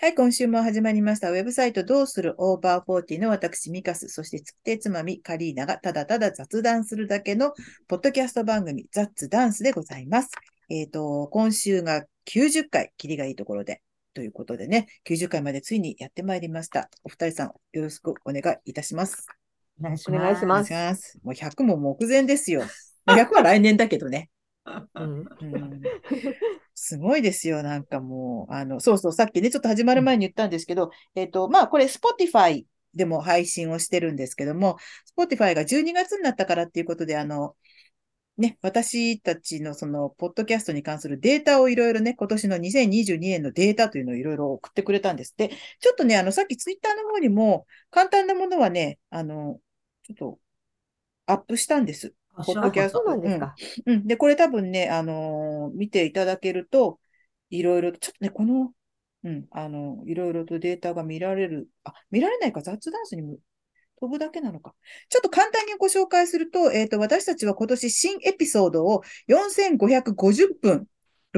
はい、今週も始まりました。ウェブサイトどうする over forty の私、ミカス、そしてつくてつまみ、カリーナがただただ雑談するだけのポッドキャスト番組、ザッツダンスでございます。えっ、と、今週が90回、キリがいいところで、ということでね、90回までついにやってまいりました。お二人さん、よろしくお願いいたします。お願いしまお願いします。もう100も目前ですよ。100は来年だけどね。うんうんすごいですよ。なんかもう、あの、そうそう、さっきね、ちょっと始まる前に言ったんですけど、えっと、まあ、これ、Spotify でも配信をしてるんですけども、Spotify が12月になったからっていうことで、あの、ね、私たちのその、ポッドキャストに関するデータをいろいろね、今年の2022年のデータというのをいろいろ送ってくれたんですって。ちょっとね、あの、さっきツイッターの方にも、簡単なものはね、あの、ちょっと、アップしたんです。あポッドキャストそうなんですか？うん。で、これ多分ね、あのー見ていただけると、いろいろと、ちょっとね、この、うん、あの、いろいろとデータが見られる。あ、見られないか、雑ダンスにも飛ぶだけなのか。ちょっと簡単にご紹介すると、えっと、私たちは今年新エピソードを4550分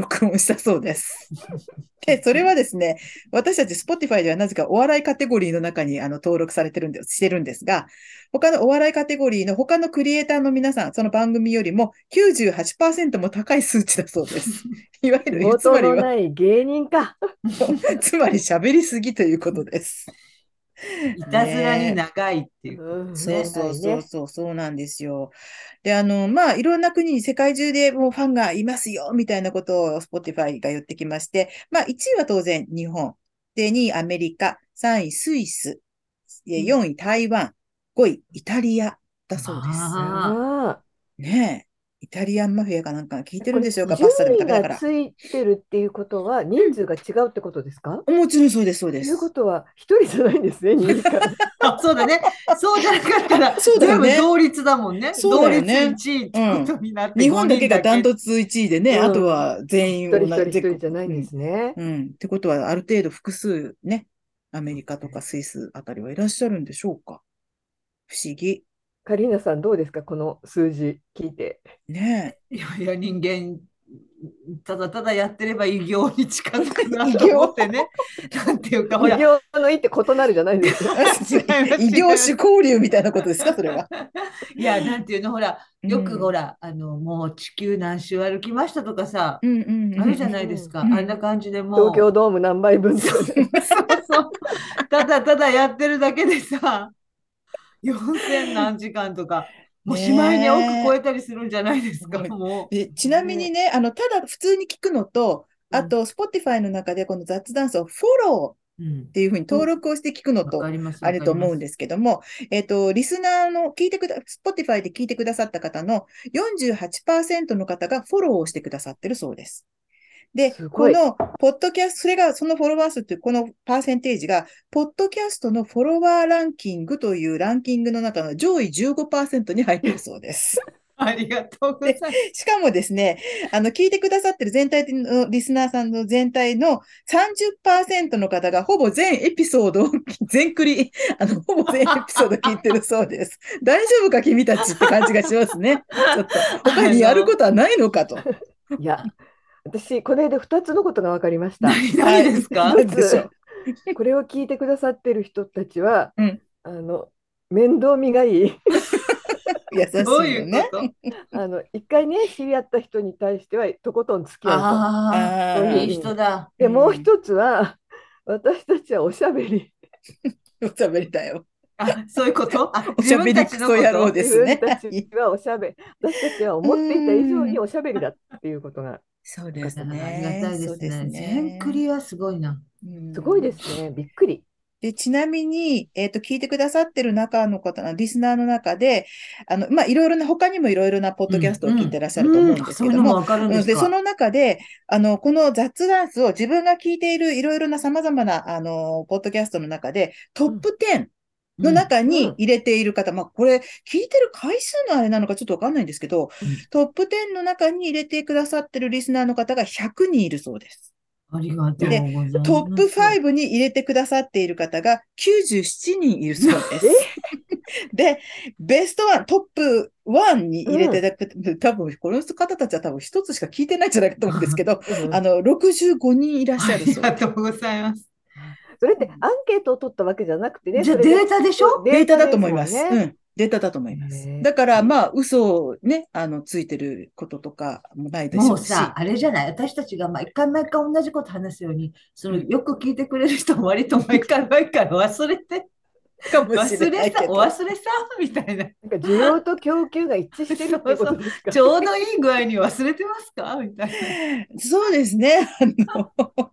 録音したそうです。で、それはですね、私たち Spotify ではなぜかお笑いカテゴリーの中にあの登録されてるんで、してるんですが、他のお笑いカテゴリーの他のクリエイターの皆さん、その番組よりも98%も高い数値だそうです。いわゆる、冒つまりは、芸人か。つまり喋りすぎということです。いたずらに長いっていう。うんそうそうねそうそう、そうなんですよ。で、あの、まあ、いろんな国に世界中でもうファンがいますよ、みたいなことを Spotify が言ってきまして、まあ、1位は当然日本。で、2位アメリカ。3位スイス。え4位台湾。5位イタリアだそうです。ねえ。イタリアンマフィアかなんか聞いあてるんでしょうか、パスタでも食べながら。がついてるっていうことは人数が違うってことですか？もちろんそうです、そうですという。ことは一人じゃないんですね、2位から。あそうだね。そうじゃなかったら、そうだよね全部同率だもんね。そうだよね同率1位ってことになって、日本だけがダントトツ1位でね、うんあとは全員同じ一人じゃないんですね。うん。うん。ってことは、ある程度複数ね、アメリカとかスイスあたりはいらっしゃるんでしょうか？不思議。カリーナさんどうですか？この数字聞いて。ねいやいや、人間、ただただやってれば偉業に近づくな偉業と思ってね。なんていうか、ほら異、業の意って異なるじゃないですよ。え。違います異業種交流みたいなことですか、それは。いや、なんていうの、ほら、よくほら、ら、あの、もう地球何周歩きましたとかさ、うんうんうん。あるじゃないですか。うんあんな感じでもう、東京ドーム何杯分とかねそうそう。ただただやってるだけでさ、4000何時間とか、もうしまいに億超えたりするんじゃないですか、ねもう。でちなみにね、あの、ただ普通に聞くのと、あと、Spotify の中でこの雑談スをフォローうんっていうふうに登録をして聞くのとわか、ります。あると思うんですけども、えっと、リスナーの聞いてくだ、Spotify で聞いてくださった方の48%の方がフォローをしてくださってるそうです。で、この、ポッドキャスト、それが、そのフォロワー数という、このパーセンテージが、ポッドキャストのフォロワーランキングというランキングの中の上位15%に入っているそうです。ありがとうございます。しかもですね、あの、聞いてくださってる全体のリスナーさんの全体の30%の方がほぼ全エピソードを、全クリ、あの、ほぼ全エピソード聞いてるそうです。大丈夫か君たちって感じがしますね。ちょっと、他にやることはないのかと。いや、私、これで2つのことが分かりました。何何ですか？これを聞いてくださってる人たちは、うんあの面倒見がいい。優しいよね。あの一回ね、知り合った人に対してはとことん付き合うと。ああいい人だ。で、うんもう一つは、私たちはおしゃべり。おしゃべりだよ。あ、そういうこと？あ、おしゃべりクソ野郎で自すね分たちはおしゃべり。私たちは思っていた以上におしゃべりだっていうことがそうですありね。がたいですそうですね。クリはすごいな。うんすごいですね。びっくり。で、ちなみに、えっと、聞いてくださってる中の方、リスナーの中で、あの、まあ、いろいろな、他にもいろいろなポッドキャストを聞いてらっしゃると思うんですけども、ですで、か。その中で、あの、この雑ダンスを自分が聞いているいろいろな様々な、あの、ポッドキャストの中で、トップ10の中に入れている方、まあ、これ、聞いてる回数のあれなのかちょっとわかんないんですけど、うんトップ10の中に入れてくださってるリスナーの方が100人いるそうです。ありがとうございます。トップ5に入れてくださっている方が97人いるそうです。で、ベストワン、トップ1に入れていただく、多分、この方たちは多分一つしか聞いてないんじゃないかと思うんですけど、うんあの、65人いらっしありゃるそうです。がとうございます。それってアンケートを取ったわけじゃなくてね。じゃデータでしょ？データだと思います。うん。データだと思いますだから、まあ、嘘をね、あの、ついてることとかもないでしょうし。もうさ、あれじゃない、私たちが毎回毎回同じこと話すように、そのうんよく聞いてくれる人も割と毎回毎回忘れて、かもし忘れさ、れないけど。お忘れさ、みたいな。なんか需要と供給が一致してるってことですか？ちょうどいい具合に忘れてますか？みたいな。そうですね。あの、あ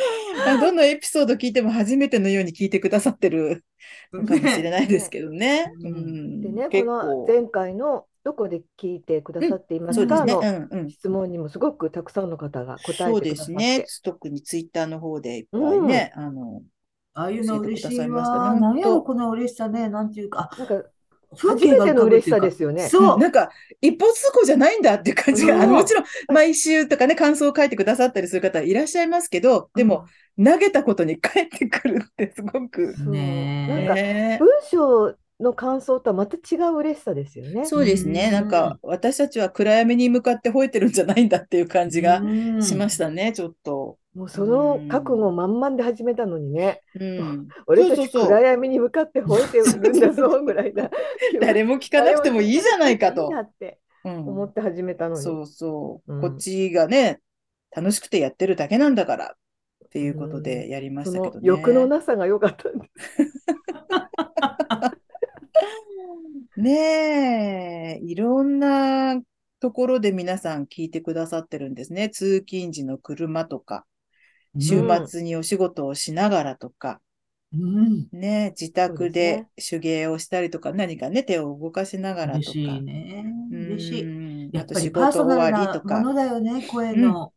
どのエピソード聞いても初めてのように聞いてくださってるかもしれないですけどね。ね うんでね、こ結の構。前回のどこで聞いてくださっていまそうですかのうんうん。質問にもすごくたくさんの方が答そうでえてくださって。すね。特にツイッターの方でいっぱいね、あの、ああいうの嬉しいわ。本当なんやろ、この嬉しさね。なんていうか、なんかあ風初めての嬉しさですよね。そう。なんか、一方通行じゃないんだっていう感じが、う。んあのもちろん、毎週とかね、感想を書いてくださったりする方いらっしゃいますけど、でも、投げたことに返ってくるってすごく、ねえなんかね文章の感想とはまた違う嬉しさですよね。そうですね。うんなんか、私たちは暗闇に向かって吠えてるんじゃないんだっていう感じがしましたね、ちょっと。もうその覚悟満々で始めたのにね、うん。俺たちそうそうそう暗闇に向かって吠えてるんだぞぐらいな。誰も聞かなくてもいいじゃないかと いい。なってうん思って始めたのに。そうそう。うんこっちがね、楽しくてやってるだけなんだからっていうことでやりましたけどね。欲のなさが良かったんです。ねえ、いろんなところで皆さん聞いてくださってるんですね。通勤時の車とか、週末にお仕事をしながらとか、うん。ね、自宅で手芸をしたりとか、何かね、手を動かしながらとか。嬉しいね。嬉しい。いやっあと仕ぱりパー事終ソナルなわりとかも。のだよね、声の。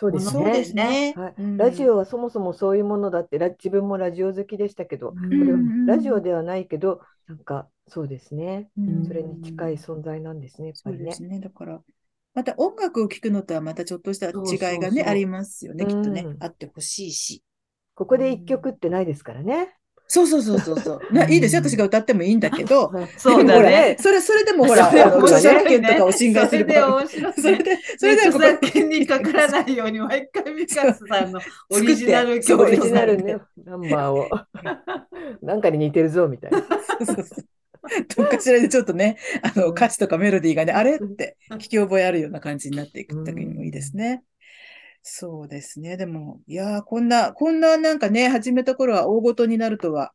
そうですそうですね。はいうんラジオはそもそもそういうものだってラ自分もラジオ好きでしたけど、うんラジオではないけどなんかそうですね、うんそれに近い存在なんですねやっぱりね。ね。だから、また音楽を聴くのとはまたちょっとした違いがね、ありますよね、きっとねう。んあってほしいし。ここで一曲ってないですからね。そうそうそうそうそう。な いいですよ、私が歌ってもいいんだけど、そうだね。それ、それでもほら、著作権とかを侵害するそれで面白い。ねそれで、それで著作権にかからないように毎回ミカスさんの オリジナル曲オリジナルねナンバーを。なんかに似てるぞみたいな。そうそうそう。どっかしらでちょっとね、あの、歌詞とかメロディーがね、あれ？って聞き覚えあるような感じになっていくだけにもいいですね。そうですね。でも、いやー、こんな、こんななんかね、始めた頃は大ごとになるとは、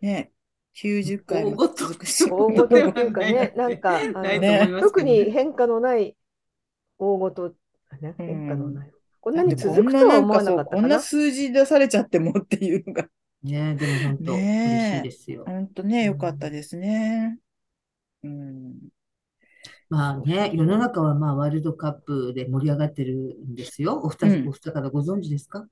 ね、90回も大ごと続くし。大ごとっていうかね、なんかね特に変化のない大ごと、ね、うん変化のない。こんなに続くとは思わなかったこんなかな。数字出されちゃってもっていうのが、ねでも本当ね嬉しいですよ。本当ね、良かったですね。うん。まあね、世の中はまあワールドカップで盛り上がってるんですよ。お二うんお二方ご存知ですか？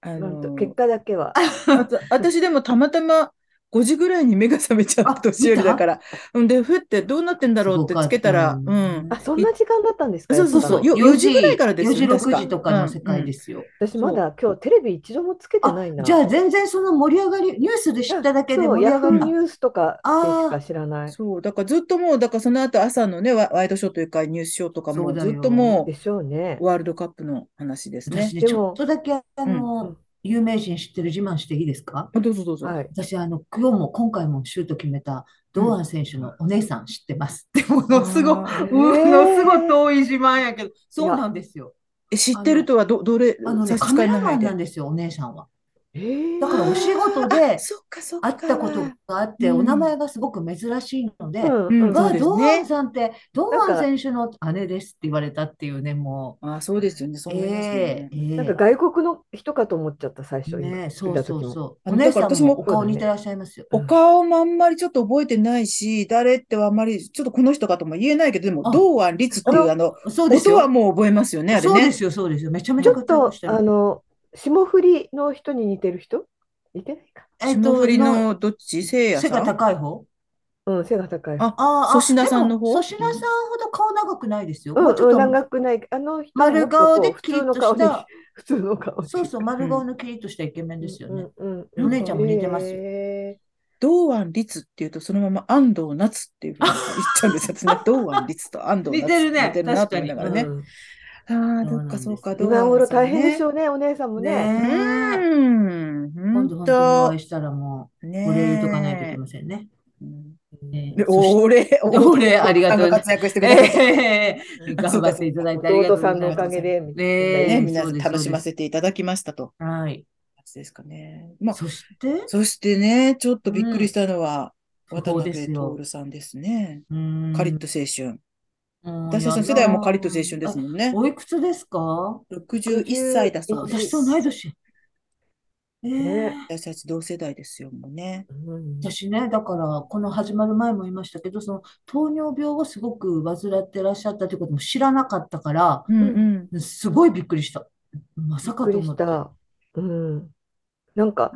あのなんと結果だけは。あと私でもたまたま5時ぐらいに目が覚めちゃったあ年寄りだから。んで、ふってどうなってんだろうってつけたら、すうん。あ、そんな時間だったんですか？そうそうそう。やっぱよ4時ぐらいからですよ4時、確か6時とかの世界ですよ。私まだ今日テレビ一度もつけてないな。じゃあ全然その盛り上がり、ニュースで知っただけで盛りヤ上がった。フーニュースとかでしか知らない。そう、だからずっともう、だからその後朝のね、ワワイドショーというかニュースショーとかもずっともでしょうねう、。ワールドカップの話ですねでもちょっとだけあうのん、有名人知ってる自慢していいですか？あどうぞどうぞ。はい。私、あの、今日も今回もシュート決めた堂安選手のお姉さん知ってますって、ものすごものすごい遠い自慢やけど、そうなんですよ。え知ってるとはど、どれ、あのね、差しカメラマンなんですよ、お姉さんは。えーだからお仕事でそっかそっか。会ったことがあって、うんお名前がすごく珍しいので、うあ、そうですね堂安さんって、堂安選手の姉ですって言われたっていうね、もう。あ、そうですよね。そう思いますよね。なんか外国の人かと思っちゃった、最初、今ね、見そうた時も。そうそう。あお姉さんだから私ももお顔似てらっしゃいますよ。お顔もあんまりちょっと覚えてないし、誰ってはあんまり、ちょっとこの人かとも言えないけど、でも、あ堂安律っていうあの、そうですよ。音はもう覚えますよね、あれね。そうですよ、そうですよ。めちゃめちゃちょっとあの、霜降りの人に似てる人？似てないか。えっと霜降りのどっち？せいや背が高い方？うん、背が高い。あああ、粗品さんの方？でも粗品さんほど顔長くないですよ。うん、ちょっと長くない。あの人丸っと顔でキリッと 普通の顔でした、普通の顔でそうそう、丸顔のキリッとしたイケメンですよね。うんうんうんお姉ちゃんも似てますよへ堂安律っていうと、そのまま安藤夏っていうふうに言っちゃうんですよね。堂安律と安藤夏似てるね似てるなと思いながらね。ーうんああ、そっかそっか、なんですよ堂今頃大変でしね。ょうね、お姉さんもね。うねえ。ん、今ほん度本当におと。会いしたらもう、お礼言っとかないといけねませんね。え。うんえでーそしお礼、お礼ありがさんとうございます。が活躍してく。ええあ、頑張ってい。ただいてありがと弟うございます。さんのおかげでみみんなえね。皆。楽しますせていただきましたと。はい。やつですかね。まあ、そして、そしてね、ちょっとびっうん、くりしたのは、渡そうで辺すよ。徹さんですね。うーん、カリッと青春。私たちの世代はもうカリッと青春ー。ですあ、もんね。おいくつですか？61歳だあ、そうで私と同いす。年。え。私たち同世代ですよ、もうね。うん。私ね、だから、この始まる前も言いましたけど、その糖尿病をすごく患ってらっしゃったということも知らなかったから、ううん。んすごいびっくりした。まさかと思って。た。うん。なんか、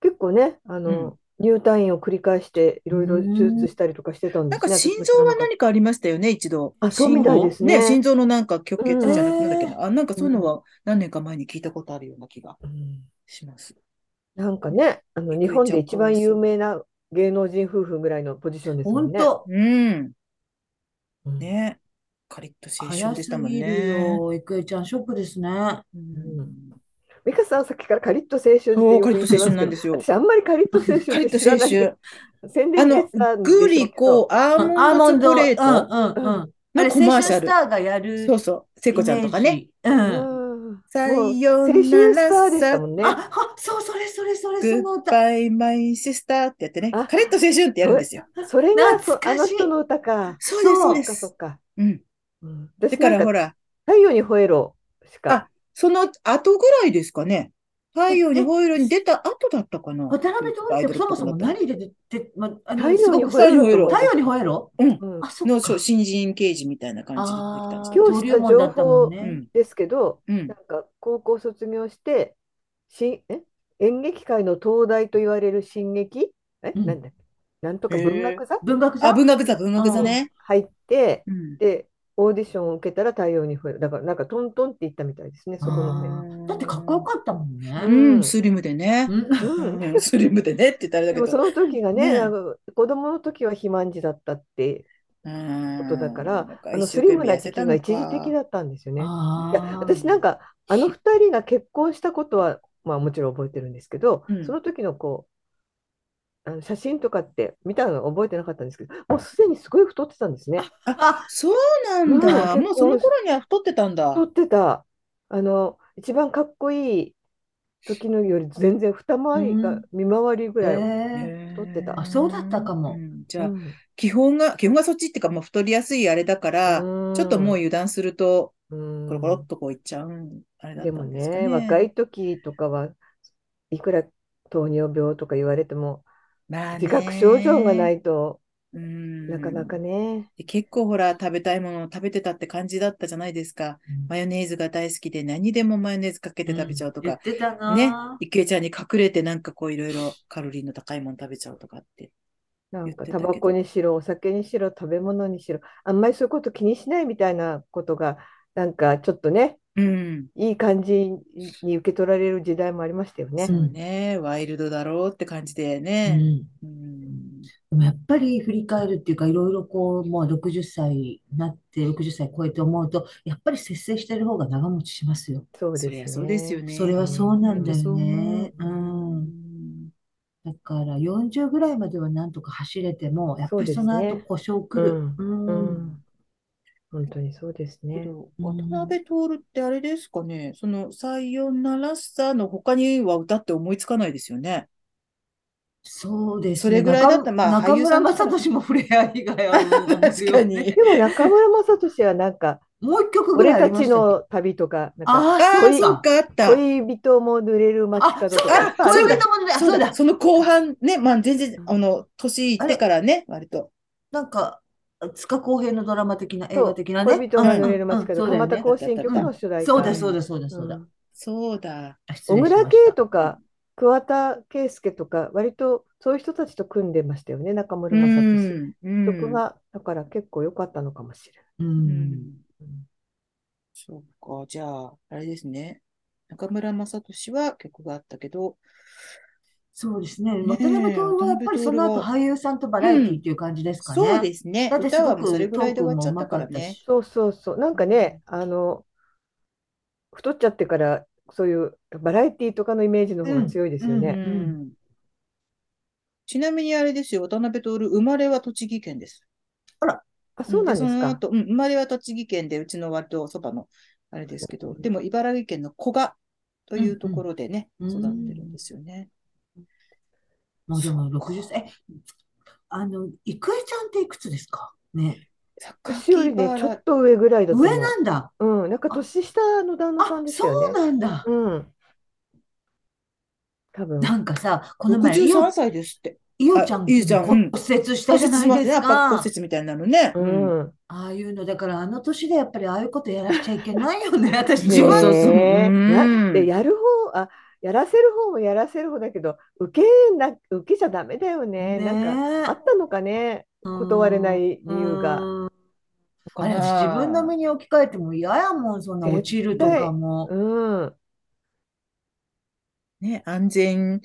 結構ね、あ。の、入退院を繰り返して、いうろいろ手。術したりとかしてたんなんかですね。私心臓は何かありましたよね、一度。た。あ、そうみ心臓たいですね、心ね。臓のなんか虚う血じゃなく、なんだっけええな。あ、なんかそういうのうん。は何年か前に聞いたことあるような気がうんします。なんかね、あの、日本で一番。有名な芸能人夫婦ぐらいのポジションですもんね。本当、うん。うん。ね。カリッと青春早でしたもんね。よ。郁恵ちゃん、ショックですね。ううんん。美香さんはさっきからカリッと青春ってカリッと青春なんですよ。私あんまりカリッと青春ってカリッと青知らないで、春。宣あの、伝でしたんグリコアーモンドチョコレートうん、うん。うん。あれ、青マーシャル。春スターがやそうるそう。聖子ちゃんとかね。ジ。うん。うん。さよ青なら春スターでしたさ、もんね。あ、は、そう、それ、それ、それ、そグッの歌。バイマイシスターってやってね。あ、カリッと青春ってやるんですよ。それがそ、あ懐かしい。の人の歌か。そうです、そうです。うん。うん、だからほら、太陽に吠えろしか。あ、その後ぐらいですかね。太え、陽にえ、吠えろに出た後だったかな。渡辺徹ってそもそも。何で出て、ま、あ太陽にごく吠えろと太陽に吠えろ。太陽に思い出した。吠えろうん。うん。あ、そっの、そう、か。新人刑事みたいな感じで出てきたんですああ、けど。登今日知った情報。ですけど、うん。なんか高校卒業して、し、え？演劇界の東大と言われる新劇え？うん。なんだっけ？なんとか。文学座？あ、文学座？文学座、文学座うん。ね。入って、うん。で、オーディションを受けたら太陽に吠える。だから、なんかトントンって言ったみたいですね、そこの辺。ああ、だってかっこよかったもんうね。うん、ん。スリムでね。うん。スリムでねって言ったらあれだけど。でもその時がね、あねの子供の時は肥満児だったってことだかん。ら、あのスリムな時期が一時的か。だったんですよね。いや、あ私なんあ、か、あの二人が結婚したことは、まあもちろん覚えてるんですけど、うん。その時のこう、あの写真とかって見たの覚えてなかったんですけど、もうすでにすごい太ってたんですね。あ、あ、そうなんうん、もうその婚頃には太ってたん太だ。ってた。あの、一番かっこいい時のより全然二う回りがん。見回りぐえらいえ太ってた。あ、そうだったかうも。ん。じゃあ、うん。基本が、基本がそっちっていうか、まあ、太りやすいあれだかうら、ちょっともうん。油断すると、うコロコロっん。とこういっちゃう、あれだっでもたんですかね、若ね。い時とかはいくら糖尿病とか言われても、まあ自覚症状がなね。いとうなかなかん。ね。で結構ほら、食べたいものを食べてたって感じだったじゃないですか。うんマヨネーズが大好きで何にでもマヨネーズかけて食べちゃうとか、言ってたね、な。郁恵ちゃんに隠れてなんかこういろいろカロリーの高いもの食べちゃうとかってなん言っかタバコ。にしろ、お酒にしろ、食べ物にしろ、あんまりそういうこと気にしないみたいなことが、なんかちょっとね、うん。いい感じに受け取られる時代もありましたよね。そうね、ワイルドだろうって感じでうね。ん。うん。でもやっぱり振り返るっていうか、いろいろこう、もう60歳になって、60歳超えて思うと、やっぱり節制してる方が長持ちしますよ。そうですそりゃそうですよね。ね。それはそうなほんだよ。ね。う。うんん。だから40ぐらいまではなんとか走れても、やっぱりその後。故障う来る。ん。う。うんん。本当にそうですけね。ど、渡うん。辺徹ってあれですかね、その、さよならさの他には歌って思いつかないですよね。そうですそれぐらいだったら、まあ、中村雅俊も触れ合いがあると思う確かよに。ね。でも中村雅俊はなんか、もう一曲ぐらいあ俺たちりましたっけ？の旅とか、なんか恋、そうか、あった。恋人も濡れる街。角とか。恋人もね、あ、そうだ。そうだ。その後半ね、まあ、全然、うんあの、年いってからね、割と。なんか、塚公平のドラマ的な、映画そう、的なね。恋人が濡れるうん、街角。の主題歌。そうだ、う。そうんだ、そうだ、そうだ。うん、そうだ。小倉。圭とか桑田佳祐とか、割とそういう人たちと組んでましたよね、中う村雅俊。曲が、だから結構良かったのかもしれ。ない。そうか、じゃあ、あれですね。中村雅俊は曲があったけど、そうですね。ね渡辺徹え、渡はやっぱりその後は、俳優さんとバうん、ラエティっていう感じですかそうね。ですね。だってすご歌はもうそれくぐらいで終わっちゃったからね。かったし。そうそうそう。なんかね、あの、太っちゃってから、そういうバラエティとかのイメージの方が強いですようね。んちなみにあれですよ、渡辺徹、生まれは栃木県です。あ、そうなんですか。その後、うん、生まれは栃木県で、うちの割とそばのあれですけど、でも茨城県の古河というところでね、うんうん育ってるんですよね。もうでも60歳。え、あの、郁恵ちゃんっていくつですか？ね。私よりね、ちょっと上ぐらいだと思う。上なんだ。うん、なんか年下の旦那さんあ、ですよそうね。なんだ。うん。多分。なんかさ、この前、い63お、歳ですって。いおちゃんあいおちゃんうん骨折したじゃないですか。骨折みたいになるね。ううんん。ああいうの、だからあの年でやっぱりああいうことやらしちゃいけないよね。私ね自分そうやる方、あ、やらせる方もやらせる方だけど、受けな、受けちゃダメだよね。なんか、あったのかね、断れない理由が。あれ、私自分の身に置き換えても嫌やもん、そんな落ちるとかも。うん。ね、安全。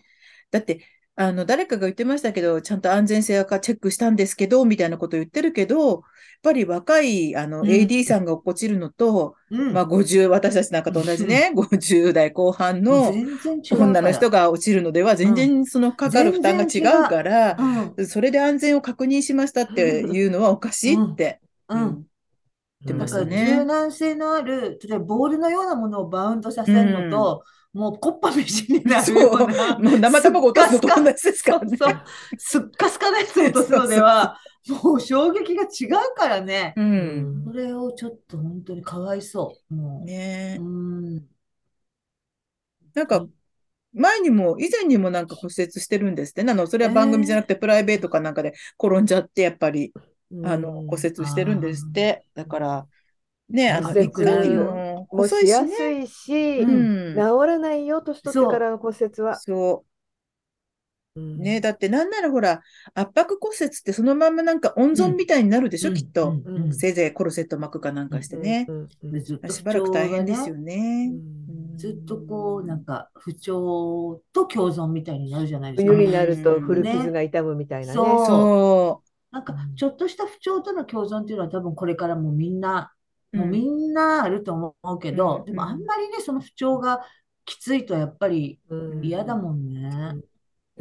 だって、あの、誰かが言ってましたけど、ちゃんと安全性はチェックしたんですけど、みたいなこと言ってるけど、やっぱり若い、あの、うん。AD さんが落っこちるのと、うん。まあ、50、私たちなんかと同じね、50代後半の。女の人が落ちるのでは、全然そのかかる負担が違うから、う。ん、それで安全を確認しましたっていうのはおかしいって。うん。ってまたね。柔軟性のある、例えばボールのようなものをバウンドさせるのと、もうコッパ飯になるような、もう生卵落とすのと同じですからね。すっかすかなやつを落とすのでは、もう衝撃が違うからね。う。うんそれをちょっと本当にかわいそう。もう。ねうん。なんか、前にも、以前にもなんか骨折してるんですってね。あの、それは番組じゃなくてプライベートかなんかで転んじゃって、やっぱり、あの、骨折してるんですって。だから、ね、あの、骨折もしや。すいし、うん。治らないよ、年取ってからの骨折は。そう。ね、だってなんならほら、圧迫骨折ってそのまんまなんか温存みたいになるでしょ、うんきっと。せいぜいコルセット巻くかなんかしてね。しばらく大変ですようね。ずっとこう、なんか不調と共存みたいになるじゃないですか。冬になると古傷が痛むみたいなね。そうそなんかちょっとした不調との共存っていうのは多分これからもうみんな、う。もうみんなあると思うけど、うん。でもあんまりね、その不調がきついとやっぱりうん。嫌だもんね。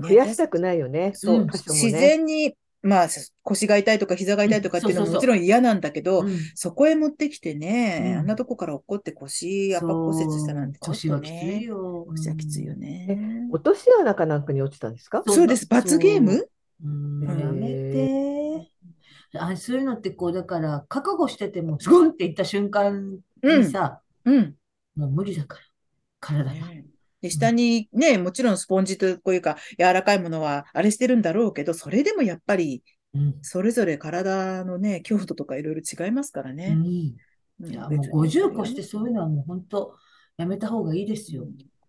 増やしたくないよね。そう、箇所も自ね。然に、まあ、腰が痛いとか膝が痛いとかっていうのもうん。もちろん嫌なんだけど、うん。そこへ持ってきてね、うん。あんなとこから落っこって腰圧迫骨折したなんてちょっと腰はきついね、よ。腰はきついよね。落とし穴かなんかに落ちたんですか？そう。です、罰ゲーム？やめて。あ、そういうのってこう、だから、覚悟してても、ズゴンっていった瞬間にさ、うん。もう無理だから、体が。ねで、下にね、もちろんスポンジとこういうか柔らかいものはあれしてるんだろうけど、それでもやっぱり、うん。それぞれ体のね、強度とかいろいろ違いますからね。うんうんいや、もう50越してそういうのはもう本当、やめた方がいいですよ。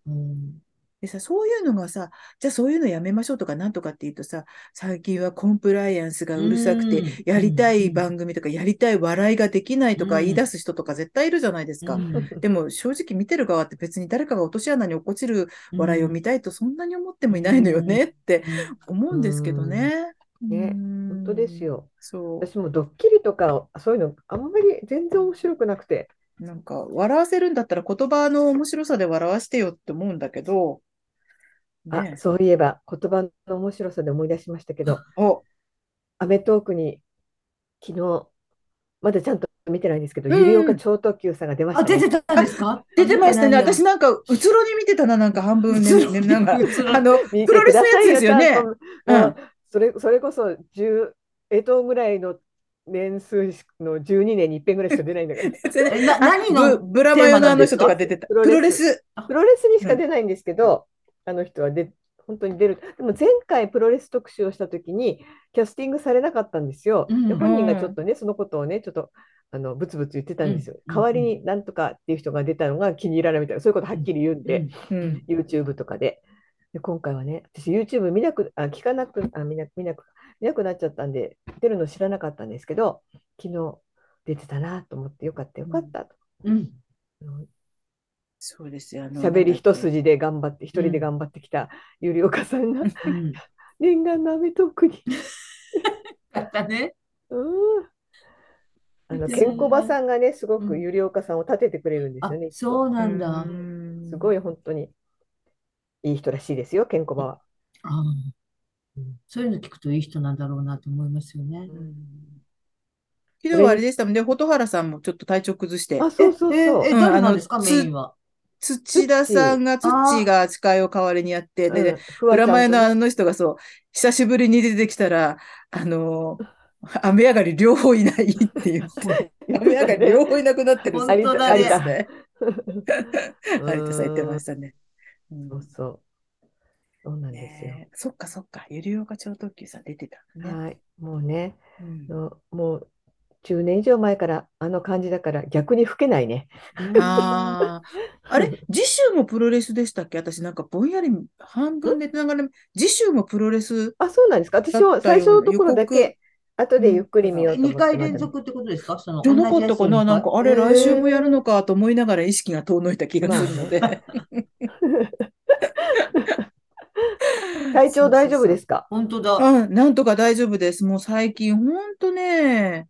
うん。でさ、そういうのがさ、じゃあそういうのやめましょうとかなんとかって言うとさ、最近はコンプライアンスがうるさくうんて、やりたいうん番組とか、やりたい笑いができないとかうん言い出す人とか絶対いるじゃないですか。うんでも正直見てる側って別に誰かが落とし穴に落っこちる笑いを見たいとそんなに思ってもいないのよねって思うんですけどね。ねうん本当です。よ。そ私もドッキリとか、そういうのあんまり全然面白くなくて。う。なんか、笑わせるんだったら言葉の面白さで笑わせてよって思うんだけど、あ、ね。そういえば言葉の面白さで思い出しましたけど、お、アメトークに昨日、まだちゃんと見てないんですけど、うんゆりおか超特急さんが出ましあ、たね。出てたんですか？出てましたね。私なんか、うつろに見てたな、なんか半分ね。あの、プロレスのやつですよねくださいよ。ちゃんそれそれこそ10、えとぐらいの年数の12年に一遍ぐらいしか出ないんだから、えな 何のブブラマヨのあの人とか出てた。プロレス。プロレスにしか出ないんですけど、あの人はで本当に出る。でも前回プロレス特集をしたときに、キャスティングされなかったんですよ。うんで本人がちょっとね、そのことをね、ちょっとあのブツブツ言ってたんですよ。うん代わりになんとかっていう人が出たのが気に入らないみたいな、そういうことはっきり言うんで、うん。YouTube とかで。で今回はね、私 YouTube 見なく、あ、聞かなく、あ、見な見なく、見なくなっちゃったんで、出るの知らなかったんですけど、昨日出てたなと思ってよかったよかったと。うん。そうですよ。あの喋り一。筋で頑張って、一人で頑張ってきたゆりおかさんがうん。念願のアメトークに。だったね。うんあの、ケンコバさんがね、すごくうんゆりおかさんを立ててくれるんですあよね。そうなんだ。すごい本当にいい人らしいですよ、ケンコバは。ああうんそういうの聞くといい人なんだろうなと思いますよね。昨日はあれでしたもんね、蛍原さんもちょっと体調崩して、あ、そうそうえ、そう。え、うん誰なんですか、メインは。土田さんが、土が司会を代わりにやって、うん。で、裏前のあの人がそう、久しぶりに出てきたら、あの、雨上がり両方いないって言って、雨上がり両方いなくなってる。本当だね。ですね。うん。有田さん言ってましたね。うんそうそう。そうなんですよ。そっかそっか、ゆりおか超特急さん出てたね。はい。もうね、うんのもう10年以上前からあの感じだから逆に老けないね。ああ、あれ？次週もプロレスでしたっけ？私なんかぼんやり半分寝てながら、次週もプロレスあ、そうなんですか。私は最初のところだけ、後でゆっくり見ようと思2って。ま回だ連続ってことですか？そのじゃな？かったかななんか、あれ、来週もやるのかと思いながら意識が遠のいた気がするので。体調大丈夫ですか？本当だ。うん、なんとか大丈夫です。もう最近、ほんとね、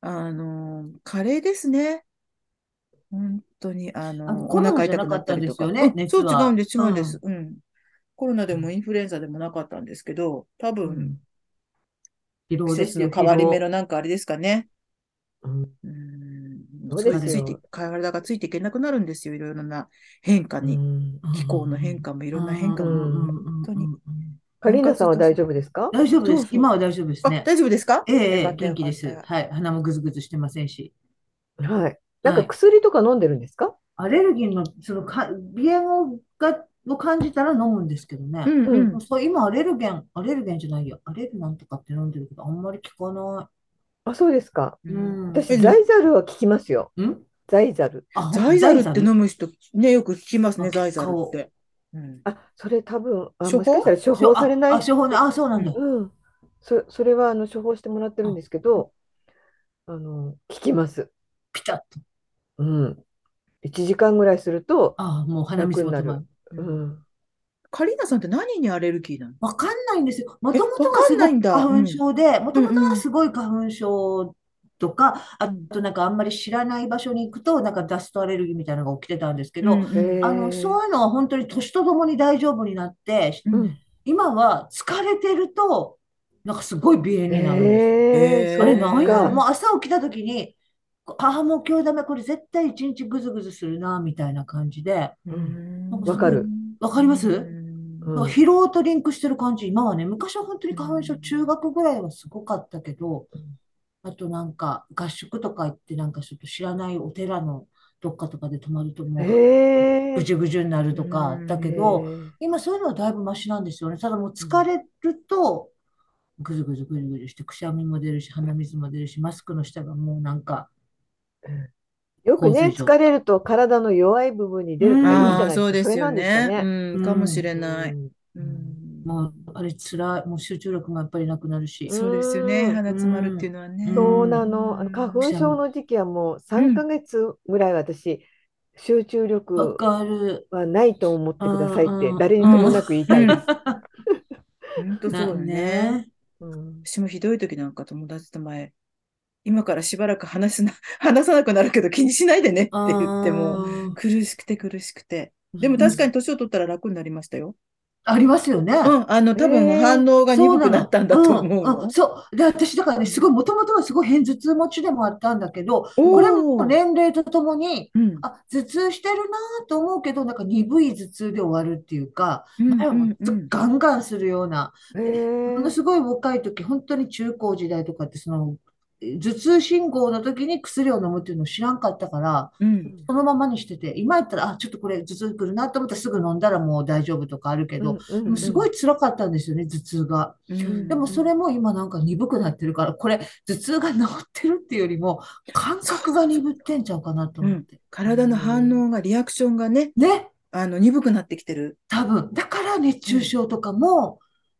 あの、カレーですね。本当に、ああの、コロナお腹痛くなったりとか。ったんですよねうんそう、違うんです、違うんです。うん。コロナでもインフルエンザでもなかったんですけど、多う分ん、疲労季節の変わり目のなんかあれですかね。うんうん、そうそれですついて、体がついていけなくなるんですよ。いろいろな変化うに。ん気候の変化もいろんな変化も。うん本当に。カリーナさんは大丈夫ですか？大丈夫です。今は大丈夫ですあ、ね。大丈夫ですか？ええ元気です。はい。鼻もぐずぐずしてませんし。はい。なんか薬とか飲んでるんですか？アレルギーの、そのか、鼻炎をがを感じたら飲むんですけどね。うんうん。そう今、アレルゲン、アレルゲンじゃないよ。アレルなんとかって飲んでるけど、あんまり効かなあ、そうですか。い。うん。私、えザイザルは効きますよ。ん？ザイザル。あ、ザイザルって飲む人、ね、よく聞きますね、あザイザルって。うんあ、それ多分、あ、処方？もしかしたら処方されない？処方ね。あ、そうなんだ。うん。そ、それはあの処方してもらってるんですけど、あの、効きます。ピタッと。うん。1時間ぐらいすると、あ、もう鼻水も止ま楽にる。うん。カリーナさんって何にアレルギーなの？わかんないんですよ。もともとわかがすごいんないんだ花粉症で、もともとうんうんがすごい花粉症とか、あうん。となんかあんまり知らない場所に行くと、なんかダストアレルギーみたいなのが起きてたんですけど、うんあの、そういうのは本当に年とともに大丈夫になって、うん。うん。今は疲れてると、なんかすごい鼻炎になるんです。あれそなんやもう朝起きた時に、ああ、もう今日ダメ、これ絶対一日ぐずぐずするな、みたいな感じで、わかる。わかります？うん。うん疲労とリンクしてる感じ、今はね、昔は本当に花粉症、中学ぐらいはすごかったけどうん、あとなんか合宿とか行って、なんかちょっと知らないお寺のどっかとかで泊まるともうえぐじゅぐじゅになるとかうんだけーど、今そういうのはだいぶマシなんですよね。ただもう疲れると、ぐずぐずぐずぐずして、くしゃみも出るし、鼻水も出るし、マスクの下がもうなんか、よくね、疲れると体の弱い部分に出るとか言うじゃああ、ないですか。そうですよね。ね。うん、かもしれない。うんうんもうあれつらい、もう集中力もやっぱりなくなるし。そうですよね。うん鼻詰まるっていうのはね。そうなの。あの花粉症の時期はもう3ヶ月ぐらい私、集中わ力かる。はないと思ってくださいってうん誰にともなく言いたいです。本当そなうね。ね。うん私もひどい時なんか友達と前、今からしばらく話すな、話さなくなるけど気にしないでねって言っても、あ苦しくて苦しくて。でも確かに年を取ったら楽になりましたよ。ありますよね。うん、あの、多分反応が鈍くなったんだと思う。そうそう。で、私、だからね、すごい、もともとはすごい偏頭痛持ちでもあったんだけど、これも年齢とともに、うん。あ、頭痛してるなと思うけど、なんか鈍い頭痛で終わるっていうか、うん前はもううんうん。ガンガンするような、ものすごい若い時、本当に中高時代とかって、その、頭痛信号の時に薬を飲むっていうのを知らんかったから、うん。そのままにしてて、今やったら、あ、ちょっとこれ頭痛くるなと思ったらすぐ飲んだらもう大丈夫とかあるけど、うんうんでもすごい辛かったんですよね、頭痛が。うんでもそれも今なんか鈍くなってるから、これ頭痛が治ってるっていうよりも、感覚が鈍ってんちゃうかなと思って。体の反応が、リアクションがね、ね、あの、鈍くなってきてる。多分。だから熱中症とかも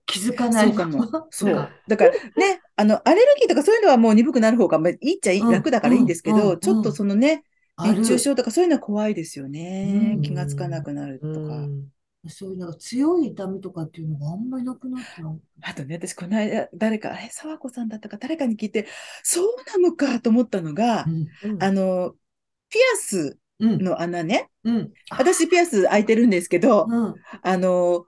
気づかないかもそう。だからね、あの、アレルギーとかそういうのはもう鈍くなる方がまあいいっちゃいい、うん楽だからいいんですけど、うんうんちょっとそのね、熱中症とかそういうのは怖いですよね。うん気がつかなくなるとか。うんそういうなんか強い痛みとかっていうのがあんまりなくなったの。あとね、私、この間、誰か、え、沢子さんだったか、誰かに聞いて、そうなのかと思ったのが、うん。あの、ピアスうん。の穴ね、うん。私、ピアス開いてるんですけど、うん。あの、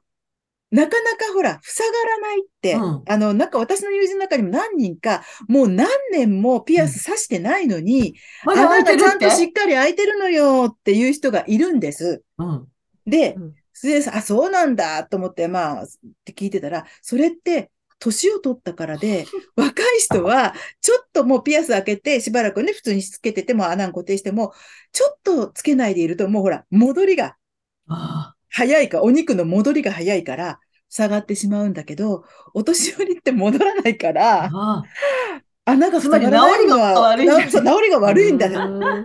なかなかほら、塞がらないって、うん。あの、なんか私の友人の中にも何人か、もう何年もピアス刺してないのに、まだ開いてるっ穴がちゃんとしてっかり開いてるのよっていう人がいるんです。うん。でうん、それであ、そうなんだと思って、まあ、って聞いてたら、それって、年を取ったからで、若い人は、ちょっともうピアス開けて、しばらくね、普通につけてても、穴に固定しても、ちょっとつけないでいると、もうほら、戻りがあ早いか、お肉の戻りが早いから、下がってしまうんだけど、お年寄りって戻らないかあ。ら、あ穴が塞がらないのは、治りが悪いんだなそう治りが悪いんだ。う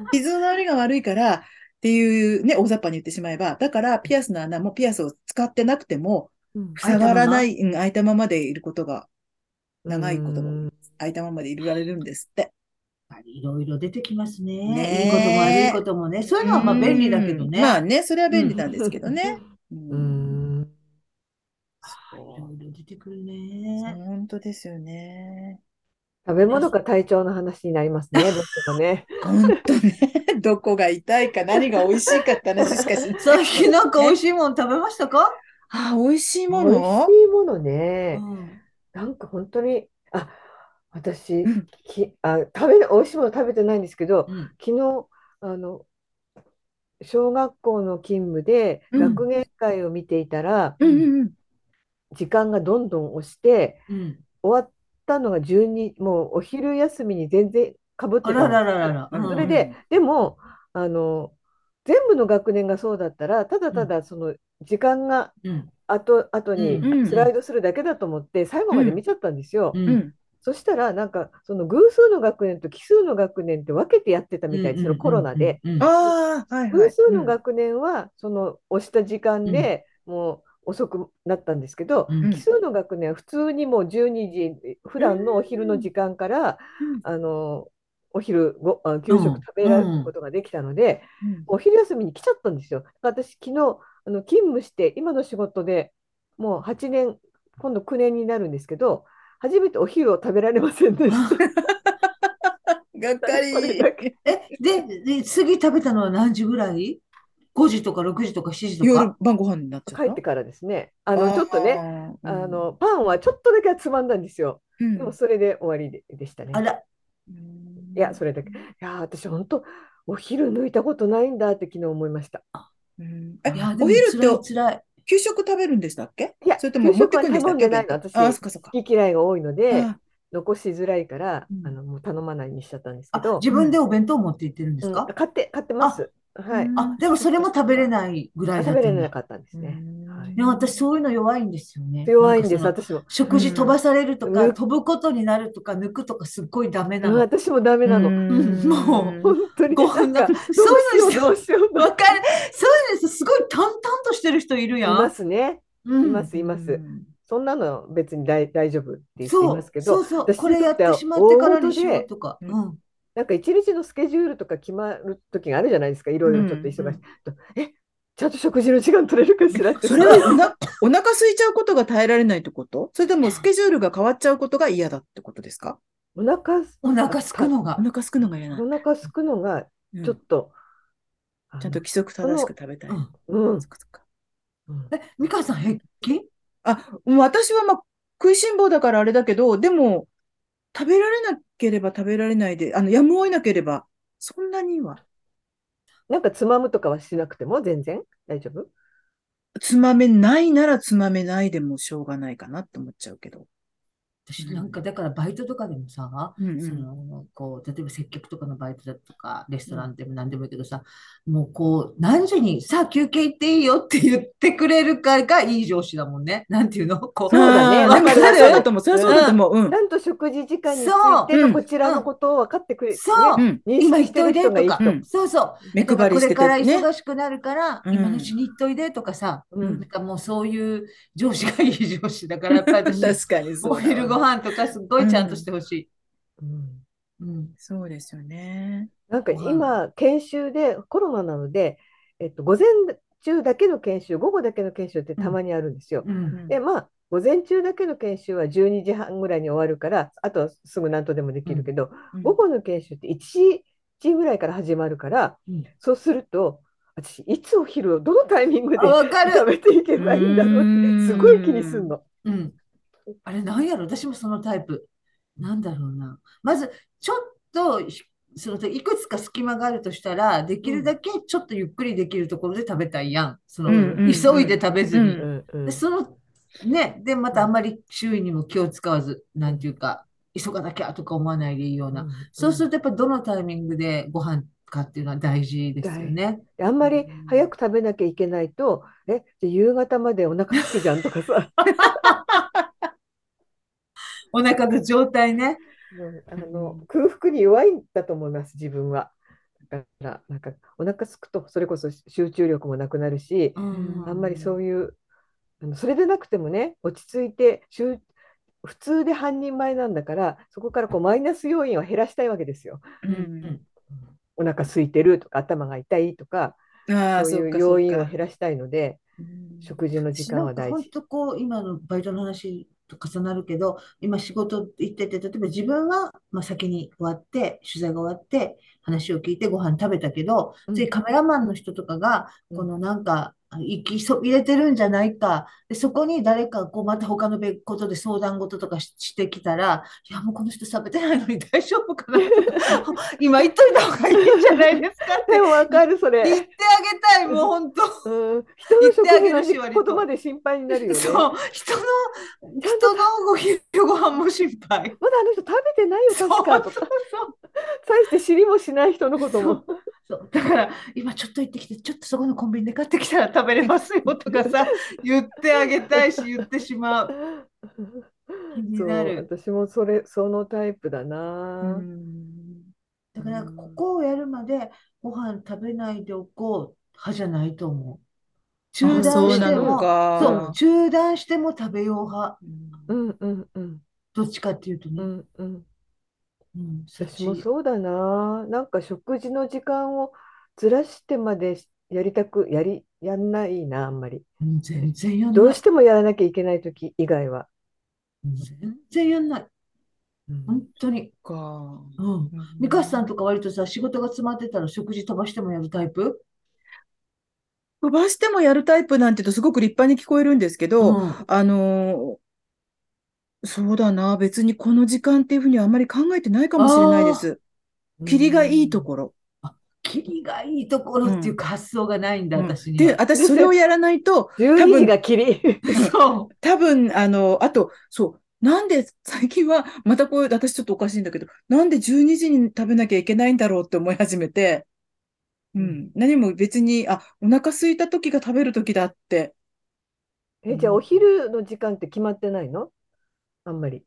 ん傷の治りが悪いから、っていうね、大雑把に言ってしまえば、だからピアスの穴もピアスを使ってなくても、うん塞がらない、うん、開いたままでいることが、長いこともうん開いたままでいられるんですって。いろいろ出てきますね。ねえいいことも悪いこともね。そういうのはまあ便利だけどね。うんまあね、それは便利なんですけどね。ううんいろいろ出てくるうね。本当ですよね。食べ物か体調の話になりますね、どうしてもね。本当ね、どこが痛いか何が美味しいかって話しかしない。さっきなんか美味しいもの食べましたか？あ、美味しいも美味のしいものね。うんなんか本当に、あ、私、うんき、あ、食べ、美味しいもの食べてないんですけど、うん昨日、あの、小学校の勤務でうん学芸会を見ていたら、うんうんうん。時間がどんどん押して、うん。終わったのが12、もうお昼休みに全然かぶってたそれで、でも、あの、全部の学年がそうだったら、ただただその時間がうん。後、後にうんスライドするだけだと思って、最後まで見ちゃったんですよ。う。うんん。そしたら、なんか、その偶数の学年と奇数の学年って分けてやってたみたいです、そのコロナで。偶数のうん学年は、その押した時間でもう遅くなったんですけど、うん。奇数の学年は普通にもう12時、普段のお昼の時間から、うん。あの、お昼ご、あ給食食べられることができたので、うん。お昼休みに来ちゃったんですよ。私、昨日、あの勤務して、今の仕事でもう8年、今度9年になるんですけど、初めてお昼を食べられませんでした。がっかり。え、で、で、次食べたのは何時ぐらい ?5 時とか6時とか7時と夜か晩ご飯になっちゃった？帰ってからですね。あの、ちょっとね、ねあ、の、パンはちょっとだけつまんだんですよ。うんでも、それで終わりででしたね。あら、うんいや、それだけ。いや、私、本当、お昼抜いたことないんだって昨日思いました。うんえいや、でもお昼って辛い。給食食べるんでしたっけ？いや、それとも持ってくるんでしたっけ？私、あ、そっかそっか。好き嫌いが多いので、あ残しづらいから、うん。あの、もう頼まないにしちゃったんですけあ、ど、自分でお弁当持って行ってるんですうん。か買って、買ってます。はい。うんあ、でもそれも食べれないぐらいだったんだ食べれなかったんですね。うんはいいや、私そういうの弱いんですよね。弱いんです、なんかその私も。食事飛ばされるとか、うん飛ぶことになるとか、抜くとか、すっごいダメなの。うん私もダメなの。うんもう本当に。ごなんか、飯どうそうしよう、どうしよう。わかる。そういうのすごい淡々としてる人いるやん。いますね。うんいます、います。そんなの別に大大丈夫って言っていそうますけど、そうそう。私これやってしまってからにしようとか。大うん。なんか一日のスケジュールとか決まる時があるじゃないですか、いろいろちょっと忙しい。うんうんとえ、ちゃんと食事の時間取れるかしらって。それはおなお腹空いちゃうことが耐えられないってこと？それともスケジュールが変わっちゃうことが嫌だってことですか？お腹す、お腹すくのがお。腹空くのが嫌なおの。腹すくのがうんちょっと、あのちゃんと規則正しく食べたい。うんうんえ、美香さん平気？あ、もう私はまあ食いしん坊だからあれだけど、でも食べられなければ食べられないで、あの、やむを得なければ、そんなには。なんかつまむとかはしなくても全然？大丈夫？つまめないならつまめないでもしょうがないかなって思っちゃうけど。私なんかだからバイトとかでもさ、うんうん。そのこう例えば接客とかのバイトだとかレストランでも何でもいいけどさ、もうこう何時にさあ休憩行っていいよって言ってくれるかがいい上司だもんね。なんていうの？こう。そうだね。あーわかる？でもそうだと思う。それはそうだと思う。うん。ち。ゃんと食事時間についそう。てうん。のこちらのことを分かってくれる、そう。ねうん。認今行っ識してるといでとか。そうそう。目配りしてこれから。忙しくなるから、うん。今のうちに行っといでとかさ、うん。なんかもうそういう上司がいい上司だから、やっぱり私、確かにそうお。昼ご飯とかすっごいちゃんとしてほしい。うんうん。そうですよね。なんか今、研修でコロナなので、えっと、午前中だけの研修、午後だけの研修ってたまにあるんですよ。うん。で、まあ、午前中だけの研修は12時半ぐらいに終わるから、あとはすぐ何とでもできるけど、うん午後の研修って1時ぐらいから始まるから、うんそうすると、私、いつお昼をどのタイミングで食べていけばいいんだろうって、すごい気にするの。うん。あれ、なんやろ？私もそのタイプ。なんだろうな。まず、ちょっと、ひそのいくつか隙間があるとしたら、できるだけちょっとゆっくりできるところで食べたいやん。その、うんうんうん急いで食べずに。うんうんうんで、その、ね、で、またあんまり周囲にも気を使わず、なんていうか、急がなきゃとか思わないでいいような。そうすると、やっぱどのタイミングでご飯かっていうのは大事ですよね。であんまり早く食べなきゃいけないと、え、じゃあ夕方までお腹すくじゃんとかさ、お腹の状態ね。うんあの空腹に弱いんだと思います、自分は。だから、なんかお腹すくとそれこそ集中力もなくなるし、あんまりそういう、あのそれでなくてもね、落ち着いて、集普通で半人前なんだから、そこからこうマイナス要因を減らしたいわけですよ。ううんんお腹空いてるとか、頭が痛いとか、そういう要因を減らしたいので、うん食事の時間は大本事。当こう、今のバイトの話と重なるけど、今仕事行ってて、例えば自分は、まあ、先に終わって、取材が終わって、話を聞いてご飯食べたけど、うん。次カメラマンの人とかが、うんこのなんか、あの息そ入れてるんじゃないか。で、そこに誰か、こう、また他の別ことで相談事とかししてきたら、いや、もうこの人食べてないのに 大丈夫かな。今言っといた方がいいんじゃないですかって でもわかる、それ。言ってあげたい、もう本当。うん、人の食言ってあげるし事の割とことまで心配になるよね。そう、人の、人のご昼ご飯も心配。まだあの人食べてないよ、そう確かとか。そう大して知りもしない人のことも。そう。だから、今ちょっと行ってきて、ちょっとそこのコンビニで買ってきたら食べれますよとかさ、言ってあげたいし、言ってしまう。気にそう。私もそれ、そのタイプだうな。んだから、ここをやるまでご飯食べないでおこう派じゃないと思う。中断しても、か。そう、中断しても食べよう派。うんうんうんうんどっちかっていうとうね。んうん。うん、そっ私もち。そうだな。なんか食事の時間をずらしてまでやりたく、やり、やんないな、あんまり。うん全然やんどない。うしてもやらなきゃいけないとき以外は。全然やんない。本当に。か。うん。ミカさんとか割とさ、仕事が詰まってたら食事飛ばしてもやるタイプ？飛ばしてもやるタイプなんて言うとすごく立派に聞こえるんですけど、うんあのーそうだな、別にこの時間っていうふうにはあんまり考えてないかもしれないです。キリがいいところ。キリがいいところっていうか発想がないんだ、うんで、私には。私それをやらないと、12時が。そう。多分、あの、あと、そう、なんで最近は、またこういう、私ちょっとおかしいんだけど、なんで12時に食べなきゃいけないんだろうって思い始めて、うん、何も別に、あ、お腹空いた時が食べる時だって、え、じゃあお昼の時間って決まってないの？あんまり。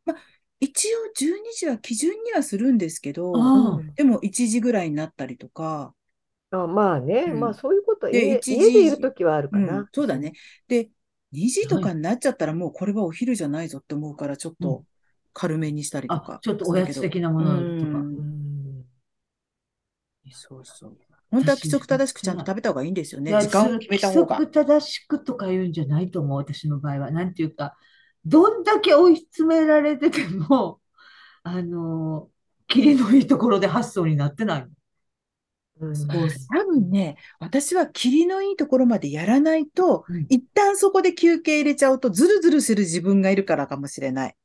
一応12時は基準にはするんですけど、あでも1時ぐらいになったりとか、あ、まあね、うんまあそういうこと、で家、一時家でいるときはあるかうんな。そうだね。で、2時とかになっちゃったらもうこれはお昼じゃないぞって思うから、ちょっと軽めにしたりとあか、ちょっとおやつ的なものとか。うんうん。そうそう。本当は規則正しくちゃんと食べた方がいいんですよね。時間を決めた方が。規則正しくとか言うんじゃないと思う、私の場合は。なんていうか、どんだけ追い詰められてても、あの、キリのいいところで発想になってないの。うんこ多分ね、私は霧のいいところまでやらないと、うん一旦そこで休憩入れちゃうと、ズルズルする自分がいるからかもしれない。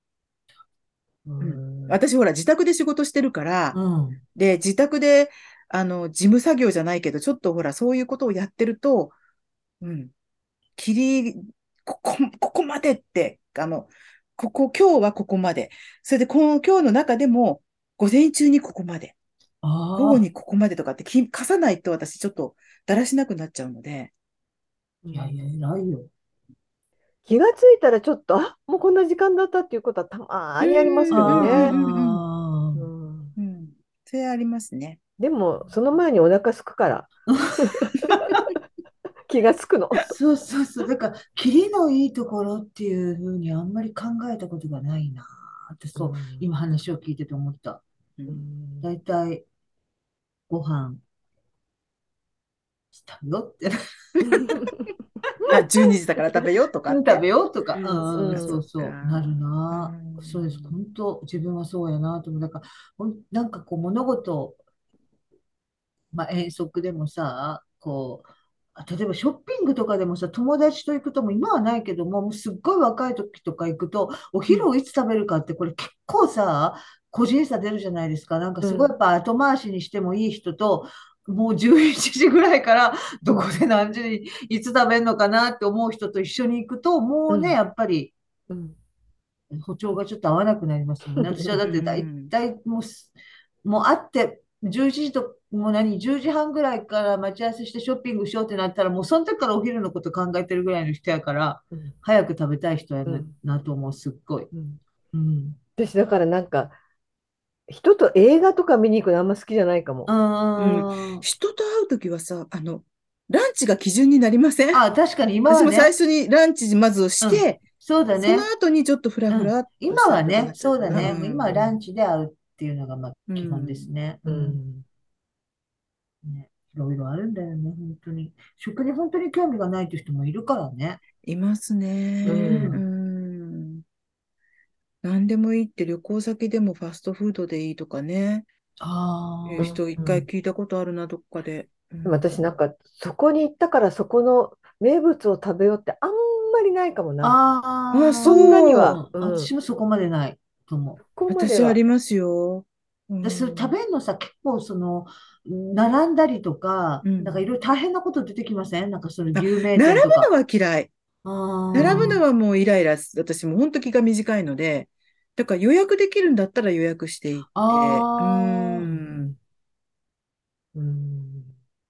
うん私ほら自宅で仕事してるから、ううん。で、自宅で、あの、事務作業じゃないけど、ちょっとほら、そういうことをやってると、うん、霧、ここ、ここまでって、あの、ここ、今日はここまで。それで、この今日の中でも、午前中にここまで。午後にここまでとかってき課さないと私ちょっとだらしなくなっちゃうので。いやいや、偉いよ。気がついたらちょっと、あ、もうこんな時間だったっていうことはたまーにありますけどうんね。あうんうん。それありますね。でも、その前にお腹すくから。気がつくの。あ。そうそうそう。だから、キリのいいところっていうふうにあんまり考えたことがないなって、そう、今話を聞いてて思った。ううんんだいたいご飯したよって。あ、12時だから食べようとか。食べようとか、うんうんうん、そそううそう、なるなう。んそうです。本当、自分はそうやなと思う。だから、なんかこう、物事、まあ、遠足でもさ、こう、あ例えばショッピングとかでもさ、友達と行くとも、今はないけども、もうすっごい若い時とか行くと、お昼をいつ食べるかって、これ結構さ、個人差出るじゃないですか。なんかすごいやっぱ後回しにしてもいい人と、もう11時ぐらいから どこで何時にいつ食べるのかなって思う人と一緒に行くと、もうね、うん。やっぱりうん。歩調がちょっと合わなくなりますもんね。私はだって大うん。体もうす、もう会って、11時と、もう何、10時半ぐらいから待ち合わせしてショッピングしようってなったら、もうその時からお昼のこと考えてるぐらいの人やから、うん。早く食べたい人やな,、と思う、すっごい。うん。うん。私だからなんか人と映画とか見に行くのあんま好きじゃないかも。あ人と会うときはさ、あの、ランチが基準になりません？あ、確かに今は私も最ね、初にランチまずをして、そうだね。その。後にちょっとフラフラ今はね、そうだね。今はランチで会うっていうのがまあ基本ですね。ううんんねいろいろあるんだよね、本当に。食に本当に興味がないという人もいるからね。いますね。うんうん。何でもいいって旅行先でもファストフードでいいとかね。あいう人一回聞いたことあるな、どっかで。でも私なんかそこに行ったからそこの名物を食べようってあんまりないかもな。ああ、あそんなにはうんうん私もそこまでないと思う。ここまで私はありますよ。うん私、食べるのさ、結構その、並んだりとか、うんなんかいろいろ大変なこと出てきません？なんかその有名並ぶ。のは嫌い。並ぶのはもうイライラす。私も本当気が短いので、だから予約できるんだったら予約していって。うんうん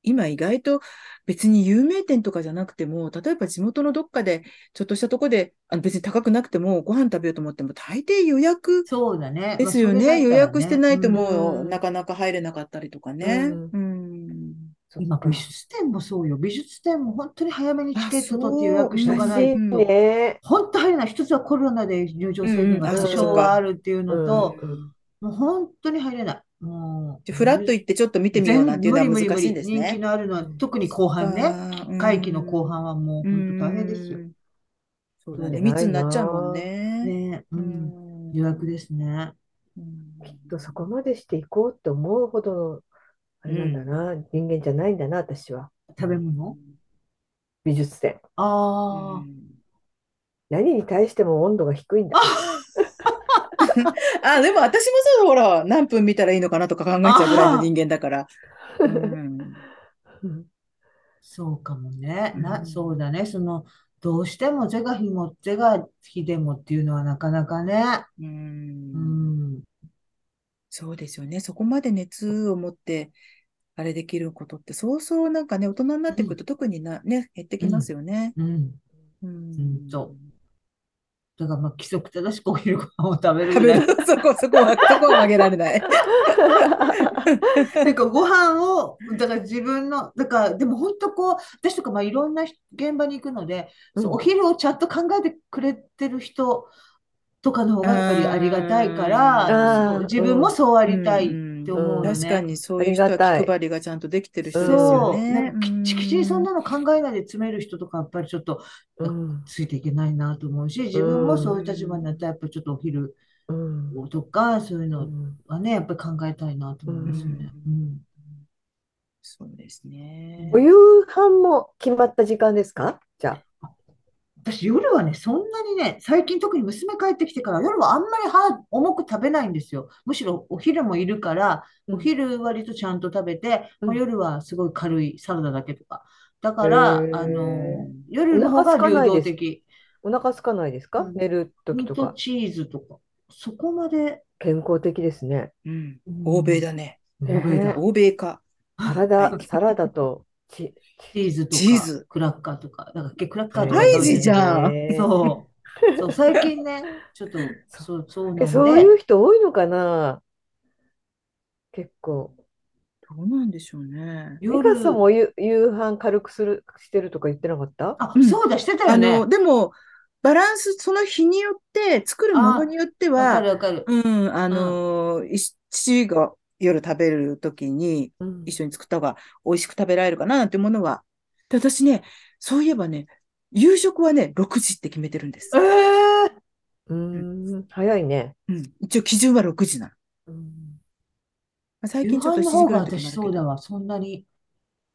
今意外と別に有名店とかじゃなくても、例えば地元のどっかで、ちょっとしたとこで、あの別に高くなくてもご飯食べようと思っても、大抵予約そうだね。ですよまあね。予約してないともううんなかなか入れなかったりとかね。うんうん。今、美術展もそうよ。美術展も本当に早めにチケットあ取って予約しとかないいと。ね。本当入れない。一つはコロナで入場制限が多少はあるっていうのと、うんもう本当に入れない。もう、じゃあフラッと行ってちょっと見てみようなんていうのは難しいんです無理人気ね。のあるのは、特に後半ね。ね会期の後半はもう本当大変ですよ。そうだね。密になっちゃうもんね。ね、う、うんん予約ですね。うんきっとそこまでしていこうって思うほどのあれなんだな、人間じゃないんだな、私は。食べ物？美術展。ああ、何に対しても温度が低いんだ。あ、でも私もそう、ほら、何分見たらいいのかなとか考えちゃうぐらいの人間だから。うんうんそうかもね。な、うんそうだね。その、どうしても是が非も、是が非でもっていうのはなかなかね。ううんん。そうですよね。そこまで熱を持って、あれできることって、そうそうなんかね、大人になってくると特にな、ね、減ってきますよね。うん。うんうんとだからまあ規則正しくお昼ご飯を食べる食。べる、そこ、そこは、そこは曲げられない。なんかご飯を、だから自分の、だからでも本当こう、私とかまあいろんな人現場に行くので、そううんお昼をちゃんと考えてくれてる人とかの方がやっぱりありがたいから、自分もそうありたいって思う。確かにそういう人は気配りがちゃんとできてる人ですそう、よね。きっちきちにそんなの考えないで詰める人とかやっぱりちょっとうん。ついていけないなと思うし、自分もそういう立場になったらやっぱりちょっとお昼うん。とかそういうのうん。はね、やっぱり考えたいなと思いますよね。うん。そうですね。お。夕飯も決まった時間ですか？じゃ私夜はね、そんなにね、最近特に娘帰ってきてから夜はあんまり歯重く食べないんですよ。むしろお昼もいるから、うんお昼割とちゃんと食べて、うんまあ夜はすごい軽いサラダだけとか。だから、あの、夜の方が流動的。あお腹空かないですか？うん寝る時ミーとか。トチーズとか。そこまで。健康的ですね。うんうん欧米だね。ね欧米だ欧米か。サラダ、サラダとチチーズとか、チーズクラッカーとか。だから、クラッカーとかハイジじゃんそう。そう、最近ね、ちょっと、そう、そうなえそういう人多いのかな？結構。どうなんでしょうね。美夜香さんも夕夕飯軽くするしてるとか言ってなかった？あう、んそうだ、してたよね。あの、でも、バランス、その日によって、作るものによってわかは、るわかる。うん、あの、い父が夜食べるときに、うん一緒に作った方が美味しく食べられるかななんてものは。で、私ね、そういえばね、夕食はね、6時って決めてるんですえ。ー、うーん、早いね。うん。一応基準は6時なの。うんまあ最夕近ちょっと7飯の方が時ぐらい。私そうだわ。そんなに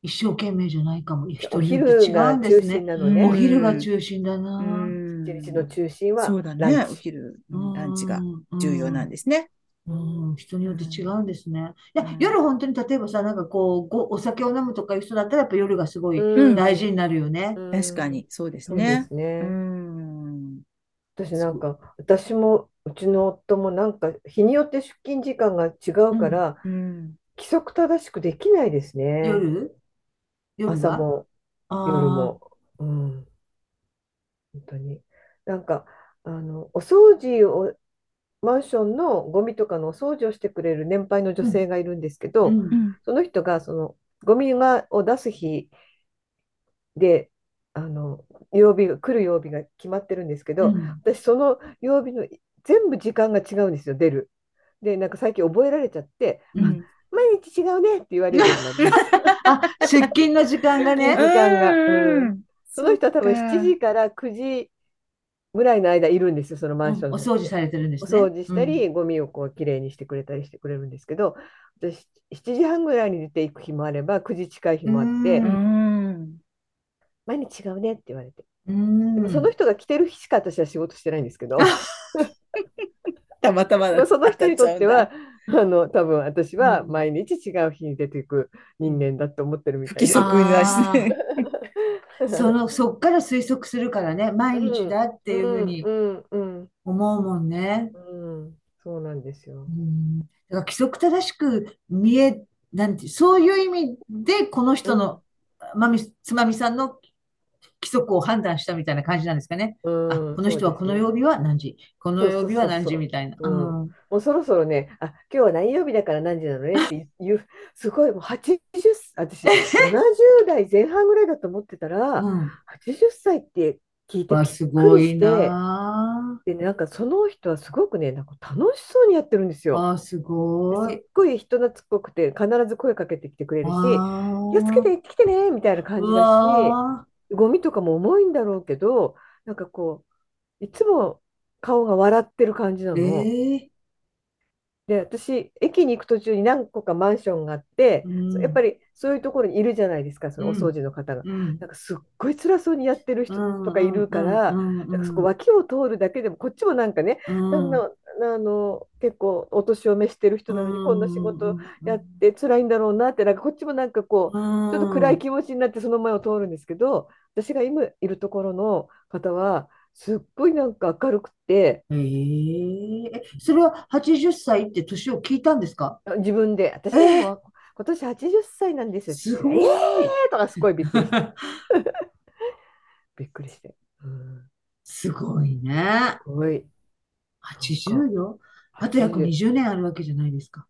一生懸命じゃないかも。人おによって違昼がうんです中心ね。なのね。お昼が中心だうな。ん。一日の中心はそうだね。お。昼、ランチがん、重要なんでですね。うん、人によって違うんですね。いや、うん夜本当に例えばさ、なんかこう、ご、お酒を飲むとかいう人だったら、やっぱ夜がすごいうん大事になるよね。うん確かに、そうですそうでね。すね。うん。私なんか、私も、うちの夫もなんか、日によって出勤時間が違うから、うん。規則正しくできないですね。夜？夜は朝もあ夜も。うん。本当に。なんか、あの、お掃除を、マンションのゴミとかのお掃除をしてくれる年配の女性がいるんですけど、うん。うん。その人がそのゴミがを出す日であの曜日が来る曜日が決まってるんですけど、うん。私その曜日の全部時間が違うんですよ出る。でなんか最近覚えられちゃって「うん。毎日違うね」って言われるようになってあ、出勤の時間がね。時間が。うん。その人は多分そっか。7時から9時ぐらいの間いるんですよそのマンションおの掃除されてるんでおすね。掃除したり、ゴミをこうきれいにしてくれたりしてくれるんですけど私7時半ぐらいに出ていく日もあれば9時近い日もあってううん。毎日違うねって言われて。うん。でもその人が来てる日しか私は仕事してないんですけど、たまたまだその人にとっては、あの多分私はうん毎日違う日に出ていく人間だと思ってるみたい不規で。則なしね。その、そっから推測するからね、毎日だっていうふうにうんうん思うもんね。うんうんそうなんですよう。ん。だから規則正しく見え、なんて、そういう意味で、この人の、まみ、つまみさんの規則を判断したみたいな感じなんですかね。うんあ、この人はこの曜日は何時、この曜日は何時みたいな。もうそろそろね、あ今日は何曜日だから何時なのねって いう、すごいもう80、私70代前半ぐらいだと思ってたら、うん。80歳って聞いてわ、びっすごいくりして、なで、なんかその人はすごくね、なんか楽しそうにやってるんですあ。よ。あ、すごい。すっごい人懐っこくて、必ず声かけてきてくれるし、あ気をつけて行ってきてねみたいな感じうだわし、ゴミとかも重いんだろうけど、なんかこう、いつも顔が笑ってる感じなーの。ええで、私、駅に行く途中に何個かマンションがあって、うん。やっぱりそういうところにいるじゃないですか、そのお掃除の方が。うん。なんかすっごい辛そうにやってる人とかいるから、うんなんかそこ脇を通るだけでも、こっちもなんかね、うん。あの結構お年を召してる人なのに、こんな仕事やって辛いんだろうなって、なんかこっちもなんかこう、ちょっと暗い気持ちになってその前を通るんですけど、私が今いるところの方は、すっごいなんか明るくて、えええそれは80歳って年を聞いたんですか？あ自分で、私えも今年80歳なんですよ。すごいえーとかすごいびっくりして、びっくりして。うん、すごいね。すごい。80よ。あと約20年あるわけじゃないですか。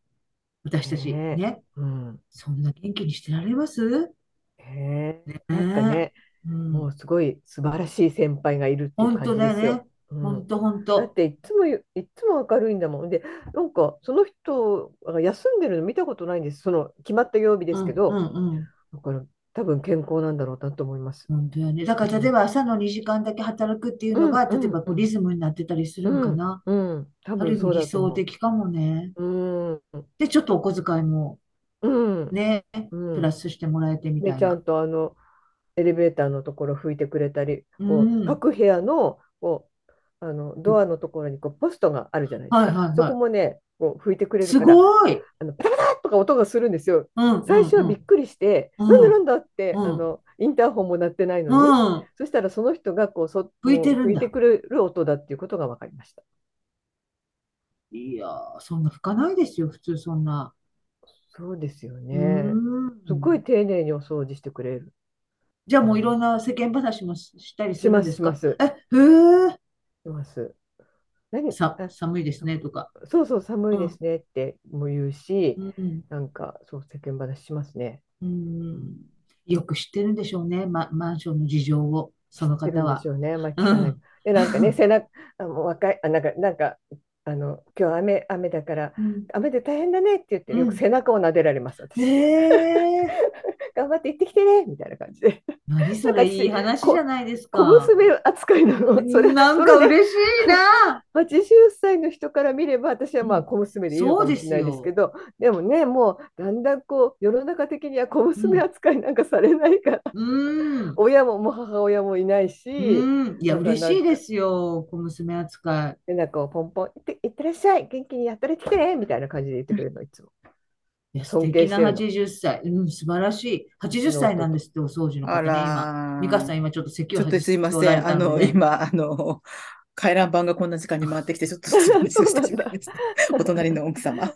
私たち。ねね。うん。そんな元気にしてられます？へえねなんかね、うんもうすごい素晴らしい先輩がいるっていう本当だよ感じですよ。本当本だっ当。ていつもいつも明るいんだもん。で、なんかその人が休んでるの見たことないんです。その決まった曜日ですけど、うんうんうんだから多分健康なんだろうなと思います。本当やね。だから例えば朝の2時間だけ働くっていうのが、うん例えばこうリズムになってたりするんかな。うん、多ある分理想。的かもね。うん、で、ちょっとお小遣いもうん、ね、うんプラスしてもらえてみたで、いちゃんな。とあのエレベーターのところ拭いてくれたり、こううん各部屋のこうあのドアのところにこうポストがあるじゃないですか。はいはいはいそこもね、こう拭いてくれるすから、ごい。あのパタパタとか音がするんですよ。うん最初はびっくりして、うんなんだなんだって、うんあのインターホンも鳴ってないのに、うん。そしたらその人がこうそ拭いてる拭いてくれる音だっていうことが分かりました。いやー、そんな拭かないですよ、普通そんな。そうですようね。んすごい丁寧にお掃除してくれる。じゃあもういろんな世間話もししたりするんですか？しますえ、へえ、します。何？さ、あ寒いですねとか。そうそう寒いですねっても言うし、うん。なんかそう世間話しますね。うん。よく知ってるんでしょうね、マ、マンションの事情を、その方はでし。ょうね。まあ、聞うんかない。で、なんかね、背中、あ、もう若い、あ、なんか、なんか、あの、今日雨、雨だから、うん雨で大変だねって言って、ようんく背中を撫でられます、私。へえ、頑張って行ってきてねみたいな感じで。何それいい話じゃないですか。小娘扱いなの。それ、なんか嬉しいな。80歳の人から見れば、私はまあ小娘でいいのかもしれないですけど、でもね、もうだんだんこう、世の中的には小娘扱いなんかされないから、うん。親ももう母親もいないし、うん。いや、嬉しいですよ。小娘扱い。でなんかポンポン、いっていってらっしゃい、元気に働いてきてね、みたいな感じで言ってくれるの、いつも。いや、素尊敵な敬してるの80歳。うん、素晴らしい。80歳なんですって、お掃除のあ方ね、今。ら美香さん、今ちょっと席をちょっとすいません。あの、今。今、あの、回覧板がこんな時間に回ってきて、ちょっと。お隣の奥様。ね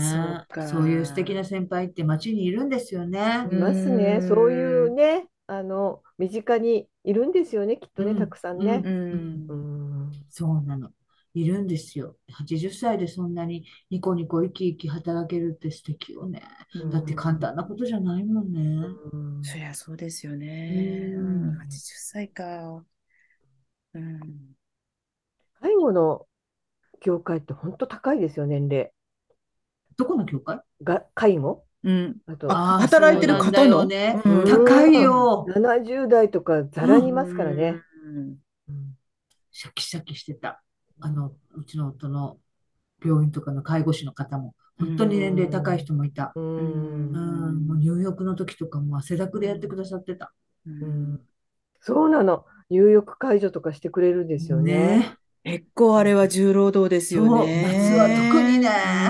そうかそういう素敵な先輩って街にいるんですよね。いますね、うんそういうね、あの、身近にいるんですよね、きっとね、うんたくさんねう。んう。んそうなの。いるんですよ。80歳でそんなにニコニコ生き生き働けるって素敵よね。うんだって簡単なことじゃないもんね。うんそりゃそうですよね。うんうん、80歳か。うん。介護の業界って本当高いですよ、年齢。どこの教会が介護？うん。あと働いてる方の？そうなんだよねうん高いよ。70代とかざらにいますからね。うん。うんシャキシャキしてた。あの、うちの夫の病院とかの介護士の方も、本当に年齢高い人もいた。うんうん、もう入浴の時とかも汗だくでやってくださってた。ううんんそうなの。入浴介助とかしてくれるんですよね。結構あれは重労働ですよね。夏は特にね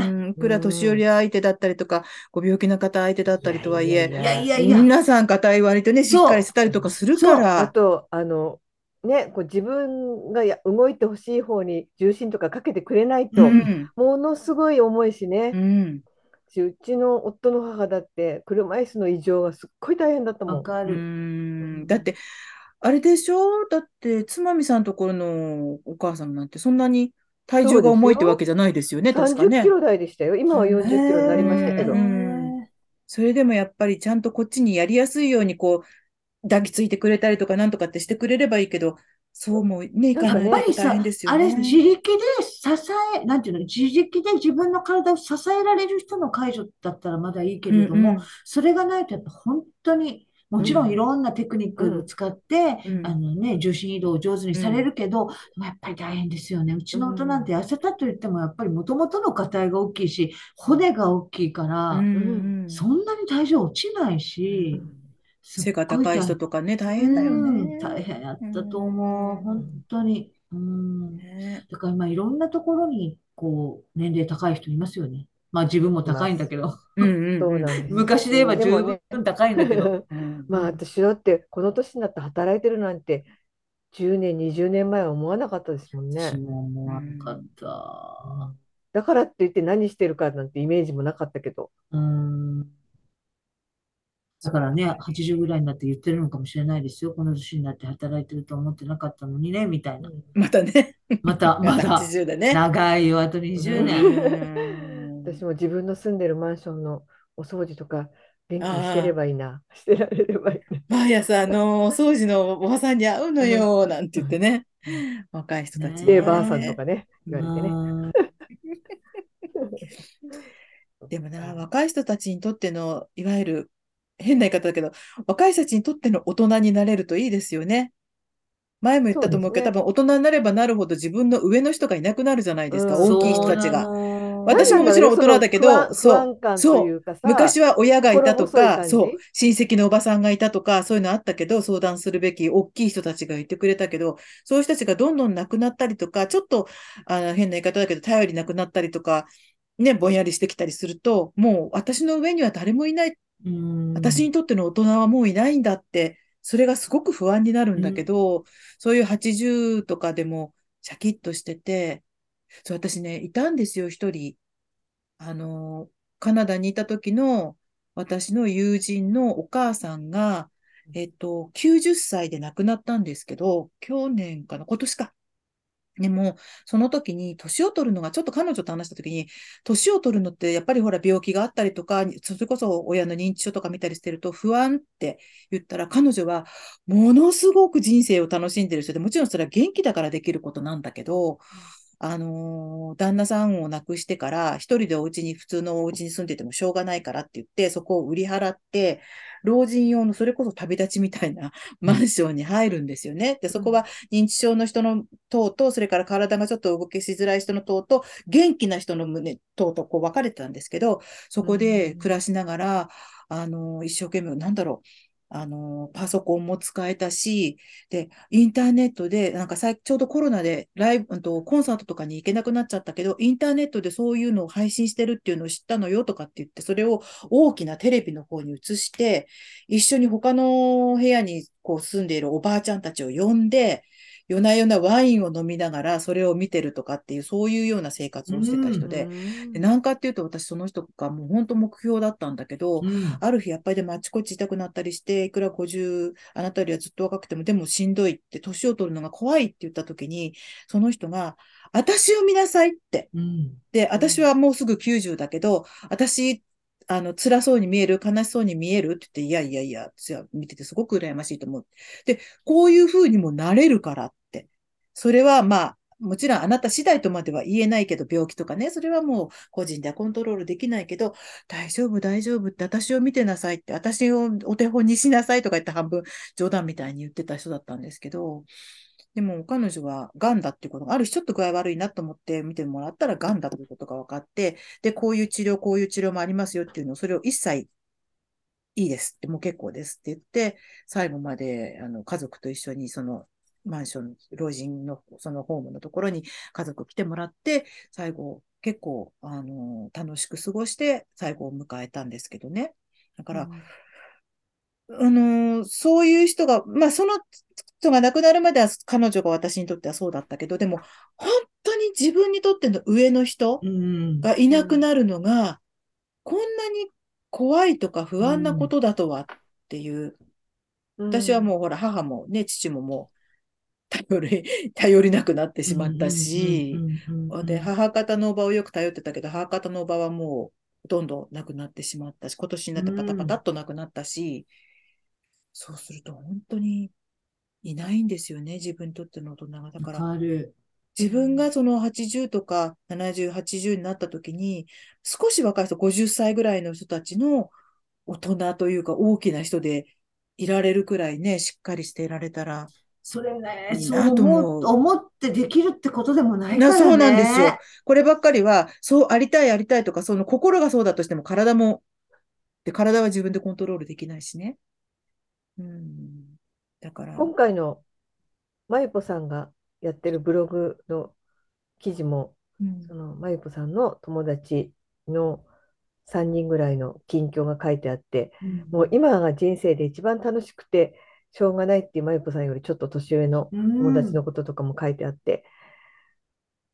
うんいくら年寄り相手だったりとか、ご病気の方相手だったりとはいえ、いやいいやいや。皆さん硬い割とね、しっかりしてたりとかするかあら。と、あの、ね、こう自分がや動いてほしい方に重心とかかけてくれないと、うん。ものすごい重いしね。うん。ううちの夫の母だって車椅子の異常がすっごい大変だったもん。うわかる。んだって、あれでしょ？だって、つまみさんところのお母さんなんて、そんなに体重が重いってわけじゃないですよね、確か30ねキ。ロ台でしたよ。今は40キロになりましたけどう。んそれでもやっぱりちゃんとこっちにやりやすいようにこう抱きついてくれたりとかなんとかってしてくれればいいけど、そうもね、いかないとやっぱりさ、大変ですよあれ、ね。自力で支え、なんていうの、自力で自分の体を支えられる人の介助だったらまだいいけれども、うんうん。それがないとやっぱ本当に、もちろんいろんなテクニックを使って、うん。あのね、重心移動を上手にされるけど、でもやっぱり大変ですよね。うちの夫なんて痩せたと言っても、やっぱりもともとのがたいが大きいし、骨が大きいから、うんうんそんなに体重落ちないし、すっ背が高い大人とかね、大変だようんね。大変やったと思う。うん本当に。うん。ねだから今いろんなところに、こう、年齢高い人いますよね。まあ自分も高いんだけど、うんうんそうなんです。昔で言えば十分高いんだけど。うんまあ私だってこの年になって働いてるなんて10年、20年前は思わなかったですもんね私。も思わなかった。だからって言って何してるかなんてイメージもなかったけど。うん。だからね、80ぐらいになって言ってるのかもしれないですよ。この年になって働いてると思ってなかったのにね、みたいな。またね、また、まだ、80だね。長いよ、あと20年。うん私も自分の住んでるマンションのお掃除とか元気にしてればいいな。してられればいいな。毎朝、あの、お掃除のおばさんに会うのよ、なんて言ってね。若い人たちで、ばあさんとかね、言われてね。うんでもな、若い人たちにとっての、いわゆる、変な言い方だけど、若い人たちにとっての大人になれるといいですよね。前も言ったと思うけど、そうです多分大人になればなるほど自分の上の人がいなくなるじゃないですか、うん。大きい人たちが。私ももちろん大人だけどその不安そう。昔は親がいたとか、そう、親戚のおばさんがいたとか、そういうのあったけど、相談するべき大きい人たちがいてくれたけど、そういう人たちがどんどん亡くなったりとか、ちょっと、あの、変な言い方だけど、頼りなくなったりとか、ね、ぼんやりしてきたりすると、もう私の上には誰もいない、うん私にとっての大人はもういないんだって、それがすごく不安になるんだけど、そういう80とかでもシャキッとしてて、そう、私ね、いたんですよ、一人。あの、カナダにいた時の私の友人のお母さんが、えっと、90歳で亡くなったんですけど、去年かな、今年か。でも、その時に年を取るのが、ちょっと彼女と話した時に、年を取るのってやっぱりほら病気があったりとか、それこそ親の認知症とか見たりしてると不安って言ったら、彼女はものすごく人生を楽しんでる人で、もちろんそれは元気だからできることなんだけど、あのー旦那さんを亡くしてから、一人でお家に、普通のお家に住んでてもしょうがないからって言って、そこを売り払って、老人用の、それこそ旅立ちみたいなマンションに入るんですよね。で、そこは認知症の人の棟と、それから体がちょっと動きしづらい人の棟と、元気な人の胸棟とこう分かれてたんですけど、そこで暮らしながら、あの、一生懸命、なんだろう、あの、パソコンも使えたし、で、インターネットで、なんか最近ちょうどコロナでライブ、うんと、コンサートとかに行けなくなっちゃったけど、インターネットでそういうのを配信してるっていうのを知ったのよとかって言って、それを大きなテレビの方に移して、一緒に他の部屋にこう住んでいるおばあちゃんたちを呼んで、夜な夜なワインを飲みながらそれを見てるとかっていう、そういうような生活をしてた人で、でなんかっていうと私その人がもう本当目標だったんだけど、うん。ある日やっぱりでもあちこち痛くなったりして、いくら50、あなたよりはずっと若くても、でもしんどいって、年を取るのが怖いって言った時に、その人が、私を見なさいって。うん。で、私はもうすぐ90だけど、私、あの、辛そうに見える、悲しそうに見えるって言って、いやいやいや、私は見ててすごく羨ましいと思う。で、こういう風にもなれるからって。それはまあ、もちろんあなた次第とまでは言えないけど、病気とかね、それはもう個人ではコントロールできないけど、大丈夫、大丈夫って、私を見てなさいって、私をお手本にしなさいとか言って半分冗談みたいに言ってた人だったんですけど、でも彼女は癌だっていうことがあるし、ちょっと具合悪いなと思って見てもらったら癌だということが分かって、で、こういう治療、こういう治療もありますよっていうのを、それを一切いいですって、もう結構ですって言って、最後まであの家族と一緒にそのマンション、老人のそのホームのところに家族来てもらって、最後結構あの楽しく過ごして最後を迎えたんですけどね。だから、あのーそういう人が、まあ、その人が亡くなるまでは彼女が私にとってはそうだったけど、でも、本当に自分にとっての上の人うんがいなくなるのが、こんなに怖いとか不安なことだとはっていう、私はもうほら、母もね、父ももう、頼り、頼りなくなってしまったし、で、母方のおばをよく頼ってたけど、母方のおばはもうほとんど亡くなってしまったし、今年になってパタパタっと亡くなったし、そうすると本当にいないんですよね、自分にとっての大人が。だから。自分がその80とか70、80になった時に、少し若い人、50歳ぐらいの人たちの大人というか大きな人でいられるくらいね、しっかりしていられたら、それね、いいそう思ってできるってことでもないからなそうなんですよね。。こればっかりは、そうありたいありたいとか、その心がそうだとしても体も、で、体は自分でコントロールできないしね。うん。だから、今回のまゆぽさんがやってるブログの記事も、うんそのまゆぽさんの友達の3人ぐらいの近況が書いてあって、もう今が人生で一番楽しくてしょうがないっていうまゆぽさんよりちょっと年上の友達のこととかも書いてあって、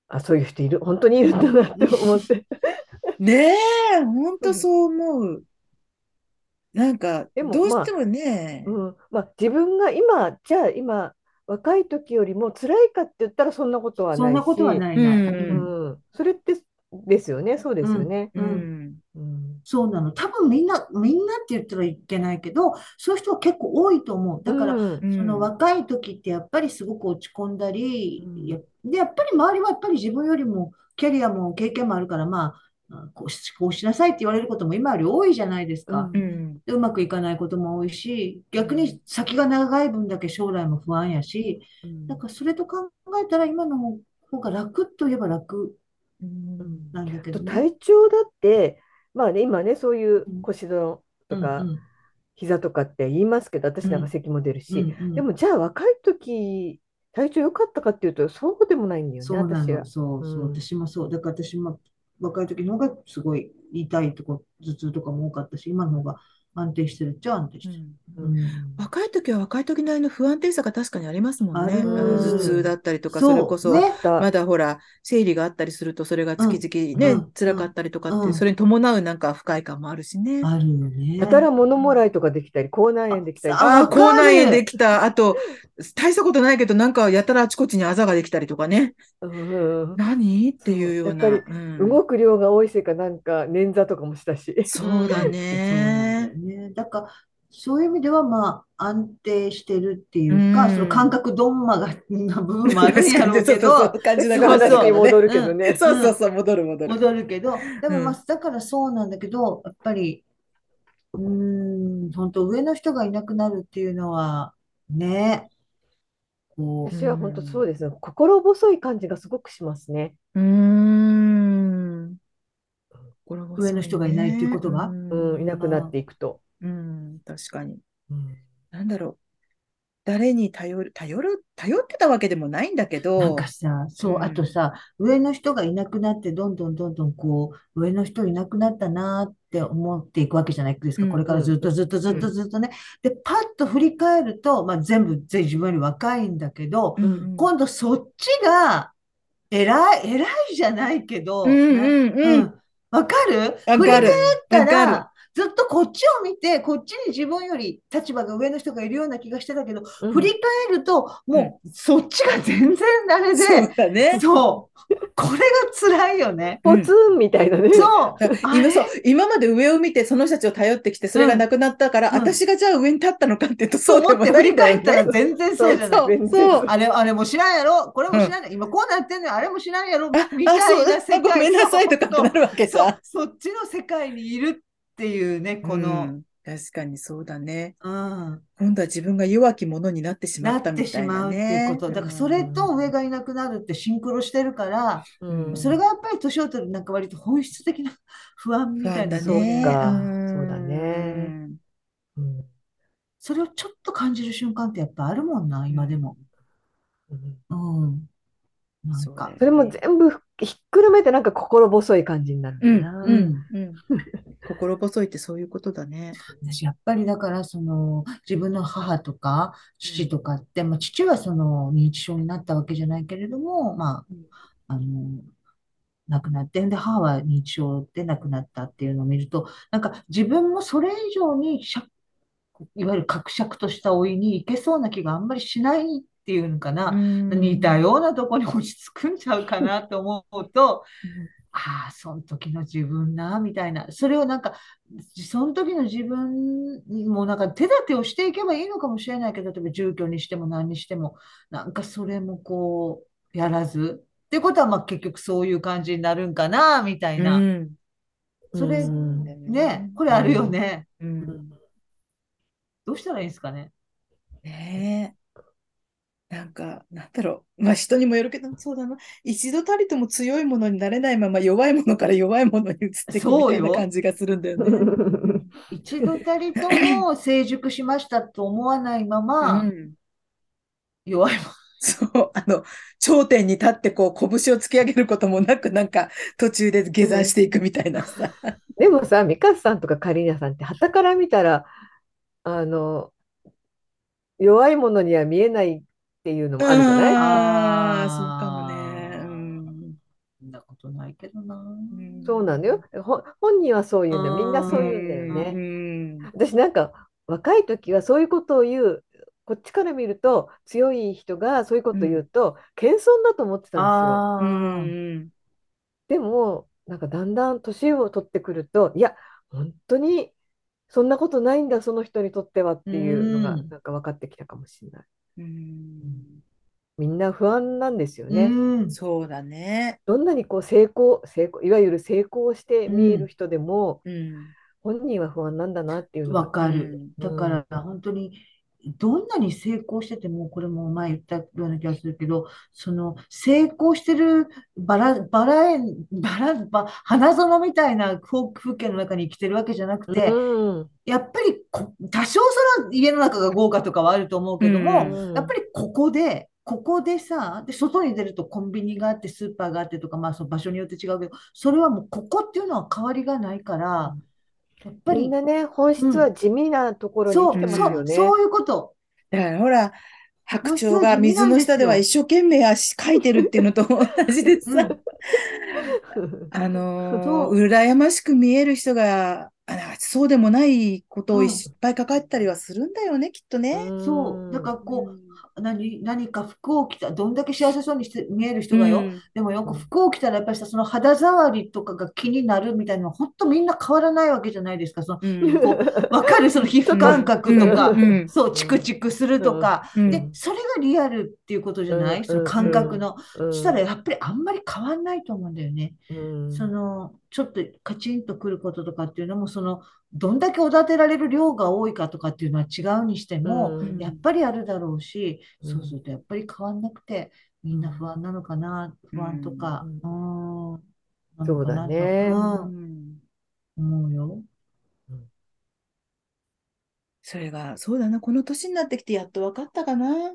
あ、そういう人いる、本当にいるんだなって思って。ねえ、本当そう思う。なんか、でもどうしてもね、うん、まあ自分が今、じゃあ今、若い時よりも辛いかって言ったらそんなことはないそんなことはし、ないな。い。うん。うん、それってですよね、そうですよね。ううん。ん。うん。そうなの。多分みんな、みんなって言ったらいけないけど、そういう人は結構多いと思う。だから、うん。うん。その若い時ってやっぱりすごく落ち込んだり、うん。やで、やっぱり周りはやっぱり自分よりもキャリアも経験もあるから、まあ、あこうし、こうしなさいって言われることも今より多いじゃないですか。うん。うん。でうまくいかないことも多いし、逆に先が長い分だけ将来も不安やし、うん。なんかそれと考えたら今の方が楽といえば楽うん。なんだけどね。体調だって、まあね、今ね、そういう腰のとかうん膝とかって言いますけど、私なんか咳も出るし、うんうん。でもじゃあ若い時、体調良かったかっていうと、そうでもないんだよね、そうなの、私は。そうそう、うん。私もそう。だから私も若い時の方がすごい痛いとこ、頭痛とかも多かったし、今の方が安定してるっちゃ安定してる。うん若い時は若い時なりの不安定さが確かにありますもんね。頭痛だったりとか、それこそ、ねまだほら、生理があったりすると、それが月々ね、うん辛かったりとかってそれに伴うなんか不快感もあるしね。あるよね。やたら物もらいとかできたり、口内炎できたり、ああ口内炎できた。あと、大したことないけど、なんかやたらあちこちにあざができたりとかね。うん何？っていうような。やっぱうん動く量が多いせいか、なんか捻挫とかもしたし。そうだね。よね。だから、そういう意味では、まあ、安定してるっていうか、うんその感覚どんまがな部分もあるんやろうけどう、感じながら戻るけどね。そうそうそう、戻る戻る。戻るけど、でもまうあ、だからそうなんだけど、やっぱり、うーん、本当上の人がいなくなるっていうのは、ね、こ私は本当そうですね。心細い感じがすごくしますね。うーん。上の人がいないっていうことがうん、いなくなっていくと。うん、確かに。うんなんだろう。誰に頼る、頼る、頼ってたわけでもないんだけう、ど、なんかさ、そうう、んあとさ、上の人がいなくなって、どんどんどんどんこう、上の人いなくなったなーって思っていくわけじゃないですか。うんこれからずっとずっとずっとずっとね。で、パッと振り返ると、まあ全部、全自分より若いんだけど、うんうん今度そっちが、偉い、偉いじゃないけど、うんうんうんわかる？わかる。たわかる。ら、ずっとこっちを見て、こっちに自分より立場が上の人がいるような気がしてたけど、うん。振り返ると、もうそっちが全然あれそうね。そう、これが辛いよね。ポツンみたいなね。そう、今そう、今まで上を見てその人たちを頼ってきて、それがなくなったから、うん。私がじゃあ上に立ったのかっていうと、そそううでも思って振り返ったらね。全然そうじゃない。そう。あれ、あれも知らんやろ。これも知らんやろ今こうなってんのよ。あれも知らんやろ。あ、みたいな世界あごめんなさいとかってなるわけさ。そっちの世界にいるっていうね、こうの、ん確かにそうだね。うん、今度は自分が弱き者になってしまなっったみいなてしたまうっていうね。こと。だからそれと上がいなくなるってシンクロしてるから、うんそれがやっぱり年を取るなんか割と本質的な不安みたいな。そうかんそうだね。うんそれをちょっと感じる瞬間ってやっぱあるもんな、今でも。うんうん。なんか。それも全部ひっくるめてなんか心細い感じになるうん。うんうん。心細いってそういうことだね。私やっぱりだからその自分の母とか父とかって、まあ、父はその認知症になったわけじゃないけれども、まうんあ、あの亡くなってで母は認知症で亡くなったっていうのを見るとなんか自分もそれ以上にしゃいわゆる格尺とした老いに行けそうな気があんまりしないっていうのかな、似たようなとこに落ち着くんちゃうかなと思うと、ああ、その時の自分な、みたいな。それをなんか、その時の自分にもなんか手立てをしていけばいいのかもしれないけど、例えば住居にしても何にしても、なんかそれもこう、やらず。ってことは、まあ結局そういう感じになるんかな、みたいな。うんそれうんね、これあるよね。うんどうしたらいいんですかね。ねえ。なんか、なんだろう。まあ人にもよるけど、そうだな。一度たりとも強いものになれないまま弱いものから弱いものに移っていくみたいな感じがするんだよね。一度たりとも成熟しましたと思わないまま、うん弱いもそう、あの、頂点に立ってこう、拳を突き上げることもなく、なんか途中で下山していくみたいなさ。でもさ、ミカさんとかカリーナさんって、傍から見たら、あの、弱いものには見えないっていうのもあるじゃない？ああ、そうかもね。うんそんなことないけどな。うんそうなんだよ。ほ本人はそう言うんだよ。みんなそう言うんだよね。うん私なんか若い時はそういうことを言う、こっちから見ると強い人がそういうことを言うと、謙遜だと思ってたんですよ。でも、なんかだんだん年を取ってくると、いや、本当にそんなことないんだ、その人にとってはっていうのがうんなんか分かってきたかもしれない。うんみんな不安なんですようね。ん。そうだね。どんなにこう成功、成功、いわゆる成功して見える人でも、うん本人は不安なんだなっていうわかる。うんだから本当にどんなに成功してても、これも前言ったような気がするけど、その成功してるバラ、バラ園、バラ、バ、花園みたいな風風景の中に生きてるわけじゃなくて、うん。やっぱりこ多少その家の中が豪華とかはあると思うけども、うん。やっぱりここで、ここでさ、で、外に出るとコンビニがあって、スーパーがあってとか、まあ、その場所によって違うけど、それはもうここっていうのは変わりがないから、やっぱり、みんなね、本質は地味なところにそう、来てますそう、よね。そう。いうこと。だからほら、白鳥が水の下では一生懸命足書いてるっていうのと同じでさ、うん。あの そー羨ましく見える人が、あそうでもないことをうん。いっぱい抱えてたりはするんだよね、きっとね。そう。だからこう、何、何か服を着た、どんだけ幸せそうにして見える人がよ。うん。でもよく服を着たらやっぱりさ、その肌触りとかが気になるみたいなのは、本当みんな変わらないわけじゃないですか。その、うん。こう、わかる？その皮膚感覚とか、うん。うん。そう、チクチクするとか。うん。で、それがリアルっていうことじゃない、うん。その感覚の。うん。そしたらやっぱりあんまり変わんないと思うんだよね。うん。その、ちょっとカチンとくることとかっていうのも、その、どんだけおだてられる量が多いかとかっていうのは違うにしても、うん。やっぱりあるだろうし、うん。そうするとやっぱり変わんなくて、みんな不安なのかな、不安とか、ううん、なそうだね。うんうん。思うよ。それが、そうだな、この年になってきてやっと分かったかな。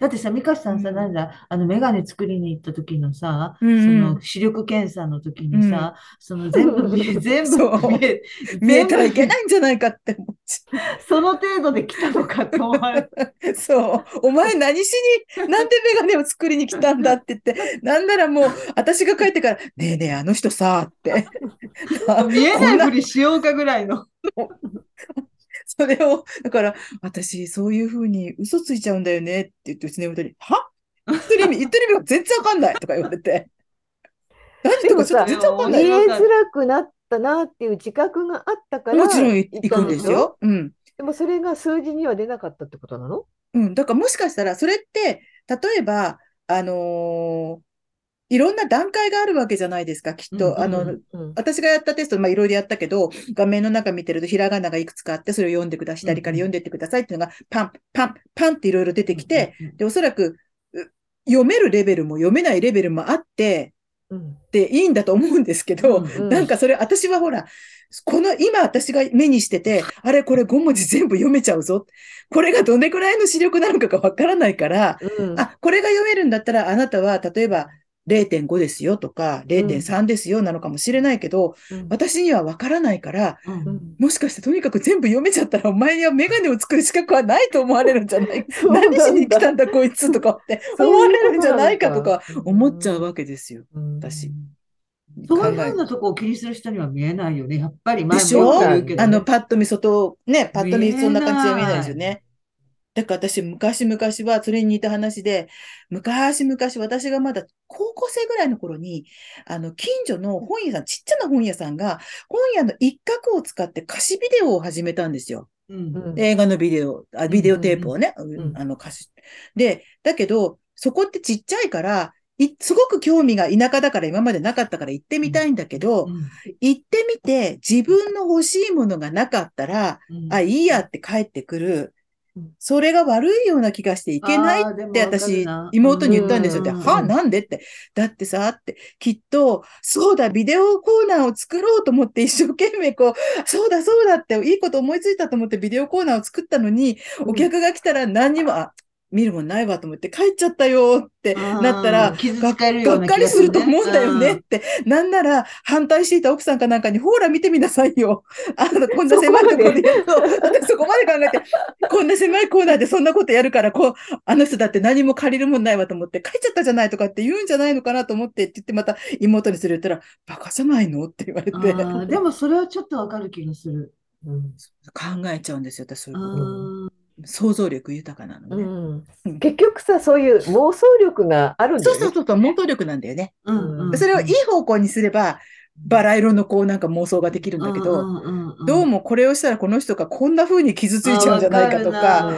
だってさ、ミカさんさ、うんなんだ、あの、メガネ作りに行った時のさ、うんその視力検査の時にさ、その全部見え、全部見え、見えたらいけ全ないんじゃないかって思っち部その程度で来たのかって思われ。そう。お前何しに、なんでメガネを作りに来たんだって言って、なんならもう、私が帰ってから、ねえねえ、あの人さ、って。見えないふりしようかぐらいの。それを、だから、私、そういうふうに嘘ついちゃうんだよねって言って、うちの妹に、は言ってる意味、言ってる意味が全然わかんないとか言われて。何とかちょっと全然わかんない。見えづらくなったなっていう自覚があったからもちろん行行くんですよ。うん。でもそれが数字には出なかったってことなの？うん。だからもしかしたら、それって、例えば、あのーいろんな段階があるわけじゃないですか、きっと。うんあの、うん私がやったテスト、まあ、いろいろやったけど、画面の中見てると、ひらがながいくつかあって、それを読んでください。左から読んでってくださいっていうのが、パン、パン、パンっていろいろ出てきて、で、おそらく、う読めるレベルも読めないレベルもあって、うんでいいんだと思うんですけど、うんなんかそれ、私はほら、この今私が目にしてて、あれこれ5文字全部読めちゃうぞ。これがどれくらいの視力なのかがわからないから、うんあ、これが読めるんだったら、あなたは例えば0.5ですよとか、0.3ですよなのかもしれないけど、うん。私にはわからないから、うん。うん。もしかしてとにかく全部読めちゃったら、お前にはメガネを作る資格はないと思われるんじゃない？何しに来たんだこいつとかって 思われるんじゃないかとか思っちゃうわけですよ。うん。私。そういうふうなとこを気にする人には見えないよね。やっぱり前もでしょ？よく言うけどね。あの、パッと見外、ね、パッと見そんな感じでは見えないですよね。だから私、昔々は、それに似た話で、昔々、私がまだ高校生ぐらいの頃に、あの、近所の本屋さん、ちっちゃな本屋さんが、本屋の一角を使って貸しビデオを始めたんですよ。うんうん映画のビデオ、あビデオテープをね、んあの貸し。で、だけど、そこってちっちゃいから、いすごく興味が田舎だから今までなかったから行ってみたいんだけど、うん行ってみて自分の欲しいものがなかったら、うんあ、いいやって帰ってくるうん。それが悪いような気がしていけないって私な、妹に言ったんですよ。で、うんはなんでって。だってさ、って、きっと、そうだ、ビデオコーナーを作ろうと思って一生懸命こう、そうだ、そうだって、いいこと思いついたと思ってビデオコーナーを作ったのに、お客が来たら何にも、あ、見るもんないわと思って帰っちゃったよってなったらあー、傷つかれるようながっかりすると思うんだよねっうんて。なんなら、反対していた奥さんかなんかに、ほら見てみなさいよ。あの、こんな狭いところでやると、私そこまで考えて、こんな狭いコーナーでそんなことやるから、こう、あの人だって何も借りるもんないわと思って、帰っちゃったじゃないとかって言うんじゃないのかなと思ってって言って、また妹にそれ言ったら、バカじゃないのって言われて、でもそれはちょっとわかる気がする。うん考えちゃうんですよ、私そういうあこと。ー想像力豊かなのうね。んうん結局さ、そういう妄想力があるんだよね。そうそうそうそう、妄想力なんだよね。うんうんそれをいい方向にすれば、バラ色のこうなんか妄想ができるんだけど、うんうんうんどうもこれをしたらこの人がこんな風に傷ついちゃうんじゃないかとあか、う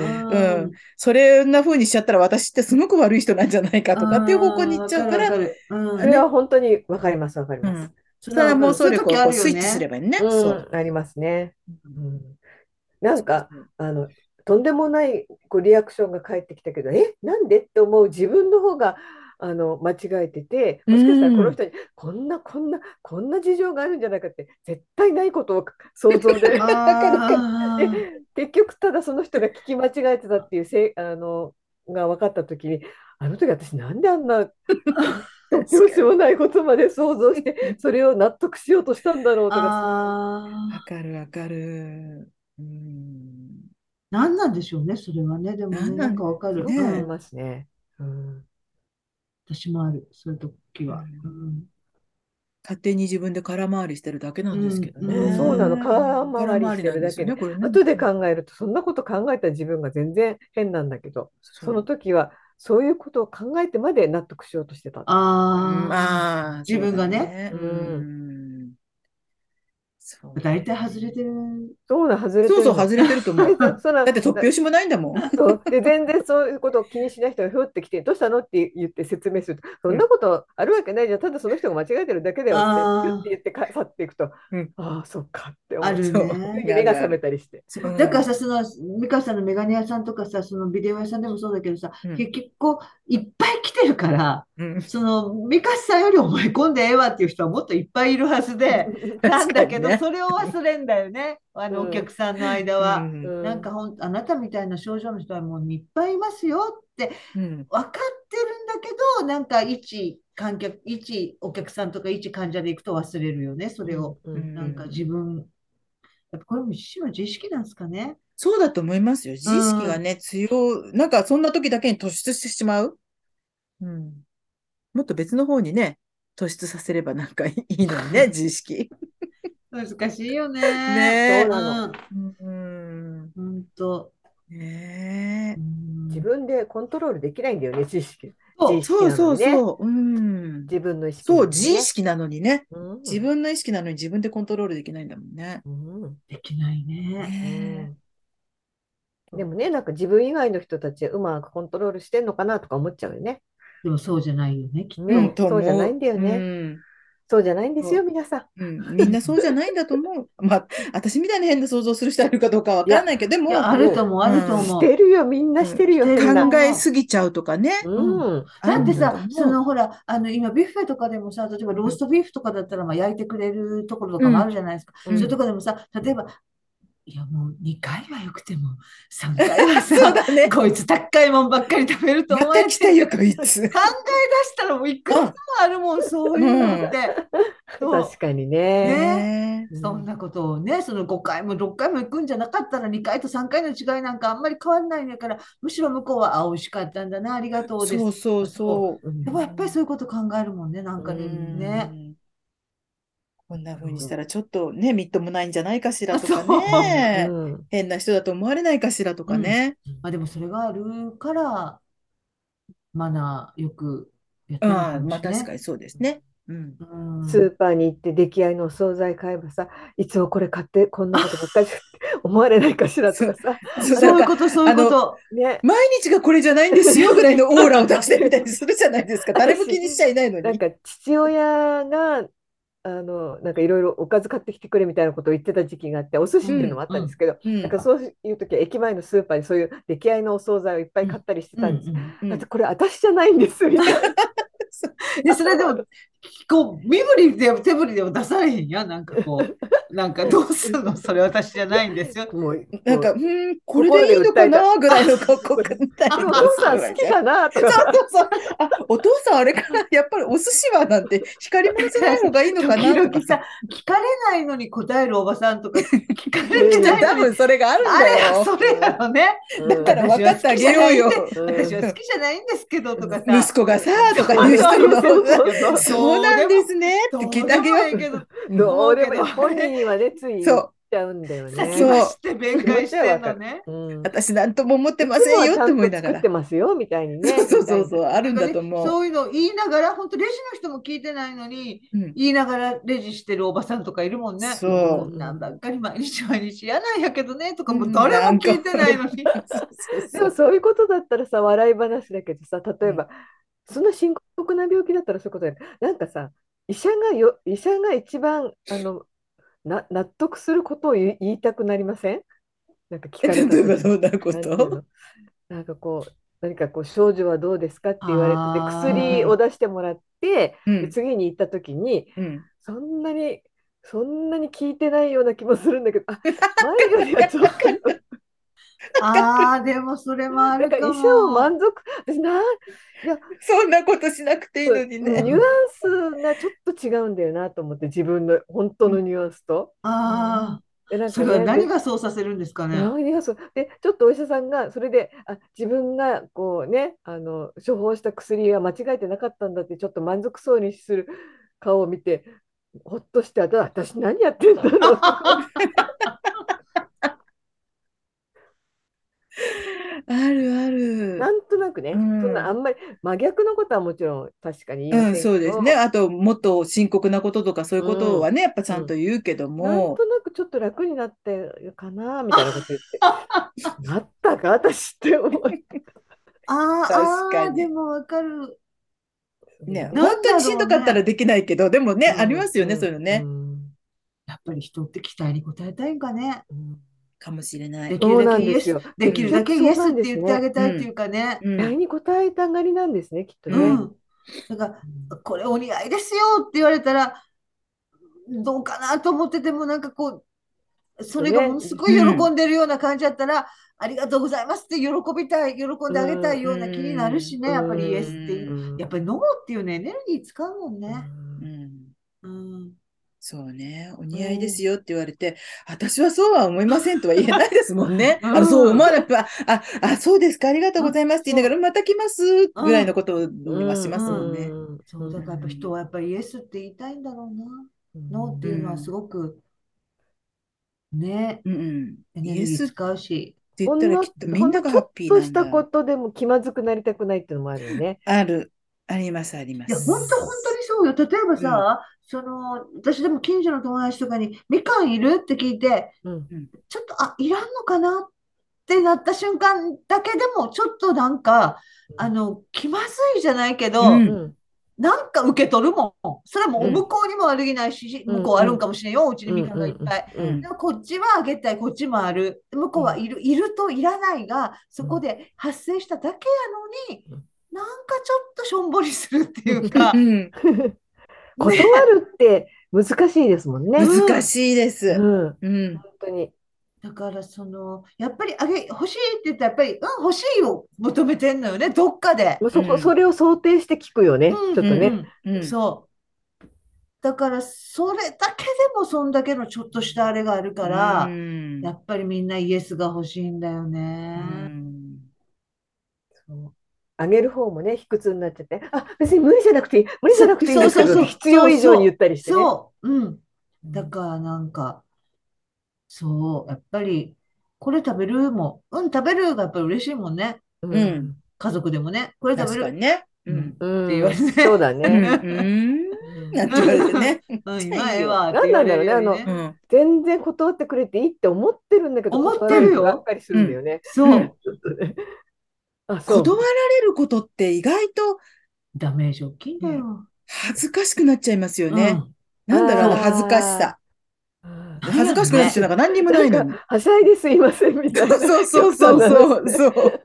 んそれんな風にしちゃったら私ってすごく悪い人なんじゃないかとかっていう方向に行っちゃうから、うんそれは本当にわかります、わかりますうん。それは妄想力をスイッチすればいいね。うんそう。ありますね。うんなんか、あの、とんでもないこうリアクションが返ってきたけど、え、なんでって思う自分の方が、あの、間違えてて、もしかしたらこの人に、こんな、こんな、こんな事情があるんじゃないかって、絶対ないことを想像で。結局、ただその人が聞き間違えてたっていうせい、あの、が分かったときに、あの時私なんであんな、どうしようもないことまで想像して、それを納得しようとしたんだろうとか、あわかるわかる。うん。何なんでしょうね、それはね。でもね、何なんなんかわかる。ねよくありうんますね。うん私もある、そういう時は。ううん勝手に自分で空回りしてるだけなんですけどね。うんうんそうなの空空回り回りなんしてるだけでね、これね。後で考えるとそんなこと考えた自分が全然変なんだけどその時はそういうことを考えてまで納得しようとしてた。うんあああ、自分がねそうだうん。大体外れてる。そうな外れてそうそう、外れてると思う。そうなだって突拍子もないんだもん。そう。で全然そういうことを気にしない人がひょってきて、どうしたのって言って説明すると、そんなことあるわけないじゃん、ただその人が間違えてるだけだよって、言ってか去っていくと、うん。ああ、そっか。って思うあるそうね。目が覚めたりして。う。んだからさ、その、美香さんのメガネ屋さんとかさ、そのビデオ屋さんでもそうだけどさ、うん。結局こう、いっぱい来てるから、うん。その、美香さんより思い込んでええわっていう人はもっといっぱいいるはずで、なんだけど、確それを忘れんだよね、あの、うん。お客さんの間は。うん。うん。なんかほん、あなたみたいな症状の人はもういっぱいいますよってうん。分かってるんだけど、なんか一観客、一お客さんとか一患者で行くと忘れるよね、それを。うん。うん。なんか自分、やっぱこれも一種の自意識なんですかね。そうだと思いますよ。自意識がね、強い、なんかそんな時だけに突出してしまう。うん。もっと別の方にね、突出させればなんかいいのにね、自意識。難しいよね。ねえそうなの？うん。うん。ほんと。ねえうん自分でコントロールできないんだよね、知識。そう自意識そうそうなのにねそう。うん。自分の意識なそう、自意識なのにね。うん自分の意識なのに自分でコントロールできないんだもんね。うんできないね。ねでもね、なんか自分以外の人たちはうまくコントロールしてんのかなとか思っちゃうよね。でもそうじゃないよね、きっと。そうじゃないんだよねうんそうじゃないんですよ、そ皆さん。うん、みんなそうじゃないんだと思う。まあ、私みたいな変な想像する人いるかどうかわかんないけど、でも、あると思う、あると思しう。てるよ、みんなしてるよ、考えすぎちゃうとかね。うん。だってさそのほら、あの今、ビュッフェとかでもさ、例えばローストビーフとかだったら、まあ、焼いてくれるところとかもあるじゃないですか。うんそういうところでもさ、例えば、いや、もう2回はよくても、3回はさ、だね。こいつ高いもんばっかり食べるとま思えた来たよ、こいつ。考え出したらもういくつもあるもん、そういうのって。そう確かにね。ねうんそんなことをね、その5回も6回も行くんじゃなかったら2回と3回の違いなんかあんまり変わんないんだから、むしろ向こうは、あ、美味しかったんだな、ありがとうです。そうそうそう。うんでもやっぱりそういうこと考えるもんね、なんかね。こんな風にしたらちょっとね、みっともないんじゃないかしらとかそうね。うん変な人だと思われないかしらとかね。まあでもそれがあるから、マナーよくやってうん、るのかもまあしれない確かにそうですね。うん。うんスーパーに行って出来合いのお惣菜買えばさ、いつもこれ買ってこんなことばっかり思われないかしらとかさ、そうそういうこと、そういうこと。ね、毎日がこれじゃないんですよぐらいのオーラを出してみたりするじゃないですか。誰も気にしちゃいないのに。なんか父親があのなんかいろいろおかず買ってきてくれみたいなことを言ってた時期があって、お寿司っていうのもあったんですけど、うんなんかそういう時は駅前のスーパーにそういう出来合いのお惣菜をいっぱい買ったりしてたんです。うんだってこれ私じゃないんですみたいな。で、それでも、こう、身振りでも手振りでも出されへんやん。なんかこう、なんか どうするの？それ私じゃないんですよ。もうなんか、もううん、これでいいのかな？ぐらいの格好がみたいあなお父さん好きかな？とそうか。そうそう。あ、お父さんあれかな？やっぱりお寿司はなんて光り物じゃない方がいいのかな？時とか々さ、聞かれないのに答えるおばさんとか、聞かれてない多のに、分それがあるんあれだよ。それなのね。だから分かってあげようよ。うん私は好きじゃないんですけどとかさ。息子がさ、とか言う人いるそうなんですね。って聞いてあげよでもいいけど、どうでも本人はねつい言そうっちゃうんだよね。先走って弁解してんのね。うん私なんとも思ってませんよって思いながら作って。ますよみたいにね。そうそうそうそう、あるんだと思う。そういうのを言いながら、本当レジの人も聞いてないのに、うん言いながらレジしてるおばさんとかいるもんね。そうなんばっかり毎日毎日嫌なんやけどねとか、も誰も聞いてないのに。そうそういうことだったらさ笑い話だけどさ例えば、そんな深刻な病気だったらそういうことだよなんかさ医者がよ医者が一番あのな納得することを言いたくなりません？なんか聞かれた例えば時どんなこと。の？なんかこう何かこう症状はどうですかって言われてて薬を出してもらって、うん。で次に行った時にうん。そんなにそんなに聞いてないような気もするんだけどあ前よりはちょっと ああ、でもそれもあなんか医るかも。者を満足私ないやそんなことしなくていいのにね。ニュアンスがちょっと違うんだよなと思って自分の本当のニュアンスと。ああ、でなんかそれはね何がそうさせるんですかね。何がそうでちょっとお医者さんがそれであ自分がこうねあの処方した薬が間違えてなかったんだってちょっと満足そうにする顔を見てほっとして、あと私何やってんだろうとか あるある。なんとなくね、うん。そんなあんまり真逆のことはもちろん確かに言いうん、ませんけど、そうですね。あと、もっと深刻なこととかそういうことはね、やっぱちゃんと言うけどなんもと、なくちょっと楽になってるかなみたいなこと言って、なったか？私って思い。あー確かに。でもわかる。ね、本当にしんどかったらできないけど、でもね、うん。ありますよね、そういうのね。ん。やっぱり人って期待に応えたいんかね。うんかもしれない。できるだけイエスできるだけイエスって言ってあげたいうんっていうかね。うん期待に応えたがりなんですね、きっとね。うん。だから、これお似合いですよって言われたら、どうかなと思ってても、なんかこう、それがものすごい喜んでるような感じだったら、ありがとうございますって喜びたい、喜んであげたいような気になるしね、うんやっぱりイエスっていうう。んやっぱりノーっていうね、エネルギー使うもんね。うんうん。そうね、お似合いですよって言われて、私はそうは思いませんとは言えないですもんね。うんあのそう思わなくば、あ、あ、そうですか、ありがとうございますって言いながら、また来ますぐらいのことを今しますもんね。うんそう、だからやっぱ人はやっぱりイエスって言いたいんだろうな。ノーっていうのはすごく、ね、うんうん。イエス使うし。言ったらきっとみんながハッピーなんだ。のちょっとしたことでも気まずくなりたくないっていうのもあるよね。ある。あります、ありまいや、す。本当本そうよ。例えばさ、その、私でも近所の友達とかに、みかんいる？って聞いて、うんちょっと、あ、いらんのかな？ってなった瞬間だけでも、ちょっとなんか、あの、気まずいじゃないけど、うん。うんなんか受け取るもん。それもうん向こうにも悪気ないし、うん。向こうあるんかもしれんよ。うちにみかんがいっぱい。うん。でもこっちはあげたい、こっちもある。向こうはいる、いるといらないが、そこで発生しただけやのに、うんなんかちょっとしょんぼりするっていうかう、ん 断るって難しいですもんね。難しいです。うん、うん。本当に。だからその、やっぱりあげ、欲しいって言ったら、やっぱり、うん、欲しいを求めてんのよね、どっかで。もうそこ、うんそれを想定して聞くよね、うんちょっとね。うんそう。だから、それだけでもそんだけのちょっとしたあれがあるからう、んやっぱりみんなイエスが欲しいんだよね。うんそうあげる方もね、卑屈になっちゃって、あ、別に無理じゃなくていい、無理じゃなくていいんだけど、そうそうそう必要以上に言ったりしてね。そう、うん。だからなんか、そう、やっぱり、これ食べるも、うん、食べるがやっぱり嬉しいもんね。ううん家族でもね。これ食べる。確かにね。うん。うんって言われてそうだうん。ね。うん。なんて言われてね。うん、今ええわってなんだろうねあの。うん。全然断ってくれていいって思ってるんだけど、思ってるよばっかりするんだよね。そう、ちょっとね。あ、そう。断られることって意外とダメージ大きいんだよ。恥ずかしくなっちゃいますよね。うんなんだろう、恥ずかしさ。恥ずかしくなるってなんか何にもないのに。はしゃいですいませんみたいな。そうそうそうそうそう。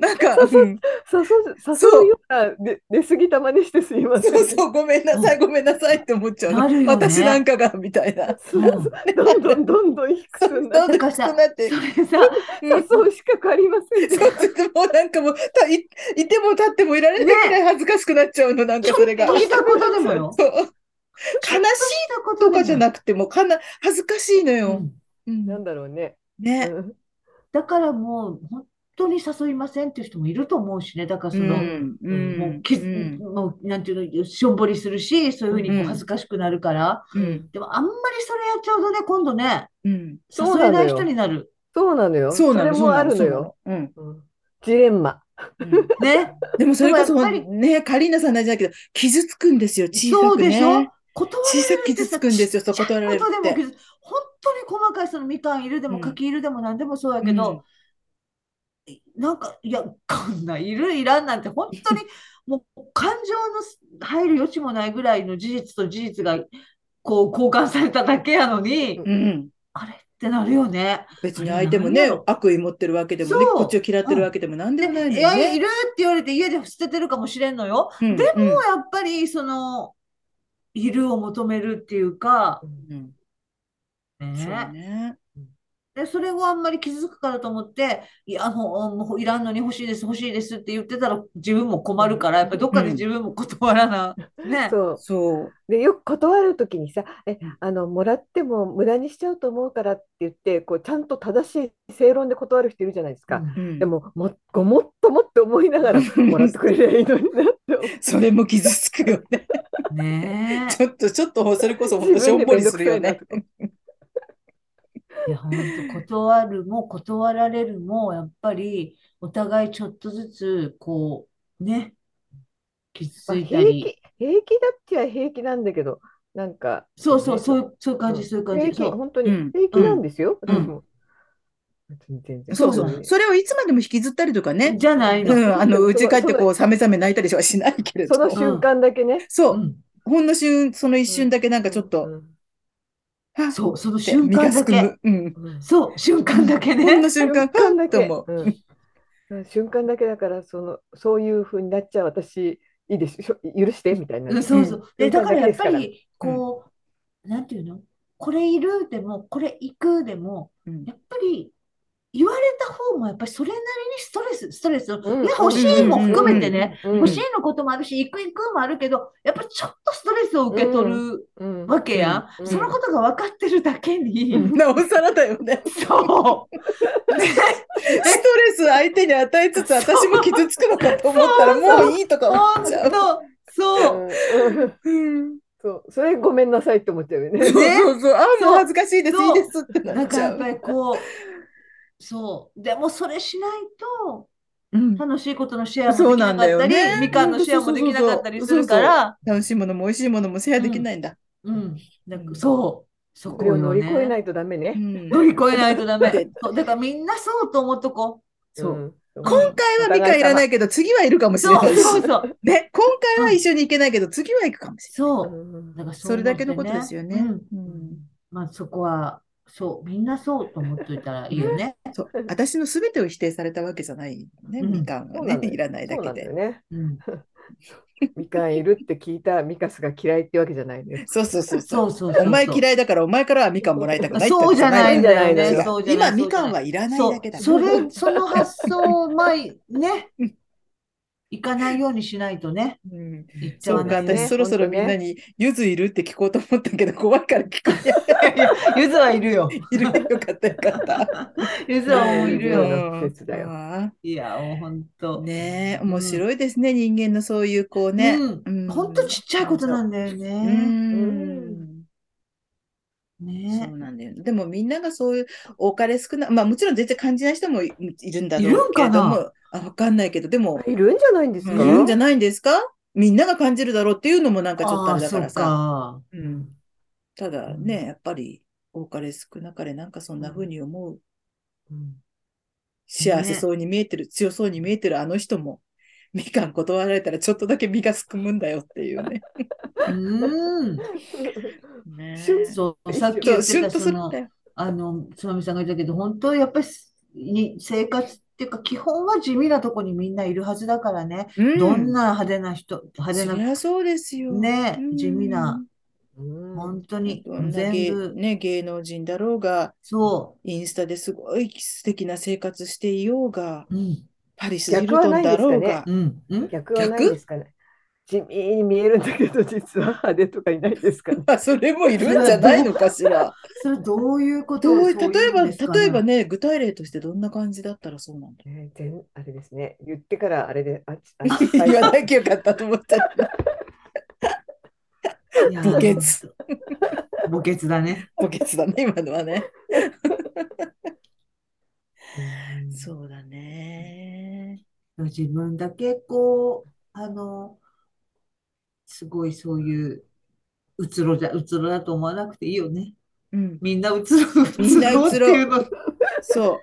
なんか、うん誘うような出出過ぎた真似してすいません。そうそう、ごめんなさい、ごめんなさいって思っちゃう私なんかが、みたいな。どんどんどんどん低くなってどんどん低くなって。それさ、誘う資格ありませんそうもうなんかもうたい、いても立ってもいられないくらい恥ずかしくなっちゃうの、なんかそれが。ちょっとしたことでもよ。そう悲しいとかじゃなくてもかな恥ずかしいのよ。うんうんなんだろうね。ね。うんだからもう本当に誘いませんっていう人もいると思うしね。だからその、うんうんもうき、うんもうなんていうの、しょんぼりするし、そういうふうにこううん恥ずかしくなるから。うんでもあんまりそれやっちゃうとね、今度ね、うんそうなのよ誘えない人になる。そうなのよ。そうなの、れそうなの、もあるのよ。そうんうんジレンマ。うんね。でもそれこそね、カリーナさん大事だけど、傷つくんですよ、小さくそうでしょ？ね。断小さく傷つくんですよ、そこちっちゃい断られるって。本当に細かいそのみかんいるでもうん柿いるでも何でもそうやけど、なんか、いや、こんないるいらんなんて本当にもう感情の入る余地もないぐらいの事実と事実がこう交換されただけやのに、うんうん。あれってなるよね。別に相手もね悪意持ってるわけでもね、こっちを嫌ってるわけでもなんでもないのいにや、いね。るって言われて家で捨ててるかもしれんのよ。うんでもうんやっぱりその、いるを求めるっていうか、うんね。そうね。で、それをあんまり傷つくからと思って、いや、もう、もういらんのに欲しいです、欲しいですって言ってたら自分も困るから、やっぱりどっかで自分も断らな、ね。そう。そう。で、よく断るときにさ、え、あの、もらっても無駄にしちゃうと思うからって言って、こう、ちゃんと正しい正論で断る人いるじゃないですか。うんでも、も、ごもっともって思いながら、もらってくれりゃいいのになって。それも傷つくよね。ねちょっと、ちょっと、それこそ本当しょんぼりするよね。え。いや、本当断るも断られるも、やっぱりお互いちょっとずつ、こう、ね、傷まあついたり。平気、平気だっちゃ平気なんだけど、なんか、そうそう、ねそういう、そういう感じ、うんそういう感じ。平気、そう。本当にうん平気なんですよ、うん私も。別に全然。そうそうそうそれをいつまでも引きずったりとかね。じゃないの。うん、あの、そううち帰ってこう、そさめざめ泣いたりはしないけれど。その瞬間だけね。そうう。んほんの瞬、その一瞬だけなんかちょっと、そう、そのて瞬間だけ。うん。うん。そう、瞬間だけほんね。の瞬間、瞬間だけう。うん。瞬間だけだから、その、そういう風になっちゃう私、いいですよ、許して、みたいなうん。そうそう。で、だからやっぱり、こう、なん。ていうのこれいるでも、これ行くでも、うん。やっぱり言われた方もやっぱりそれなりにストレス、ストレス。うんいや、欲しいも含めてね、うん欲しいのこともあるし、行く行くもあるけど、やっぱりちょっとストレスを受け取るうんわけやん。うんそのことが分かってるだけに、うんなおさらだよね。そう。ね ストレス相手に与えつつ、私も傷つくのかと思ったら、もういいとか思本っちゃう。当、そう。うんうんそう、それごめんなさいって思っちゃうよね。そうそうそう。あ、もう恥ずかしいです、いいですってなっちゃうなんかやっぱ。りこう、そう。でもそれしないと、うん楽しいことのシェアそうもできなかったり、なんだよねみかんのシェアもできなかったりするから、楽しいものも美味しいものもシェアできないんだ。うん。なんかそう。そここれを乗より越えなね。いとダメね。うん乗り越えないとダメで。そうだからみんなそうと思っとこう。そう。ん今回はミカいらないけど、次はいるかもしれそうないし。そうそう。ね、今回は一緒に行けないけど、次は行くかもしれそうう。んだからそれだけのことですよねうんうんまあそこは、そう、みんなそうと思っといたらいいよね。そう。私の全てを否定されたわけじゃないね、うんみかんがねいらないだけで。ね。うん。みかんいるって聞いたミカスが嫌いってわけじゃないのよ。そうそうそうそ。そううそうそうそう。お前嫌いだから、お前からはみかんもらいたくないそうじゃないんだよね。今、みかんはいらないだけだそれ、その発想、まあ、ねうん、いかないようにしないとね、うん言っちゃそうか、わないね。私そろそろみんなに、ゆずいるって聞こうと思ったけど、怖いから聞こえ ゆずはいるよ。いるよかったよかった。ゆずはもういるうんよ。いや、もう本ー当。ねえ、面白いですね、人間のそういうこうね。うん。本当ちっちゃいことなんだようね。ん。そね。うなんだよね。でもみんながそういう多かれ少ない、まあもちろん全然感じない人もいいるんだろうんけども、あ、わかんないけど、でも、いるんじゃないんですか？いるんじゃないんですか？みんなが感じるだろうっていうのもなんかちょっとあだからさ。か。うん。ただね、やっぱり多かれ少なかれなんかそんな風に思う。うん幸せそうに見えてる、強そうに見えてるあの人も、みかん断られたらちょっとだけ身がすくむんだよっていうね。うん。ねそう、さっきそう、言ってた、その。あの、つまみさんが言ったけど、本当やっぱりに生活っていうか、基本は地味なとこにみんないるはずだからね。うんどんな派手な人、派手な、そりゃそうですよ。ねうん地味な、うん本当に全部、ね、芸能人だろうが、そインスタですごい素敵な生活していようが、う。うん。パリス・ヒルトンだろうが逆はないですか、うん。うん。逆はないですかね。地味に見えるんだけど、実は派手とかいないですかね。あ それもいるんじゃないのかしら。それどういうことどうをそう例えば、いうんですか例えばね、具体例としてどんな感じだったらそうなんだね全あれですね。言ってからあれで、あっち、あ 言わなきゃよかったと思っちゃった。墓穴墓穴だね。墓穴だね、今のはね。うんそうだね。自分だけこう、あの、すごいそういう、うつろじゃ、うつろだと思わなくていいよね。うん。みんなうつろ、うみんなうつろっていうの。そう。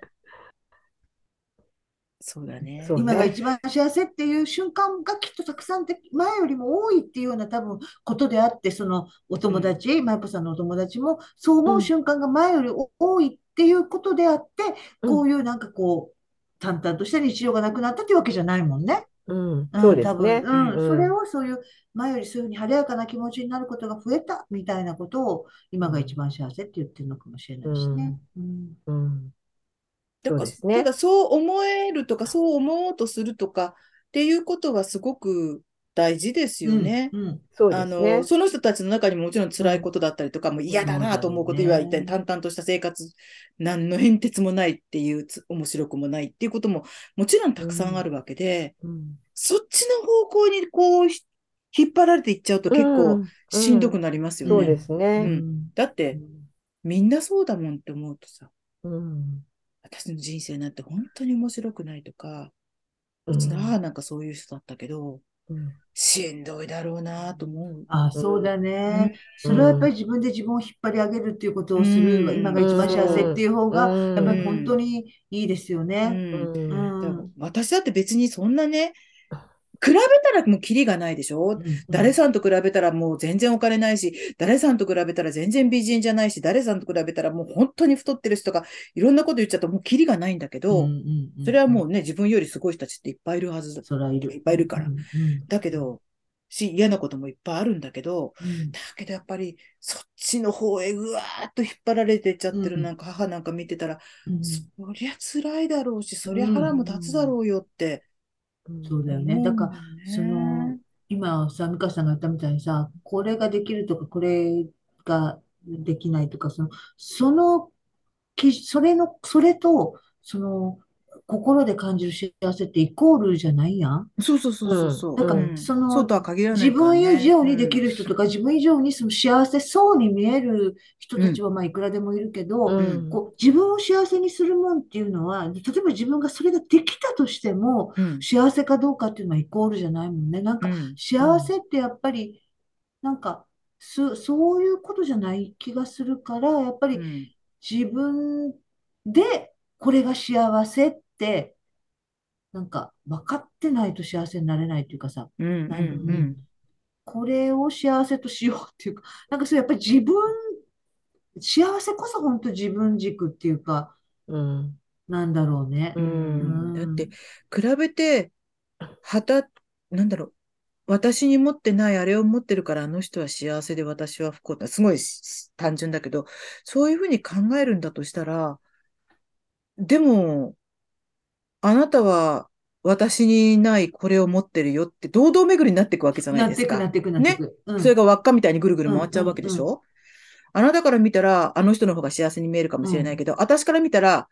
そうだね。今が一番幸せっていう瞬間がきっとたくさんで、前よりも多いっていうような多分ことであって、そのお友達、マイポさんのお友達もそう思う瞬間が前より多いっていうことであって、うんこういうなんかこう、淡々とした日常がなくなったっていうわけじゃないもんね。うん、うんそうです多分、ね。うん、うんそれをそういう前よりそういうふうに晴れやかな気持ちになることが増えたみたいなことを今が一番幸せって言ってるのかもしれないしね。うんうんだからそうですねただそう思えるとか、そう思おうとするとかっていうことはすごく大事ですよね。うんうんそうであの、。その人たちの中にももちろん辛いことだったりとか、もう嫌だなと思うことは一体淡々とした生活、何の変哲もないっていうつ、面白くもないっていうことももちろんたくさんあるわけで、うんそっちの方向にこうひ引っ張られていっちゃうと結う構んしんどくなりますよね。そうですうね。んだって、みんなそうだもんって思うとさ、うん私の人生なんて本当に面白くないとか、うちの母なんかそういう人だったけど、うんしんどいだろうなと思う。あ、そうだね。うん。それはやっぱり自分で自分を引っ張り上げるっていうことをする、うん。今が一番幸せっていう方が、うん。やっぱり本当にいいですようね。私だって別にそんなね、比べたらもうキリがないでしょ？誰さんと比べたらもう全然お金ないし、誰さんと比べたら全然美人じゃないし、誰さんと比べたらもう本当に太ってる人がいろんなこと言っちゃったらもうキリがないんだけど、それはもうね、自分よりすごい人たちっていっぱいいるはずだ。そいる。いっぱいいるから。うんうんだけど、し、嫌なこともいっぱいあるんだけど、うん。だけどやっぱりそっちの方へぐわーっと引っ張られてっちゃってる、うん。なんか母なんか見てたら、うん。そりゃ辛いだろうし、そりゃ腹も立つだろうよってそうだよね。だから、その、今さ、美香さんが言ったみたいにさ、これができるとか、これができないとか、その、その、きそれの、それと、その、心で感じる幸せってイコールじゃないやん。そうそうそう。そうそう。だかそのそうとは限らない自分以上にできる人とか、自分以上にその幸せそうに見える人たちはまあいくらでもいるけど、うん。こう自分を幸せにするもんっていうのは、例えば自分がそれができたとしても、うん。幸せかどうかっていうのはイコールじゃないもんね。なんかうん。幸せってやっぱり、なんか、そ、そういうことじゃない気がするから、やっぱりうん。自分でこれが幸せって、なんか分かってないと幸せになれないっていうかさ、うんうんなんうんこれを幸せとしようっていうか、なんかそうやっぱり自分、幸せこそ本当自分軸っていうか、うんなんだろうねう。うんんだって、比べて、はた、なんだろう、私に持ってないあれを持ってるからあの人は幸せで私は不幸だ。すごいし単純だけど、そういうふうに考えるんだとしたら、でも、あなたは私にないこれを持ってるよって堂々巡りになっていくわけじゃないなですか。ってくなってくなってく。うん。それが輪っかみたいにぐるぐる回っちゃうわけでしうんょあなたから見たら、あの人の方が幸せに見えるかもしれないけど、私から見たら、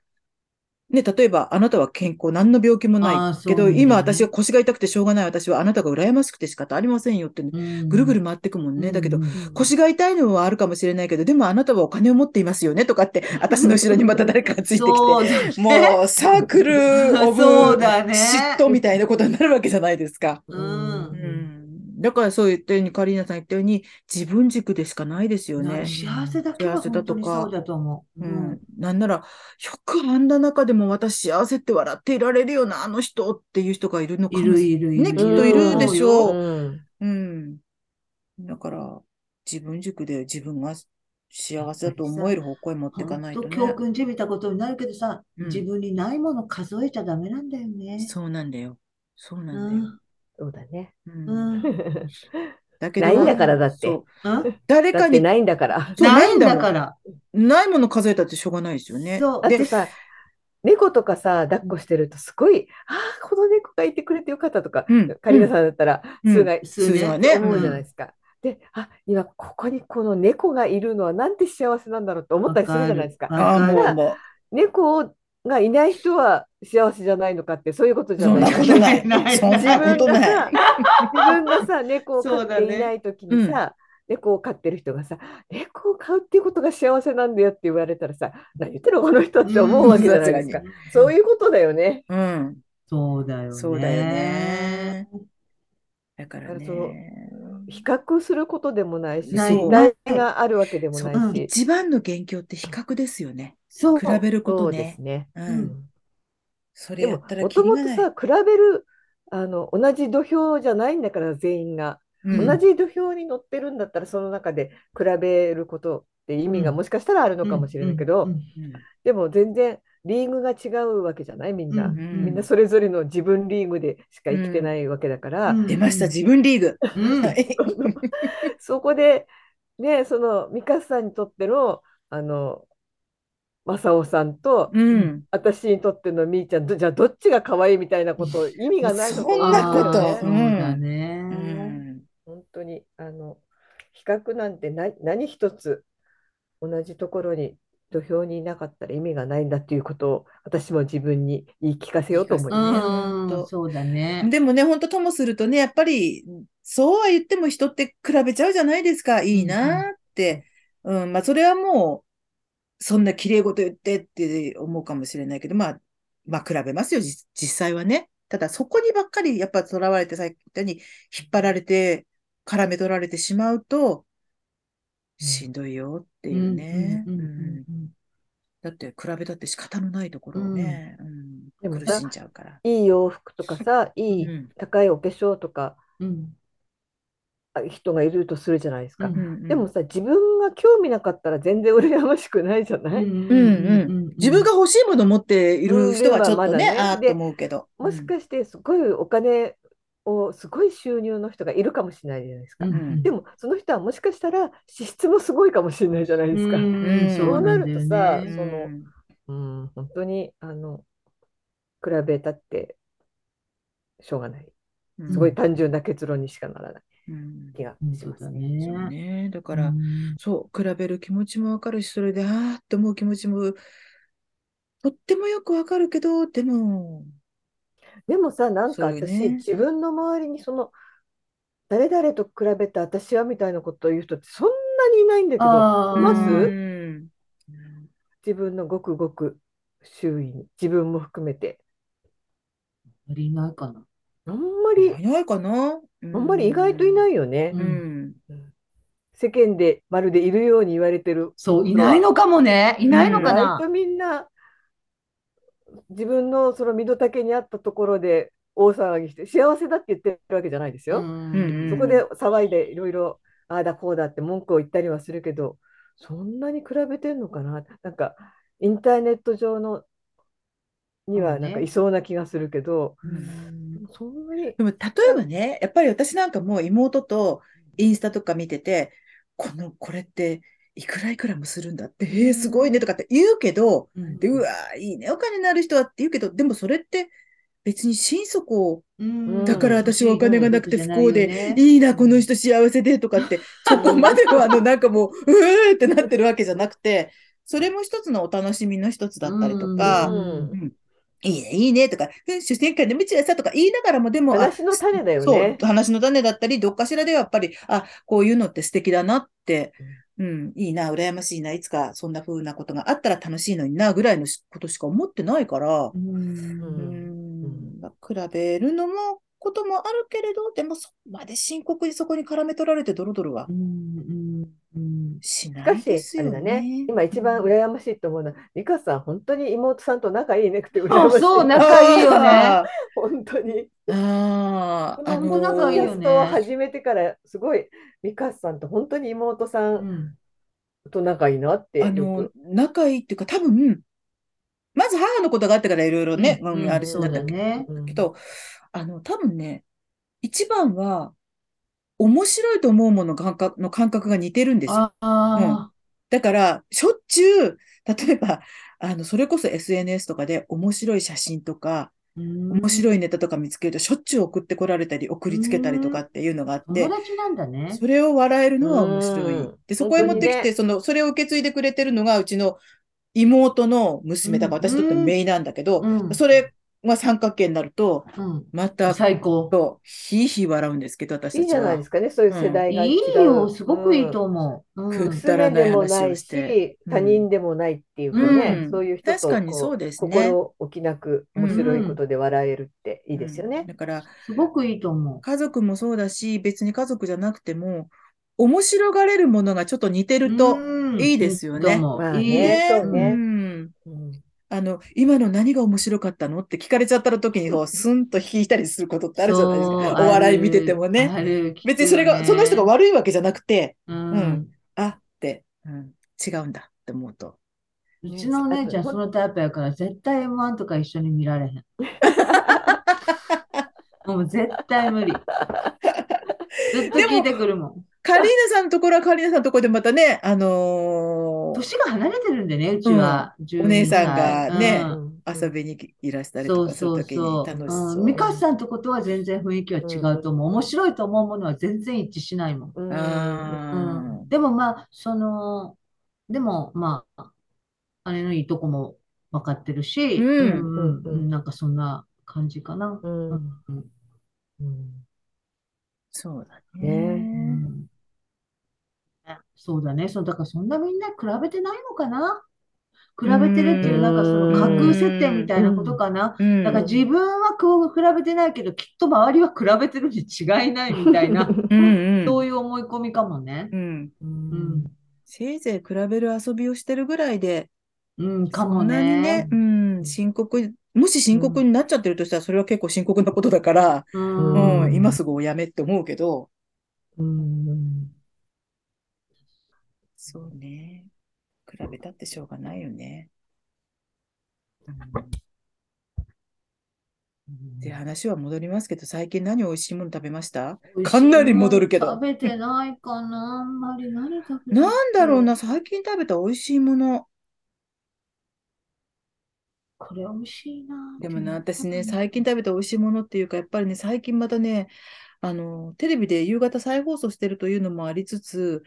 ね、例えば、あなたは健康、何の病気もあないけど、ね今私が腰が痛くてしょうがない。私はあなたが羨ましくて仕方ありませんよって、うん。ぐるぐる回っていくもんね。だけどう、ん腰が痛いのはあるかもしれないけど、でもあなたはお金を持っていますよねとかって、私の後ろにまた誰かがついてきて、だね。もうサークルオブ嫉妬みたいなことになるわけじゃないですか。うん。うんだからそう言ったように、カリーナさん言ったように、自分軸でしかないですよね。幸せだけは本当にそうだと思う。ううんん、なんなら、よくあんな中でも私幸せって笑っていられるよな、あの人っていう人がいるのかいもしるいるいる。ねきっといるでしょううんうん。だから、自分軸で自分が幸せだと思える方向へ持っていかないとね。教訓じみたことになるけどさ、うん自分にないもの数えちゃダメなんだよね。そうなんだよ。そううなんだよ。んそうだね。うん。うん。だけど、ないんだからだって。誰かにないんだから。ないんだから。ないもの数えたってしょうがないですよね。そう。でだってさ、猫とかさ、抱っこしてるとすごい、ああ、この猫がいてくれてよかったとか、うん。カリーナさんだったら、うん。数が、数がね。思うじゃないですか。で、あ、今ここにこの猫がいるのはなんて幸せなんだろうと思ったりするじゃないですか。わああ、もう、も猫がいない人は幸せじゃないのかって、そういうことう、そんじゃないですか。なことない。ないそんなことない。自分がさ、猫を飼っていない時にさ、猫を飼ってる人がさ、猫を飼うっていうことが幸せなんだよって言われたらさ、何言ってるのこの人って思うわけじゃないですか。そういうことだよね。うん。そうだよね。そうだよね。だからね。比較することでもないし、ないがあるわけでもそうないし。一番の元凶って比較ですよね。そう。比べることそうでねす。ね。う。うんんそれでもやったらも。ともとさ、比べるあの同じ土俵じゃないんだから、全員が。うん同じ土俵に乗ってるんだったら、その中で比べることって意味がもしかしたらあるのかもしれないけど、でも全然リーグが違うわけじゃないみんな。うんうんみんなそれぞれの自分リーグでしか生きてないわけだから、うん出ました、自分リーグ。そこで、ね、そのミカさんにとっての、あの、正雄さんと、うん。私にとってのみーちゃん、どじゃあどっちが可愛いみたいなこと、意味がないのそんなことあーそうね。本当に、あの、比較なんて何何一つ同じところに土俵にいなかったら意味がないんだっていうことを私も自分に言い聞かせようと思います。ねうん、ほんとそうだね。でもね、本当ともするとね、やっぱり、そうは言っても人って比べちゃうじゃないですか。いいなーって。うん、まあ、それはもう、そんな綺麗事言ってって思うかもしれないけど、まあ、まあ、比べますよ、じ実際はね。ただ、そこにばっかり、やっぱ囚われて、さっき言ったように、引っ張られて、絡め取られてしまうと、しんどいよっていうね。うんうんうんうんだって、比べたって仕方のないところをね、うん。でもさ苦しんじゃうから。いい洋服とかさ、いいうん。高いお化粧とかうん。あ人がいるとするじゃないですか。うんうんでもさ、自分が興味なかったら全然羨ましくないじゃない、うんうんうん自分が欲しいものを持っている人はちょっとね、ああと思うけど。もしかしてすごいお金を、すごい収入の人がいるかもしれないじゃないですか。うんでも、その人はもしかしたら資質もすごいかもしれないじゃないですか。うんうんそうなるねとさそのうん、本当に、あの、比べたってしょうがない。うんすごい単純な結論にしかならないうん気がうんしますそうだね。だから、うん。そう、比べる気持ちもわかるし、それで、ああって思う気持ちも、とってもよくわかるけど、でも、でもさ、なんか私、ね。自分の周りにその、誰々と比べて私はみたいなことを言う人ってそんなにいないんだけど、ます？うん。自分のごくごく周囲に、自分も含めて。ありないかな。あんまり、いないかなあんまり意外といないよねう。うんん。世間でまるでいるように言われてる。そう、いないのかもね。いないのかな。意外とみんな、自分のその身の丈に合ったところで大騒ぎして、幸せだって言ってるわけじゃないですよ。うんそこで騒いでいろいろ、ああだこうだって文句を言ったりはするけど、そんなに比べてんのかななんか、インターネット上のにはなんかいそうな気がするけど、うんそんなに、でも、例えばね、やっぱり私なんかもう妹とインスタとか見てて、この、これって、いくらいくらもするんだって、へえ、すごいねとかって言うけど、うん。で、うわー、いいね、お金のある人はって言うけど、でもそれって別に心底、うん。だから私はお金がなくて不幸で、ね。いいな、この人幸せでとかって、そこまではあの、なんかもう、うーってなってるわけじゃなくて、それも一つのお楽しみの一つだったりとか、うん。うんいいね、いいねとか、うん出世界の道はさとか言いながらも、でも、あ話の種だよそうね、。話の種だったり、どっかしらではやっぱり、あ、こういうのって素敵だなって、うん、いいな、羨ましいな、いつかそんな風なことがあったら楽しいのにな、ぐらいのことしか思ってないから、うん。比べるのも、こともあるけれど、でもそこまで深刻にそこに絡め取られてドロドロはうんしかし、あれだねね。、今一番羨ましいと思うのは、美香さん、本当に妹さんと仲いいねって羨あましい。そう仲いいよねあ 本当に。ーあー、あこの本当仲いいよね始めてから、すごい、美香さんと本当に妹さうんんと仲いいなってよあのく。、仲いいっていうか、多分、まず母のことがあってからいろいろね、うんうんあれしそうなった。けど、あの、多分ね、一番は、面白いと思うもの感覚の感覚が似てるんですよ。ああ、だから、しょっちゅう、例えば、あの、それこそ SNS とかで面白い写真とか、面面白いネタとか見つけると、しょっちゅう送ってこられたり、送りつけたりとかっていうのがあって友、達なんだね。それを笑えるのは面白い。うん。で、そこへ持ってきて、その、それを受け継いでくれてるのが、うちの妹の娘だから、うん私にとって姪なんだけど、うん。それが三角形になると、うん。また、最高。そう、ひいひい笑うんですけど、私たちは。いいじゃないで。すかね、そういう世代が違いいうよ、すごくいいと思う。うん。くだらない娘でもない話をして。し、他人でもないっていうかね、うん。そういう人と確かにこそうですね。心置きなく面白いことで笑えるっていいですよね。うん。だから、すごくいいと思う。家族もそうだし、別に家族じゃなくても、面白がれるものがちょっと似てると、うん。いいですよね。いいですそうね。うん。うんあの、今の何が面白かったの？って聞かれちゃった時に、こう、スンと引いたりすることってあるじゃないですか。お笑い見ててもね。ある別にそれが、その人が悪いわけじゃなくて、ううんん。あって、うん、違うんだって思うと。うちのお姉ちゃんそのタイプやから絶対 M1 とか一緒に見られへん。もう絶対無理。ずっと聞いてくるもん。カリーナさんのところはカリーナさんのところでまたね、あのー年が離れてるんでね、うちは。お姉さんがね12歳うん。遊びにいらしたりとかするそう。そうときに。楽しそう。う。ん、ミカさんとことは全然雰囲気は違うと思う。面白いと思うものは全然一致しないもん。うん。あうん、でもまあ、その、でもまあ、姉のいいとこも分かってるし、うん。うんうんなんかそんな感じかな。うん。そうだねそうだね。そう、だからそんなみんな比べてないのかな？比べてるっていう、なんかその架空設定みたいなことかな？うんだから自分はこう比べてないけど、きっと周りは比べてるに違いないみたいな、うんうんそういう思い込みかもね。うん。せいぜい比べる遊びをしてるぐらいで、うん、かもそんなにねね、。うん、深刻、もし深刻になっちゃってるとしたら、それは結構深刻なことだから、ううんうん、今すぐおやめって思うけど、うん。そうね。比べたってしょうがないよね。で、話は戻りますけど、最近何美味しいもの食べました？かなり戻るけど食べてないかな、あんまり何食べたなんだろうな、最近食べた美味しいもの。これ美味しいな。でもね、私ね、最近食べた美味しいものっていうか、やっぱりね、最近またね、あの、テレビで夕方再放送してるというのもありつつ、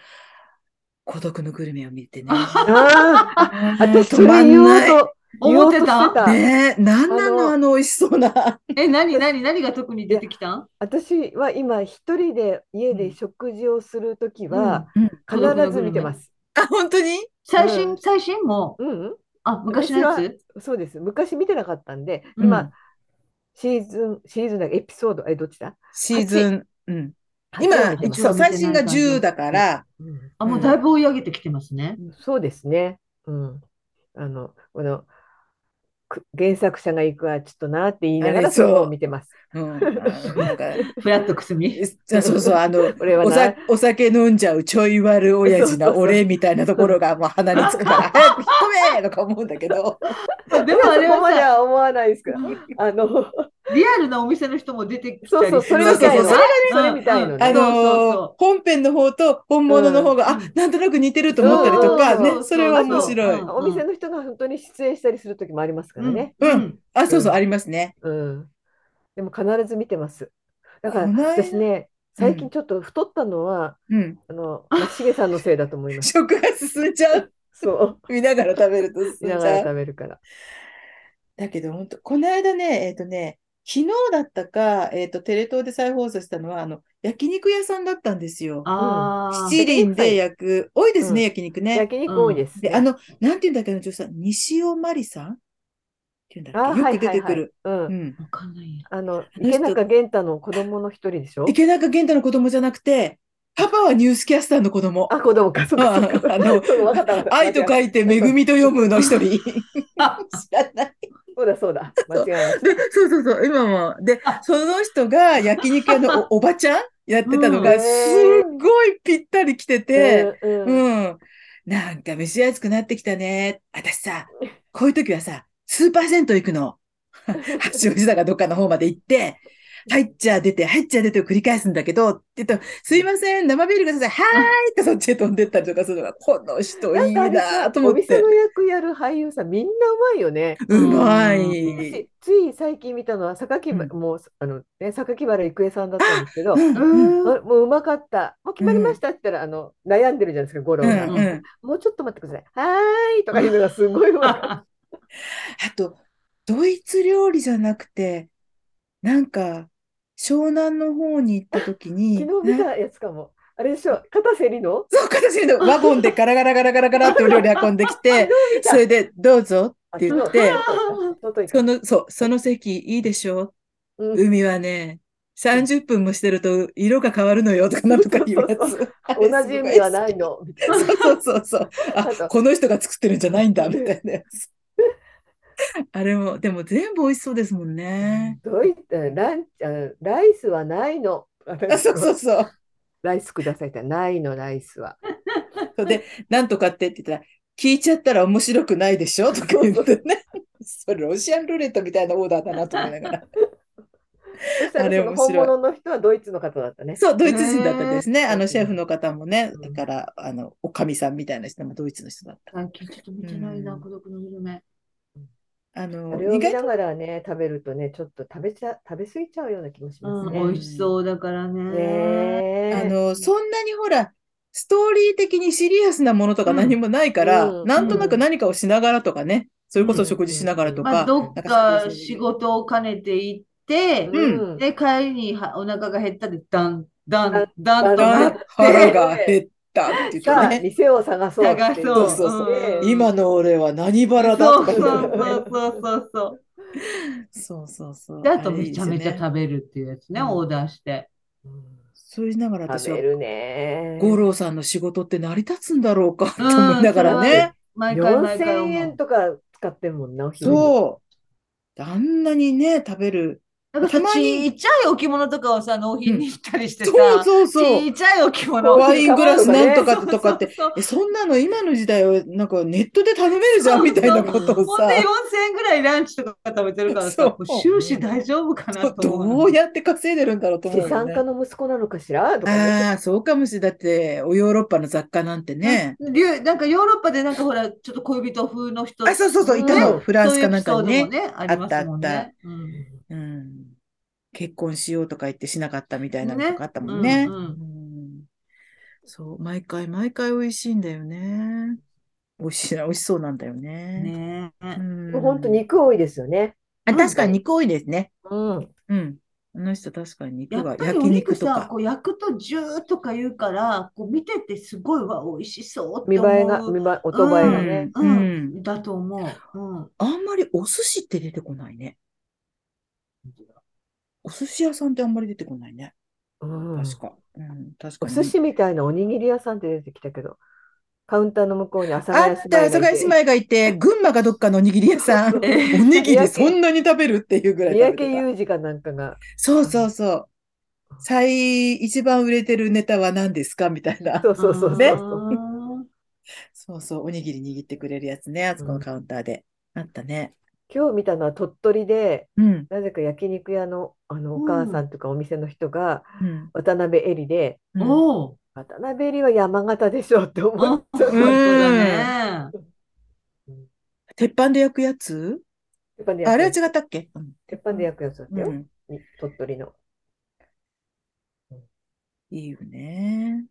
孤独のグルメを見てね。あ私それ言おうと、思ってた。ねえ、なんなあのの、あの美味しそうな。え、何、何、何が特に出てきた？ん私は今一人で家で食事をするときはうん必ず見てます。あ、本当に？最新、うん。最新も、うん。うん、あ、昔のや私つそうです。昔見てなかったんで、うん。今、シーズン、シーズンだエピソード、え、どっちだ？シーズン、うん。8今そう、最新が10だから、うん。あ、もうだいぶ追い上げてきてますね。そうですね。うん。あの、この、く原作者が行くはちょっとなって言いながらそれを見てます。うん、なんか、フラットくすみ。そうそうそう、あの、俺はな。お酒飲んじゃうちょい悪親父なそうそうそう。俺みたいなところがもう鼻につくから、早く引っ込めとか思うんだけど、でもあれはさ、は思わないですけど、あの、リアルなお店の人も出てきたそうそう、りするそれみたいの。そうそうそれみたいのね。あのそうそうそう本編の方と本物の方が、あ、なんとなく似てると思ったりとか、そうね、それは面白い。そうお店の人が本当に出演したりする時もありますからね。うんうん。あ、そうそう、うんありますね。うん。でも必ず見てます。だから私ね、最近ちょっと太ったのは、うん。あの、松重さんのせいだと思います。食が進んじゃう。そう。見ながら食べると見ながら進んじゃう。食べるから。だけど、本当この間ね、えっとね、昨日だったか、えっと、テレ東で再放送したのは、あの、焼肉屋さんだったんですよ。ああ。七輪で焼く、多いですね、うん焼肉ね。焼肉多いですね。で、あの、なんていうんだっけ、あの女優さん、西尾まりさんっていうんだあ、っけ、よはいく出てくる。はいはい。うん。うん。わかんないや。あの、池中玄太の子供の一人でしょ？池中玄太の子供じゃなくて、パパはニュースキャスターの子供。あ、子供か、そっかそっか。ああの。愛と書いて、めぐみと読むの一人。知らない。そうだそうだ。間違えましで、そうそうそう、今も。で、その人が焼肉屋の おおばちゃん？やってたのが、うんすっごいぴったり来てた。て、うんうんうん。なんか蒸し暑くなってきたね。私さ、こういう時はさ、スーパー銭湯行くの。八王子だかどっかの方まで行って、入っちゃ出て、入っちゃ出てを繰り返すんだけど、って言ったら、すいません、生ビールください。はーいってそっちへ飛んでったりとかするのが、この人いいなと思ってお店の。役やる俳優さん、みんなうまいよね。うまうんい。私つい最近見たのは、榊原、うんもう、あの、ね、榊原郁恵さんだったんですけど、うんもううまかった。もう決まりましたって言ったら、あの、悩んでるじゃないですか、五郎が。うんうん。もうちょっと待ってください。はーいとか言うのがすごいうまかっあと、ドイツ料理じゃなくて、なんか、湘南の方に行った時た。に、な昨日見たやつかも。あれでしょ、片瀬里の？そう、形のワゴンでガラガラガラガラガラってお料理運んできて、それで、どうぞって言って、その、そう、その席いいでしょ？うん海はね、30分もしてると色が変わるのよとかなんとか言うやそうつ。同じ意味はないの。そうそうそうそう。あこの人が作ってるんじゃないんだ、みたいなやつ。あれも、でも全部美味しそうですもんね。どういったランあライスはないの。あ、そうそうそう。ライスくださいってないの、ライスは。で、なんとかってって言ったら、聞いちゃったら面白くないでしょ？とか言ってね。それロシアンルーレットみたいなオーダーだなと思いながら。あれ本面白い物の人はドイツの方だったね。そう、ドイツ人だったですね。あの、シェフの方もね、うんだから、あの、おかみさんみたいな人もドイツの人だった。最近ちょっと見てないな、うん孤独のグルメ。あのあ、れを見ながらね、食べるとね、ちょっと食べちゃ、食べ過ぎちゃうような気もしますうん、ね。美味しそうだからね。ねえ。あの、そんなにほら、ストーリー的にシリアスなものとかうん。何もないから、うん。なんとなく何かをしながらとかね、それこそ食事しながらとか、まあ、どっなんか仕事を兼ねて行って、うん。で、帰りにはお腹が減ったで、だん、だん、だんだんとなっだ腹が減ったって言ってね。店を探そうって探。そう。そうそううん今の俺は何腹だとかそうそうそうそうそう。そうそうそう。で、あとめちゃめちゃ食べるっていうやつね、うんオーダーして。そう言いながら私は食べるね。五郎さんの仕事って成り立つんだろうかと思いながらね。毎回毎回4000思う。円とか使ってんもんな、お昼にそう。あんなにね、食べる。なんかさたまにちっちゃい置物とかをさ、納品に行ったりしてさ、そうそうそう。ちっちゃい置物ワイングラスなんとかとかって、そうそうそうえ、そんなの今の時代はなんかネットで頼めるじゃんみたいなことをさほんで、4000円ぐらいランチとか食べてるからさ、収支大丈夫かなと思うの。どうやって稼いでるんだろうと思うね。産家の息子なのかしら？とかね。ああ、そうかもしれない。だって、ヨーロッパの雑貨なんてね。なんかヨーロッパでなんかほら、ちょっと恋人風の人。あ、そうそうそう、いたうの。んフランスかなんかにねあったあっね。うんうん。結婚しようとか言ってしなかったみたいなのねとかあったもんね。うんうんうんそう、毎回毎回美味しいんだよね。美味しいな、美味しそうなんだよね。ねえうん本当肉多いですよね。あ、確かに肉多いですね。うん。うん。あの人確かに肉がやっぱりお焼肉さ、肉とか。こう焼くとジューとか言うから、こう見ててすごいわ、美味しそうって見思う。栄えが、見栄え、音映えがね。うん、うんだと思う。うん。あんまりお寿司って出てこないね。お寿司屋さんってあんまり出てこないね。うん確か。うん、確かに。お寿司みたいなおにぎり屋さんって出てきたけど、カウンターの向こうに阿佐あった、ヶ谷姉妹が阿佐ヶ谷いて姉妹がいて、群馬がどっかのおにぎり屋さん。おにぎりそんなに食べるっていうぐらい三宅食べてた。裕二かなんかが、そうそうそう。最、一番売れてるネタは何ですかみたいな。そうそうそうそう。ねうんそうそう、おにぎり握ってくれるやつね、あそこのカウンターで。あったね。今日見たのは鳥取で、うん。なぜか焼肉屋の、あのお母さんとかお店の人がうん。渡辺恵里で、うん。渡辺恵里は山形でしょって思あっちゃう。本当だね。鉄板で焼くやつ？鉄板でああれは違ったっけ？うん鉄板で焼くやつだったよ。うん。鳥取の。いいよね。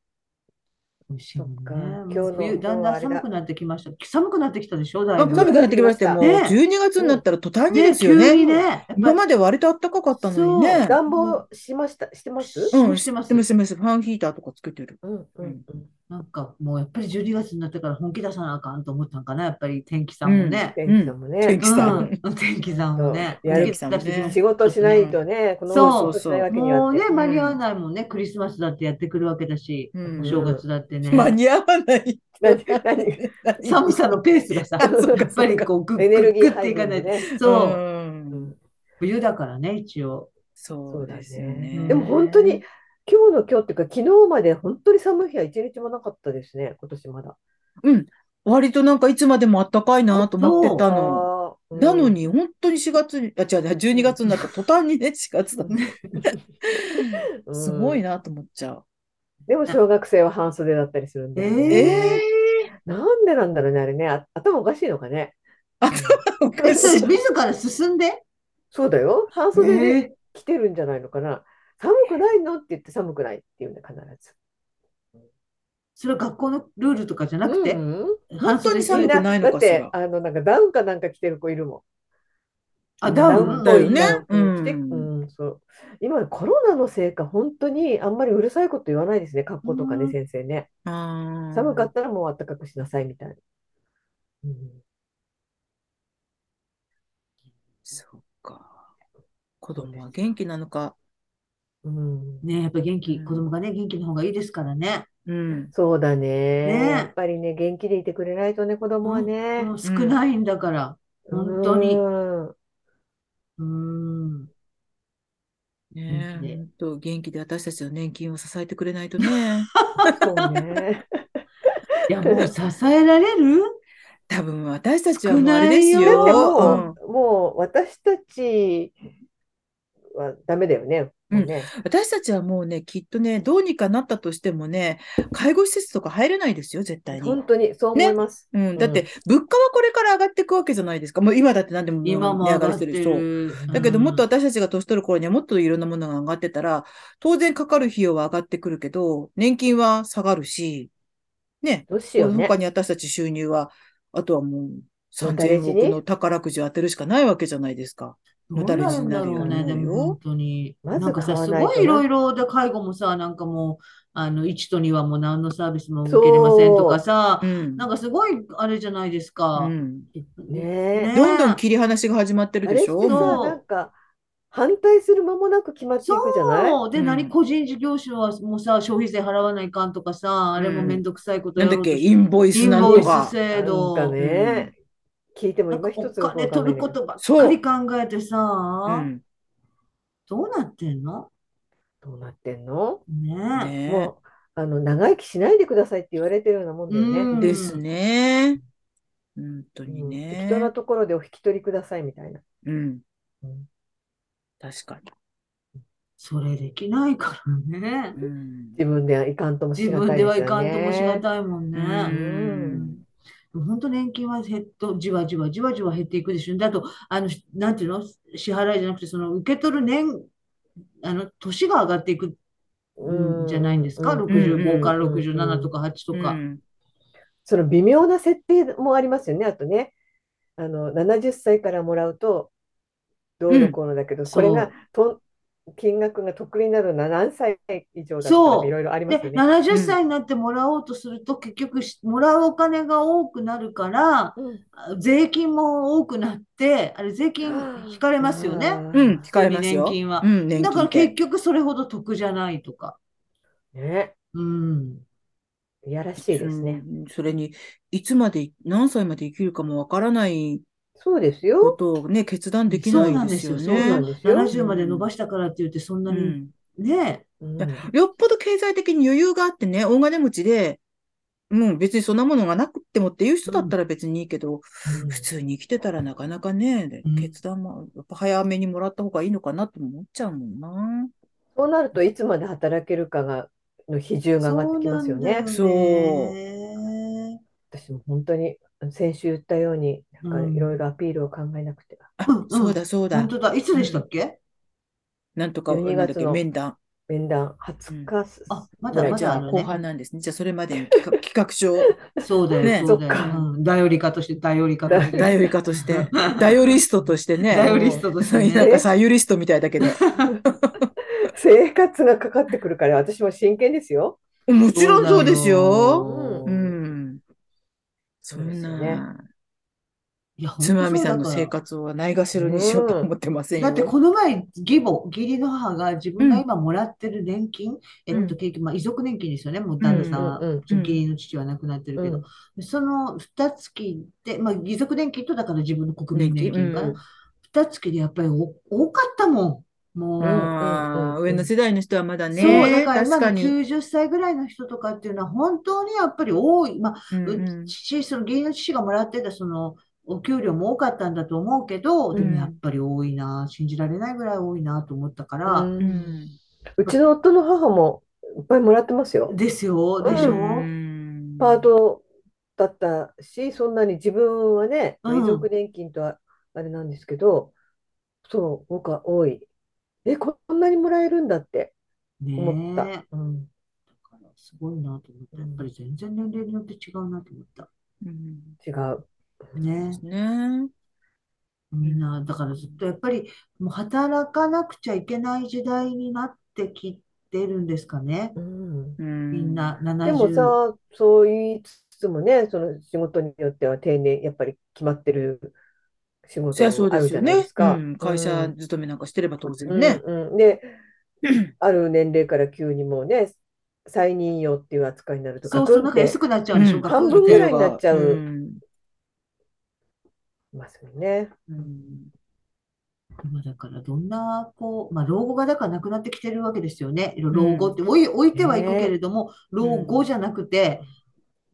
美味しいもんねそっかもう今日の冬だんだん寒くなってきました。寒くなってきたでしょ、だいあ、ぶ。寒くなってきましたよ。もうね12月になったら途端にね、ですよ急にね。ね。今まで割と暖かかったのにね。暖房しました、してます？うん、してますしてます、してます。ファンヒーターとかつけてる。うんうんうん。なんかもうやっぱり12月になってから本気出さなあかんと思ったんかな、やっぱり天気さんもね。天気さんもね。天気さんうん、天気さんもね。そうやる本気出してきまね仕事しないとね、このそう仕事しないわけにはってもうね、間に合わないもんね。クリスマスだってやってくるわけだし、うんお正月だってね。間に合わない。寒さのペースがさ、やっぱりこうグッグエネルギーッグっていかない。そうう、ん冬だからね、一応。そうですよね。ねでも本当に、今日の今日っていうか、昨日まで本当に寒い日は一日もなかったですね、今年まだ。うん。割となんかいつまでも暖かいなと思ってたの。なの、に、本当に4月に、あ、違う、12月になった途端にね、4月だね。うん すごいなと思っちゃう。でも小学生は半袖だったりするんで、えなんでなんだろうね、あれね。あ頭おかしいのかね。おえ、かしい。自ら進んで？そうだよ。半袖でえ来てるんじゃないのかな。寒くないの？って言って寒くないって言うんだ、必ず。それは学校のルールとかじゃなくて、うん本当に寒半袖でくないのかしらだって、あの、なんかダウンかなんか着てる子いるもん。あ、ダウン。だよねダウン着てうんうん、そう。今、コロナのせいか、本当にあんまりうるさいこと言わないですね、学校とかね、うん先生ね。あー寒かったらもう暖かくしなさいみたいな。うんそうか。子供は元気なのか。うん、ねやっぱ元気、うん子供がね、元気の方がいいですからね。うん。そうだね。ねやっぱりね、元気でいてくれないとね、子供はね。もう少ないんだから、本当に。うんうん。ね元気でえ、本当元気で私たちの年金を支えてくれないとね。そうね。いや、もう支えられる？多分私たちはもうあれですよ。もう、もう私たちはダメだよね。もうね私たちはもうね、きっとね、どうにかなったとしてもね、介護施設とか入れないですよ、絶対に。本当にそう思います。うん、だって、物価はこれから上がっていくわけじゃないですか。もう今だって何でも値上がりしてる。そう。る。だけど、もっとうん私たちが年取る頃にはもっといろんなものが上がってたら、当然かかる費用は上がってくるけど、年金は下がるし、ね、どうしようね他。に私たち収入は、あとはもうまたレ3000ジに億の宝くじを当てるしかないわけじゃないですか。どうなるんだろうね、でも本当に。まずなんかさ、す買わないとなごいいろいろで介護もさ、なんかもう、あの、1と2はもう何のサービスも受けれませんとかさ、うん。なんかすごいあれじゃないですうか。ん。ねえ。どんどん切り離しが始まってるあれってさ、でしょそうなんか、反対する間もなく決まっていくじゃない？そう。で、うん何、個人事業主はもうさ、消費税払わないかんとかさ、あれもめんどくさいことなんだっけ、やろうとしてインボイスインボイスなんとか。制度。なんかね、聞いてもなんか今一つお金取ることばっそうかり考えてうさ、ん。どうなってんの？どうなってんの？ねえ。ねもう、あの、長生きしないでくださいって言われてるようなもんだようんね。ですね。本当にうんね。適当なところでお引き取りくださいみたいな。うん。うん確かに。それできないからね。うん。自分ではいかんともし自がたい分ではいかんともしがね。たいもんね。うん本当年金は減っと、じわじわじわじわ減っていくでしょ。だと、あの、なんていうの？支払いじゃなくて、その受け取る年、あの、年が上がっていくんじゃないんですか？うん ?65 からうん67とか8とか。うんその微妙な設定もありますよね。あとね、あの70歳からもらうと、どうのこうのだけど、これがと金額が得になるのは何歳以上だっいろいろありまですよね。70歳になってもらおうとすると、結局し、もらうお金が多くなるから、うん税金も多くなって、あれ、税金引かれますよね。うん、聞かれますよ。年金はうん、年だから結局それほど得じゃないとか。ね、うん。いやらしいですね。うんそれに、いつまで、何歳まで生きるかもわからないそうですこよ。とをね、決断できそうなないんですよ。ですよそうなね。んですよ70まで伸ばしたからって言って、そんなにうんね。うんよっぽど経済的に余裕があってね、大金持ちで、もう別にそんなものがなくってもっていう人だったら別にいいけど、うん普通に生きてたらなかなかね、うん決断もやっぱ早めにもらった方がいいのかなと思っちゃうもんな。そうなるといつまで働けるかがの比重が上がってきますよね。そうなんだよね私も本当に先週言ったように、なんかうんいろいろアピールを考えなくては。あうんうんそうだそうだ本。当だ。いつでしたっけ？なんとか、12なんだっけ、月の面談。面談20日すあ、まだまだあるね。半なんですね。じゃあそれまでに 企画企画書をそうだよ、ねそうだよそっか。うん頼り家として、頼り家として。頼り家として、頼りストとしてね。頼りストとしてね。なんかさ、ユリストみたいだけど。生活がかかってくるから、私も真剣ですよ。もちろんそうですよ。ううん。そんそうですよねな、いや、つまみさんの生活をないがしろにしようと思ってませんよ。だってこの前、義母、義理の母が自分が今もらってる年金、えっと、うん結局、まあ、遺族年金ですよね。もう旦那さんは、義理の父は亡くなってるけど、その二月で、まあ、遺族年金と、だから自分の国民年金かうんな。二月でやっぱりお多かったもん。もう、上の世代の人はまだね、そう、だから今の確かに。90歳ぐらいの人とかっていうのは本当にやっぱり多い。まあ、うんううん父、その義理の父がもらってたそのお給料も多かったんだと思うけど、でもやっぱり多いな、信じられないぐらい多いなと思ったから、うん。うちの夫の母もいっぱいもらってますよ。ですよ、でしょ、うん。パートだったし、そんなに自分はね、うん。遺族年金とはあれなんですけど、そう、僕は多い。え、こんなにもらえるんだって思った。ねえ。うんだからすごいなと思った。やっぱり全然年齢によって違うなと思った。うん違う。ねね。みんな、だからずっとやっぱりもう働かなくちゃいけない時代になってきてるんですかね。うんうんみんなで70。もさ、そう言いつつもね、その仕事によっては定年、やっぱり決まってる仕事そりゃそうあるじゃですよね。ないですか。うん会社うん勤めなんかしてれば当然うんね。うんで、ある年齢から急にもうね、再任用っていう扱いになると、そうそう、なんか安くなっちゃうんでしょ、うん学校半分ぐらいになっのちゃううんますよね。うん今だからどんな、こう、まあ、老後がだからなくなってきてるわけですよね。老後って置い、置いてはいくけれども、老後じゃなくて、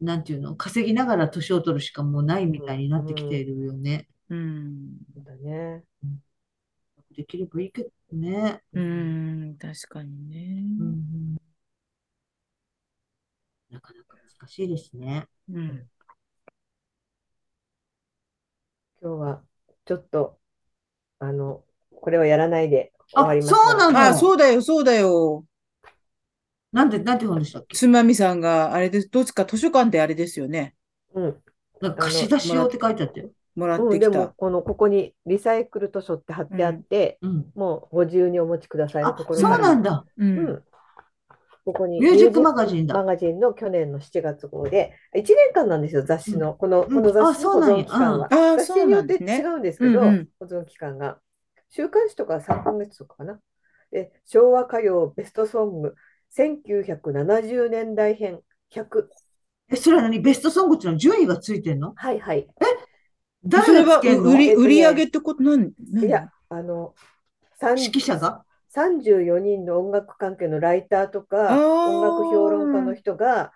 なんていうの、稼ぎながら年を取るしかもうないみたいになってきているよね。うん。そうだね。できればいいけどね。うん。確かにね。うんなかなか難しいですね。うん。今日はちょっと、あの、これをやらないで終わあ、りますそうなの？あ、そうだよ、そうだよ。なんで、なんてしたっけ？つまみさんが、あれです。どっちか図書館であれですよね。うん。なんか貸し出し用って書いてあったよ。もらっうん、でてきた。もこのここにリサイクル図書って貼ってあって、うん。もうご自由にお持ちくださいのあ、そうところからなんだ。う。うん。ん、ここにミュージックマガジンだ。マガジンの去年の7月号で1年間なんですよ雑誌の、このこのうん。雑誌の保あそうなんや。存期間は、雑誌によって違うんですけど、うんうん。保存期間が。週刊誌とかは3ヶ月とかかな。で昭和歌謡ベストソング1970年代編100え、それは何？ベストソングっていうのは順位がついてんの？はいはい。誰それは売り、売り上げってこと？なん、何？いやあの指揮者が？34人の音楽関係のライターとか音楽評論家の人が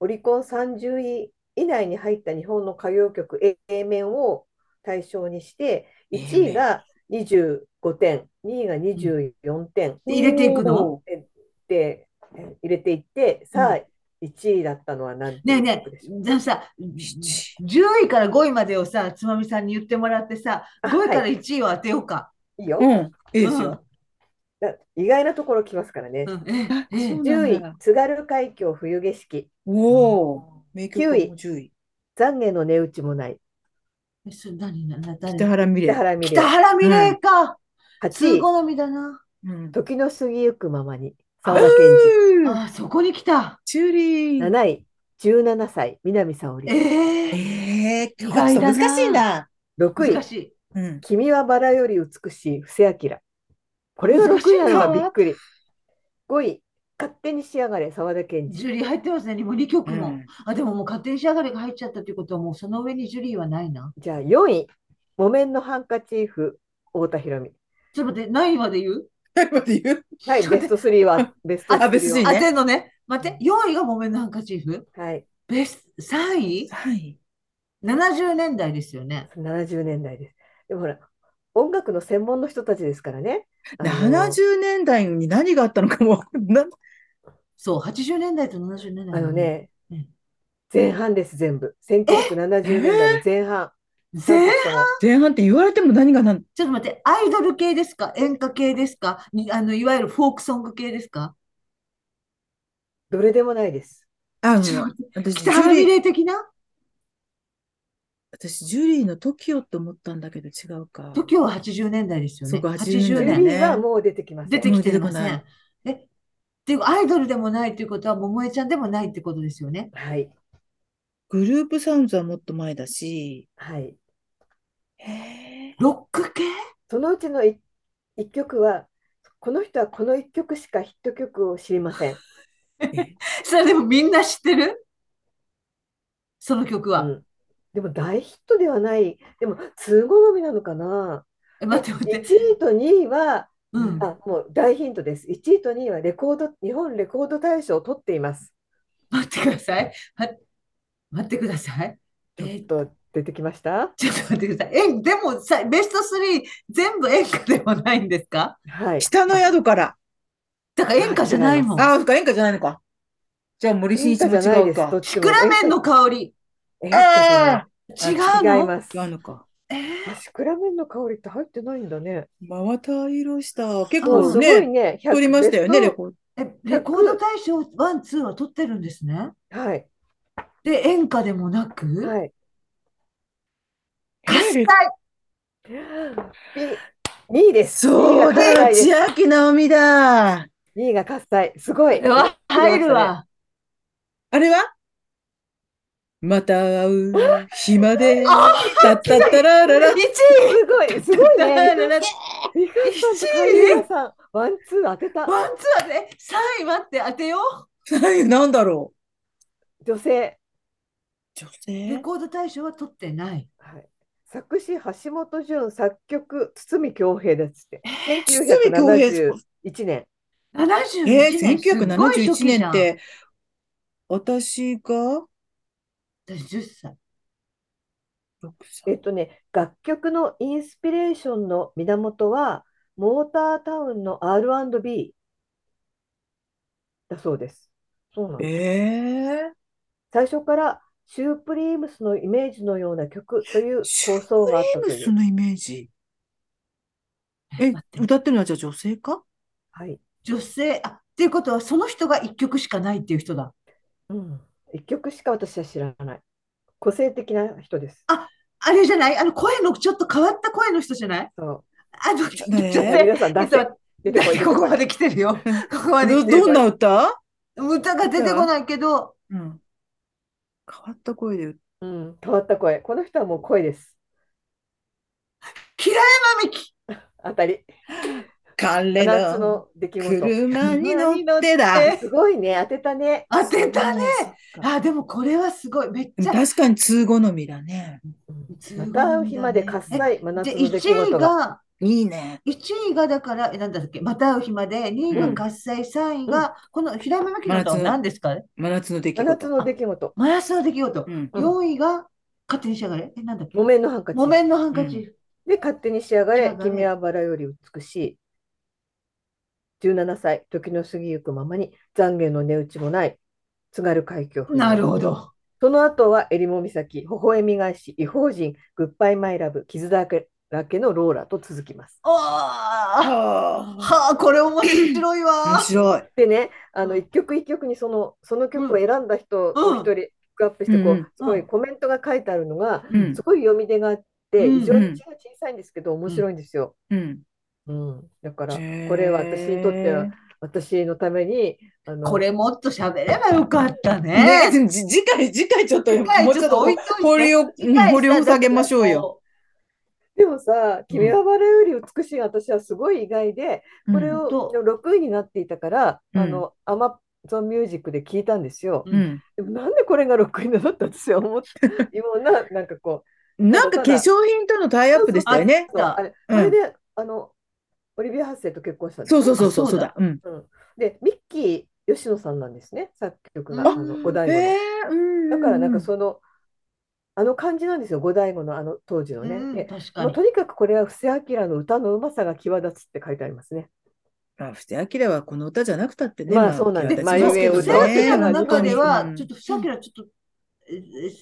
オリコン30位以内に入った日本の歌謡曲 A 面を対象にして1位が25点2位が24点で入れていくの？おでえ入れていってさあ1位だったのは何ねえね曲でしょうじゃあさ、七10位から5位までをさ、つまみさんに言ってもらってさ、あ5位からはい。1位を当てようか。いいよ、うん、いいですよ。だ意外なところ来ますからね、うん。えあえそう10位津軽海峡冬景色。おお、名曲九位も10位。懺悔の値打ちもない。北原美玲。北原美玲。北原美玲か。8通位。好みだな。うん。時の過ぎゆくままに。あ沢田研あ、そこに来た。チューリ二ー。7位。17歳。南沙織。ええええー、意外だな。難しいな。6位。難しい。うん。君はバラより美しい布施明。これが6位なのがびっくり。5位。勝手に仕上がれ沢田研二。ジュリー入ってますね、もう2曲も。うん。あ、でももう勝手に仕上がりが入っちゃったということは、もうその上にジュリーはないな。じゃあ4位。木綿のハンカチーフ太田裕美。ちょっと待って、何位まで言う？何まで言うはいベスト3はベスト3あベスト3は当ねてんのね。待って、4位が木綿のハンカチーフ？はいベスト、3位はい。?70 年代ですよね。70年代ですでもほら音楽の専門の人たちですからねあの70年代に何があったのかも。なそう、80年代と70年代あのねうん前半です全部1970年代の前半全前半って言われても何が何、ちょっと待って、アイドル系ですか？演歌系ですか？にあの、いわゆるフォークソング系ですか？どれでもないです。あ、うん。ちょっと私、ジ北原美ュリー、玲的な？私、ジュリーの TOKIO って思ったんだけど違うか。TOKIO は80年代ですよね。そうか80 80ジュ年代年リーはもう出てきません出てきてませんい。え、ってい。うか、アイドルでもないということは、桃江ちゃんでもないってことですよね。はい。グループサウンズはもっと前だし。はいへロック系？そのうちの 1, 曲はこの人はこの1曲しかヒット曲を知りません、え。それでもみんな知ってる？その曲は。うん、でも大ヒットではないでも通好みなのかな？え待って待って。1位と2位はうん。あもう大ヒントです1位と2位はレコード日本レコード大賞を取っています待ってください。は待ってください。えちょっと出てきました？ちょっと待ってください。え、でもさ、ベスト3全部演歌でもないんですか？はい北の宿から。だから演歌じゃないもん。ああ、そっか、演歌じゃないのか。じゃあ森進一も違うか。シクラメンの香り。演歌じゃないあ違うあ違いのますうのか。えー？あシクラメンの香りって入ってないんだね真綿色した。結もうすごい構ね、ね撮りましたよね、レベスコード。え、レコード大賞1、2は取ってるんですね？トはいで、演歌でもなく、はい喝采2位です。そう2位が喝だ、千秋直美だ。2位が喝采。すごい。入るわ。あれは？また会う日まで。たったったららら。1位すごい、すごいね。だららミカさんワン、ツー当てた。ワンツーで3位待って当てよなんだろ女性。う。女う。レ性コード大賞は取ってない。はい、作詞、橋本淳、作曲、堤恭平ですって。堤恭平1971年。71えー、年。すっごい初1971期じゃん。年って、私が？私10歳。6歳。えっとね、楽曲のインスピレーションの源は、モータータウンの R&B だそうです。そうなんです。えー、最初からシュープリームスのイメージのような曲というシュ構想があったープという。リームスのイメージ？え、歌ってるのはじゃあ女性か？はい。女性、あ、っていうことはその人が1曲しかないっていう人だ。うん。一曲しか私は知らない。個性的な人です。ああれじゃない？あの声のちょっと変わった声の人じゃない？そあの、ちょっと皆さん出せ。出てこい。こいここまで来てるよ。ここまで来てるどどんな歌？歌が出てこないけど、うん。変わった声で歌うん、変わった声。この人はもう声です。平山美樹。当たり。彼のの出来事。車に乗ってだ。すごいね、当てたね。当てたね。あ、でもこれはすごい。めっちゃ。確かに通好みだね。また会う日まで喝采、真夏で、の出来1位事が。が、いいね。1位がだから、え、なんだっけ、また会う日まで、2位が喝采、3位が、この平山美樹の歌は何ですか？ね真夏の出来真夏事。の出来事。真夏の出来事。うん。うん4位が、勝手にしやがれ。え、なんだっけ？木綿のハンカチ。木綿のハンカチ。で、勝手に仕上がれ君はバラより美しい。17歳、時の過ぎゆくままに、懺悔の値打ちもない、津軽海峡冬なるほど。その後は、襟裳岬、微笑み返し、異邦人、グッバイマイラブ、傷だらけのローラと続きます。ああ、はあ。はあ、これ面白い面わ。白い。でね、あの一曲一曲にそのその曲を選んだ人をうん一人ピックアップしてこうすごいコメントが書いてあるのがうんす。ごい読み出があってうん非常に字が小さいんですけど面白いんですよ。うん。うん、だからこれは私にとっては私のためにあのこれもっと喋ればよかったねね。じ次回、次回ちょっと、もうちょっと掘りを、掘りを下げましょうよ。でもさ「君はバラより美しい」私はすごい意外でこれをと6位になっていたからうんあのアマゾンミュージックで聞いたんですよ。うん。でもなんでこれが6位なのって私は思ってようななんかこう なんか化粧品とのタイアップでしたよね。そうあれ、うんあれで、あの、オリビア・ハッセイと結婚したんですそうよそうそうそう、あそううだ。うん。で、ミッキー吉野さんなんですね、作曲が、ああの五代へ五の。え、うん。だから、なんかその、あの感じなんですよ、五代五のあの当時のね。うんで確かに。もうとにかくこれは布施明の歌のうまさが際立つって書いてありますね。あ、布施明はこの歌じゃなくたってね。まあそうなんです際立ちますけど布施明の中では、うんちょっと布施明ちょっと、ええ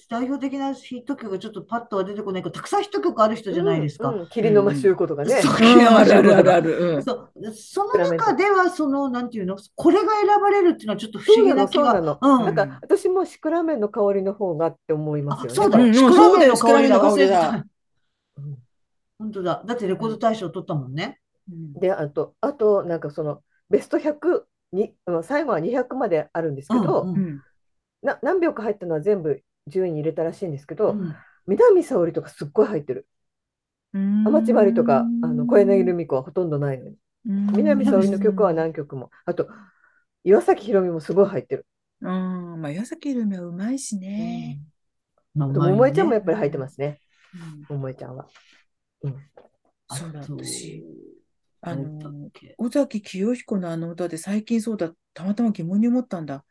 代表的なヒット曲がちょっとパッとは出てこないけど、たくさんヒット曲ある人じゃないですか。うんうん霧の間修子とかね。そううんあるあるあるある。うんそうその中では、その、なんていうの、これが選ばれるっていうのはちょっと不思議そうな気が。そうなの。うんなんか私もシクラメンの香りの方がって思いますよね。あそうだ、うんシクラメンの香りだ、忘れて本当だ。だってレコード大賞取ったもんね。うんで、あと、あと、なんかその、ベスト100に、最後は200まであるんですけど、うんうんな何秒か入ったのは全部順位に入れたらしいんですけど、うん南沙織とかすっごい入ってる。うん天地まりとか、あの小柳ルミ子はほとんどないのに。うん南沙織の曲は何曲も。あと、岩崎宏美もすごい入ってる。うん、まあ、岩崎ルミはうまいしね。まああと、桃江ちゃんもやっぱりり入ってますね。うん桃江ちゃんは。うん。そうだ、私。ああれだっの、け尾崎清彦のあの歌で最近そうだ、たまたま疑問に思ったんだ。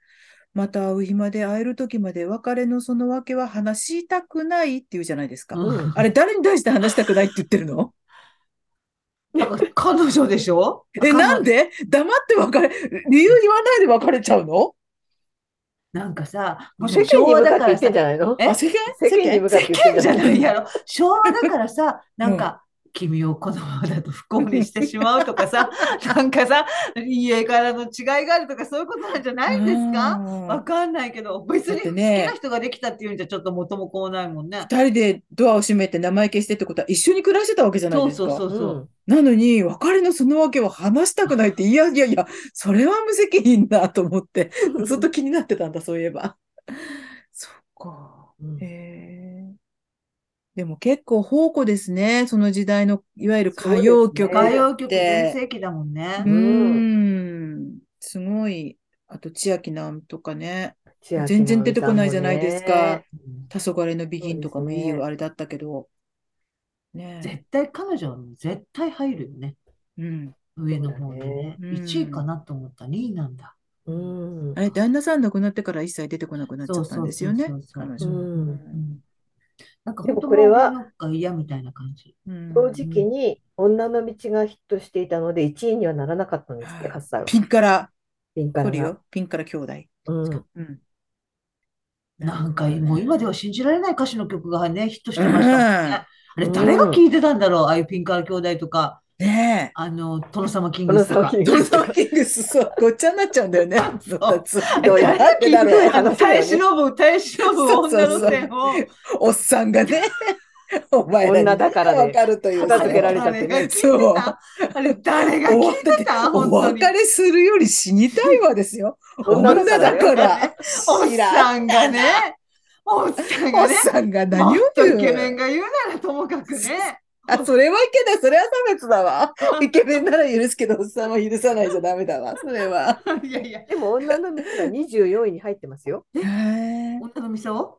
また会う日まで会える時まで別れのその訳は話したくないって言うじゃないですか。うん。あれ誰に対して話したくないって言ってるの？彼女でしょ？え、なんで？黙って別れ、理由言わないで別れちゃうの？なんかさ、もう世昭間に向かって言って和だからさんじゃないの？世間？世間に向かって世言ってん間？じゃないやろ。昭和だからさ、なんか、君をこのままだと不幸にしてしまうとかさ、なんかさ、家からの違いがあるとか、そういうことなんじゃないんですか？わかんないけど、別に好きな人ができたっていうんじゃちょっと元も子もないもんね。二人でドアを閉めて生意気してってことは一緒に暮らしてたわけじゃないそうですか。そうそうそう。なのに、別れのその訳を話したくないって、いやいやいや、それは無責任だと思って、ずっと気になってたんだ、そういえば。そっか。うんへえ。でも結構宝庫ですね。その時代の、いわゆる歌謡曲ね歌謡曲全盛期だもんねう。ん。すごい。あと、千秋直美とかね。千秋全然出てこないじゃないですか。黄昏のビギンとかもいいねあれだったけど。ねえ。絶対彼女は絶対入るよね。うん。上の方にね。そうだね1位かなと思った2位なんだ。うんあれ、旦那さん亡くなってから一切出てこなくなっちゃったんですよね彼女。うんなんかでもこれはなんか嫌みたいな感じ。うん同時期に女の道がヒットしていたので1位にはならなかったんですって、はい8歳は。ピンからピンからピンから兄弟。うんうん。なんかもう今では信じられない歌詞の曲がね、ヒットしてましたもんね。あれうん誰が聴いてたんだろうああいうピンカー兄弟とか、ねあの、殿様キングスとか。え。トムソンキングス、そう、ごっちゃになっちゃうんだよね。そう どうやってだろうあの耐え忍ぶ、耐え忍ぶ女そうそうそうの線を。おっさんがね。お前女だからでわかるという片付けられちゃってねあれ誰が聞いてた？あれ、誰が聞いてたお。別れするより死にたいわですよ。女女だだから。おっさんがね、おっさんおっがね、さんがも何を言うイケメンが言うならともかくね。あ、それはいけない。それは差別だわ。イケメンなら許すけど、おっさんは許さないじゃダメだわ。それは。いやいや、でも女の道は24位に入ってますよ。へー女の店を？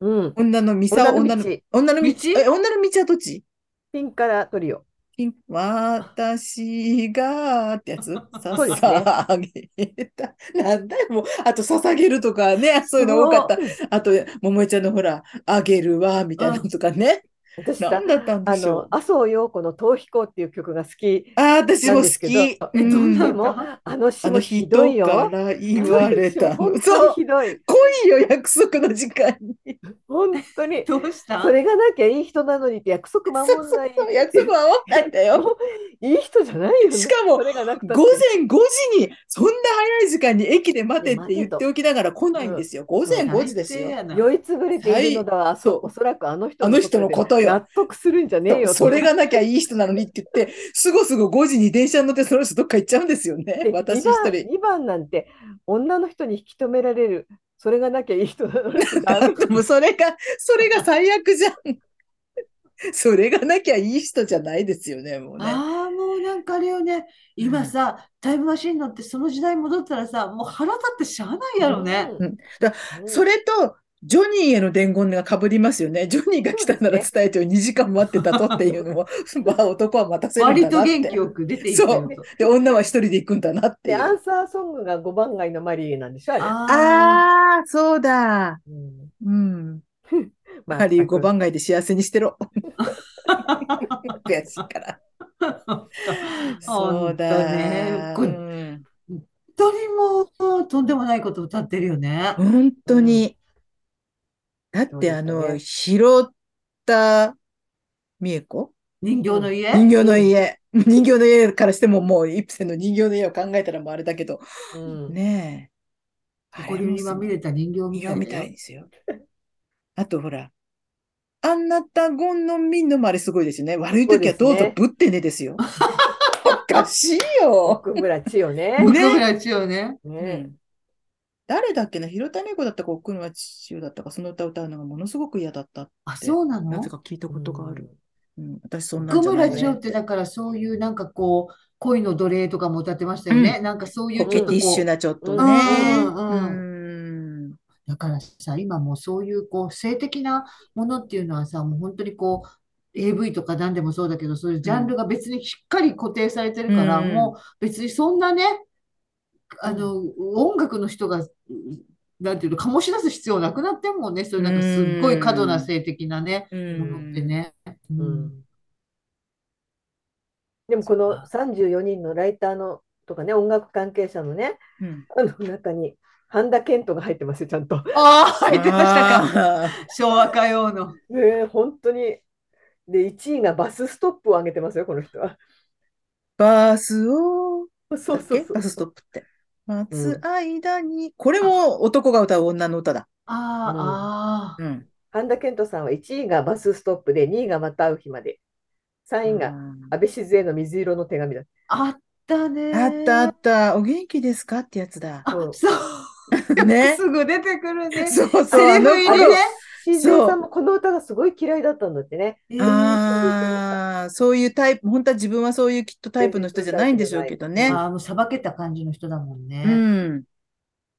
うん。女の店は女の女の道？女の道？道？え女の道はどっち？ピンからトリオ。ピン私がってやつ？そうですね捧げた。なんだよ、もう。あと、捧げるとかね、そういうの多かった。あと、桃江ちゃんのほら、あげるわ、みたいなのとかね。私さなんだったんあでしょう、。の麻生陽子の逃避行っていう曲が好き。ああ、私も好き。えどんなでも、あの詩もあの人ひどいよ。から言われたそう、ひどい。来いよ、約束の時間に。本当に。どうした？それがなきゃいい人なのにって約束守そうんない。約束は守らないんだよ。いい人じゃないよね。しかもそれがなくたって午前5時に、そんな早い時間に駅で待てって言っておきながら来ないんですよ。午前5時ですよ。酔いつぶれているのだわ、そうそうおそらくあの人あの人のことよ納得するんじゃねえよとそれがなきゃいい人なのにって言って、すぐすぐ5時に電車に乗ってその人どっか行っちゃうんですよねで。私一2番人。2番なんて女の人に引き止められるそれがなきゃいい人なのに でもそれが、それが最悪じゃん。それがなきゃいい人じゃないですよね、もうね。ああ、もうなんかあれよね、今さ、タイムマシン乗ってその時代戻ったらさ、もう腹立ってしゃあないやろね。うんだそれと、ジョニーへの伝言が被りますよね。ジョニーが来たなら伝えてよ、2時間待ってたとっていうのも、まあ男は待たせるんだ割なって。と元気よく出ていったよと。で、女は一人で行くんだなってアンサーソングが5番街のマリーなんでしょあれ、あああ、そうだ。うんうん。まハリー5番街で幸せにしてろ。悔しいから。あ、そうだ。本当ね本当にもうとんでもないこと歌ってるよね。本当に。だってあの、拾った美恵子？人形の家？人形の家。人形の家からしてももうイプセンの人形の家を考えたらもうあれだけど。うんねえ。誇りにまみれた人形みたい人形みた。いですよ。あとほら、あんなたごんのみんのもあれすごいですよね。悪い時はどうぞぶってねですよ。おかしいよ。奥村千代ね。ね奥村千代ね。うねん誰だっけな、広田猫だったか、奥村千代だったか、その歌を歌うのがものすごく嫌だった。あ、そうなの？なぜか聞いたことがある。うん、私そんなん奥じゃないね。村千代ってだからそういうなんかこう恋の奴隷とかも歌ってましたよね。なんかそういうコちょっとこうケティッシュなちょっとね。うんうんうんだからさ今もうそういうこう性的なものっていうのはさもう本当にこう AV とか何でもそうだけどそういうジャンルが別にしっかり固定されてるから、うんもう別にそんなねあの音楽の人がなんていうの醸し出す必要なくなってんもんねそういうなんかすっごい過度な性的なねうんものってね。ううんんでもこの34人のライターのとかね、音楽関係者のね、うんあの中に半田健人が入ってますよ、ちゃんと。ああ入ってましたかあ昭和歌謡の。ねえ、本当に。で、1位がバスストップを上げてますよ、この人は。バスを、そうそうそう。バスストップって。待つ間に、これも男が歌う女の歌だ。あーあうん。半田健人さんは1位がバスストップで、2位がまた会う日まで。3位が安倍静江の水色の手紙だ。ーあったねあったあった。お元気ですかってやつだ。あそうそう。ね すぐ出てくるね。そうそう。セリフ入りね。静江さんもこの歌がすごい嫌いだったんだってね。えーああ、そういうタイプ、本当は自分はそういうきっとタイプの人じゃないんでしょうけどね。あーもうさばけた感じの人だもんね。うん。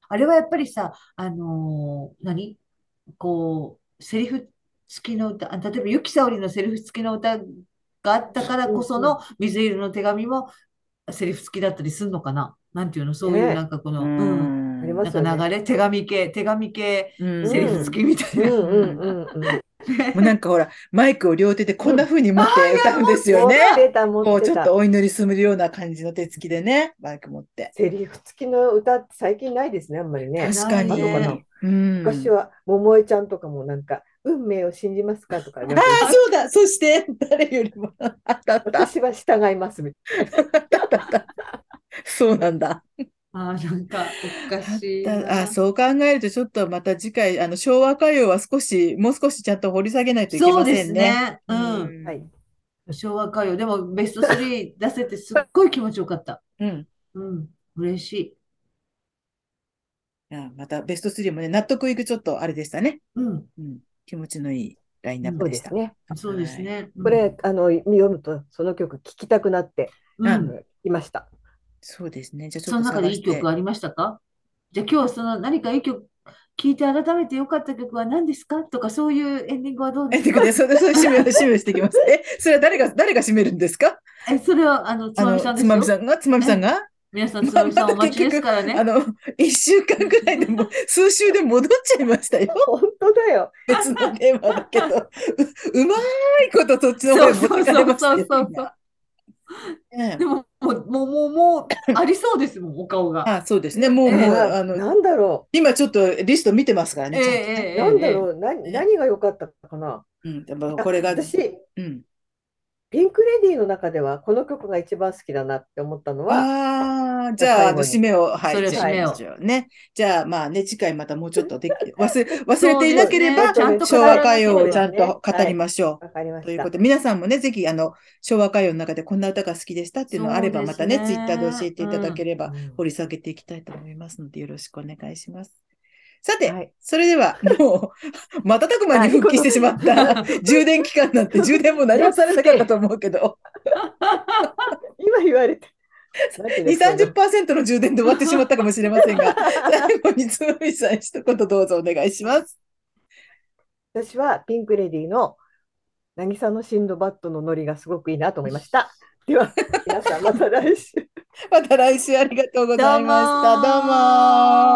あれはやっぱりさ、あのー何？こう、セリフ付きの歌、あ例えば、ゆきさおりのセリフ付きの歌があったからこその水色の手紙もセリフ付きだったりするのかな？なんていうの、そういうねなんかこうの、うん、んありまなん。か流れ、手紙系、手紙系うんセリフ付きみたいな。うんうんうんうん。もうなんかほら、マイクを両手でこんな風に持って歌うんですよね。こう。ちょっとお祈りするような感じの手つきでね、マイク持って。セリフ付きの歌って最近ないですね、あんまりね。確かに。昔は桃江ちゃんとかもなんか、運命を信じますかとかね、ああ、そうだ。そして、誰よりも。私は従いますみたい そうなんだ。あーなんかおかしい。あ、そう考えると、ちょっとまた次回、あの、昭和歌謡は少し、もう少しちゃんと掘り下げないといけまそうですせんね。ね。うん。んはい。昭和歌謡。でもベスト3出せてすっごい気持ちよかった。うん。うん。嬉しい。いやまたベスト3もね、納得いくちょっとあれでしたね。うん。うん。気持ちのいいラインナップでした。ですね。そうですね。これ、あの、読むと、その曲聴きたくなって、うん、うあのいました。そうですね。じゃあちそのょっと探して中でいい曲。ありましたか？じゃあ今日その何かいい曲、聴いて改めてよかった曲は何ですか？とかそういうエンディングはどうでえ、すかてかね、それ、それ、締め、締めしていきます。え、それは誰が、誰が締めるんですか？え、それはあの、つあの、まみさんですよ。つまみさんが、つまみさんが皆さんつまみさんお待ちですからあね。の、一週間ぐらいでも、数週で戻っちゃいましたよ。本当だよ。別のテーマだけど、う、うまいことそっちの方に持ってかれましたよそうそうそうそうねでも、もう、もう、もう、もう、ありそうですもん、お顔が。あ、そうですね。もう、ええもう、なあの、なんだろ今ちょっとリスト見てますからえね。えええう。なんだえろう。な何が良かったかな。うん、やっぱこれが、私、うん。ピンク・レディーの中ではこの曲が一番好きだなって思ったのは、ああ、じゃあ、あの、締めを、はい、じゃあね。じゃあ、まあね、次回またもうちょっとでき、忘れ、忘れていなければね昭和歌謡をちゃんと語りましょう。わかりましたということ。で、皆さんもね、ぜひ、あの、昭和歌謡の中でこんな歌が好きでしたっていうのがあれば、そうですまたね、ねツイッターで教えていただければ、うん掘り下げていきたいと思いますので、よろしくお願いします。さて、はいそれでは、もう、瞬く間に復帰してしまった 充電期間なんて、充電も何もされなかったと思うけど、今言われて。2、30%の充電で終わってしまったかもしれませんが、最後につむみさん、一言どうぞお願いします。私はピンク・レディーの渚のシンドバッドのノリがすごくいいなと思いました。では、皆さんまた来週。また来週ありがとうございました。どうも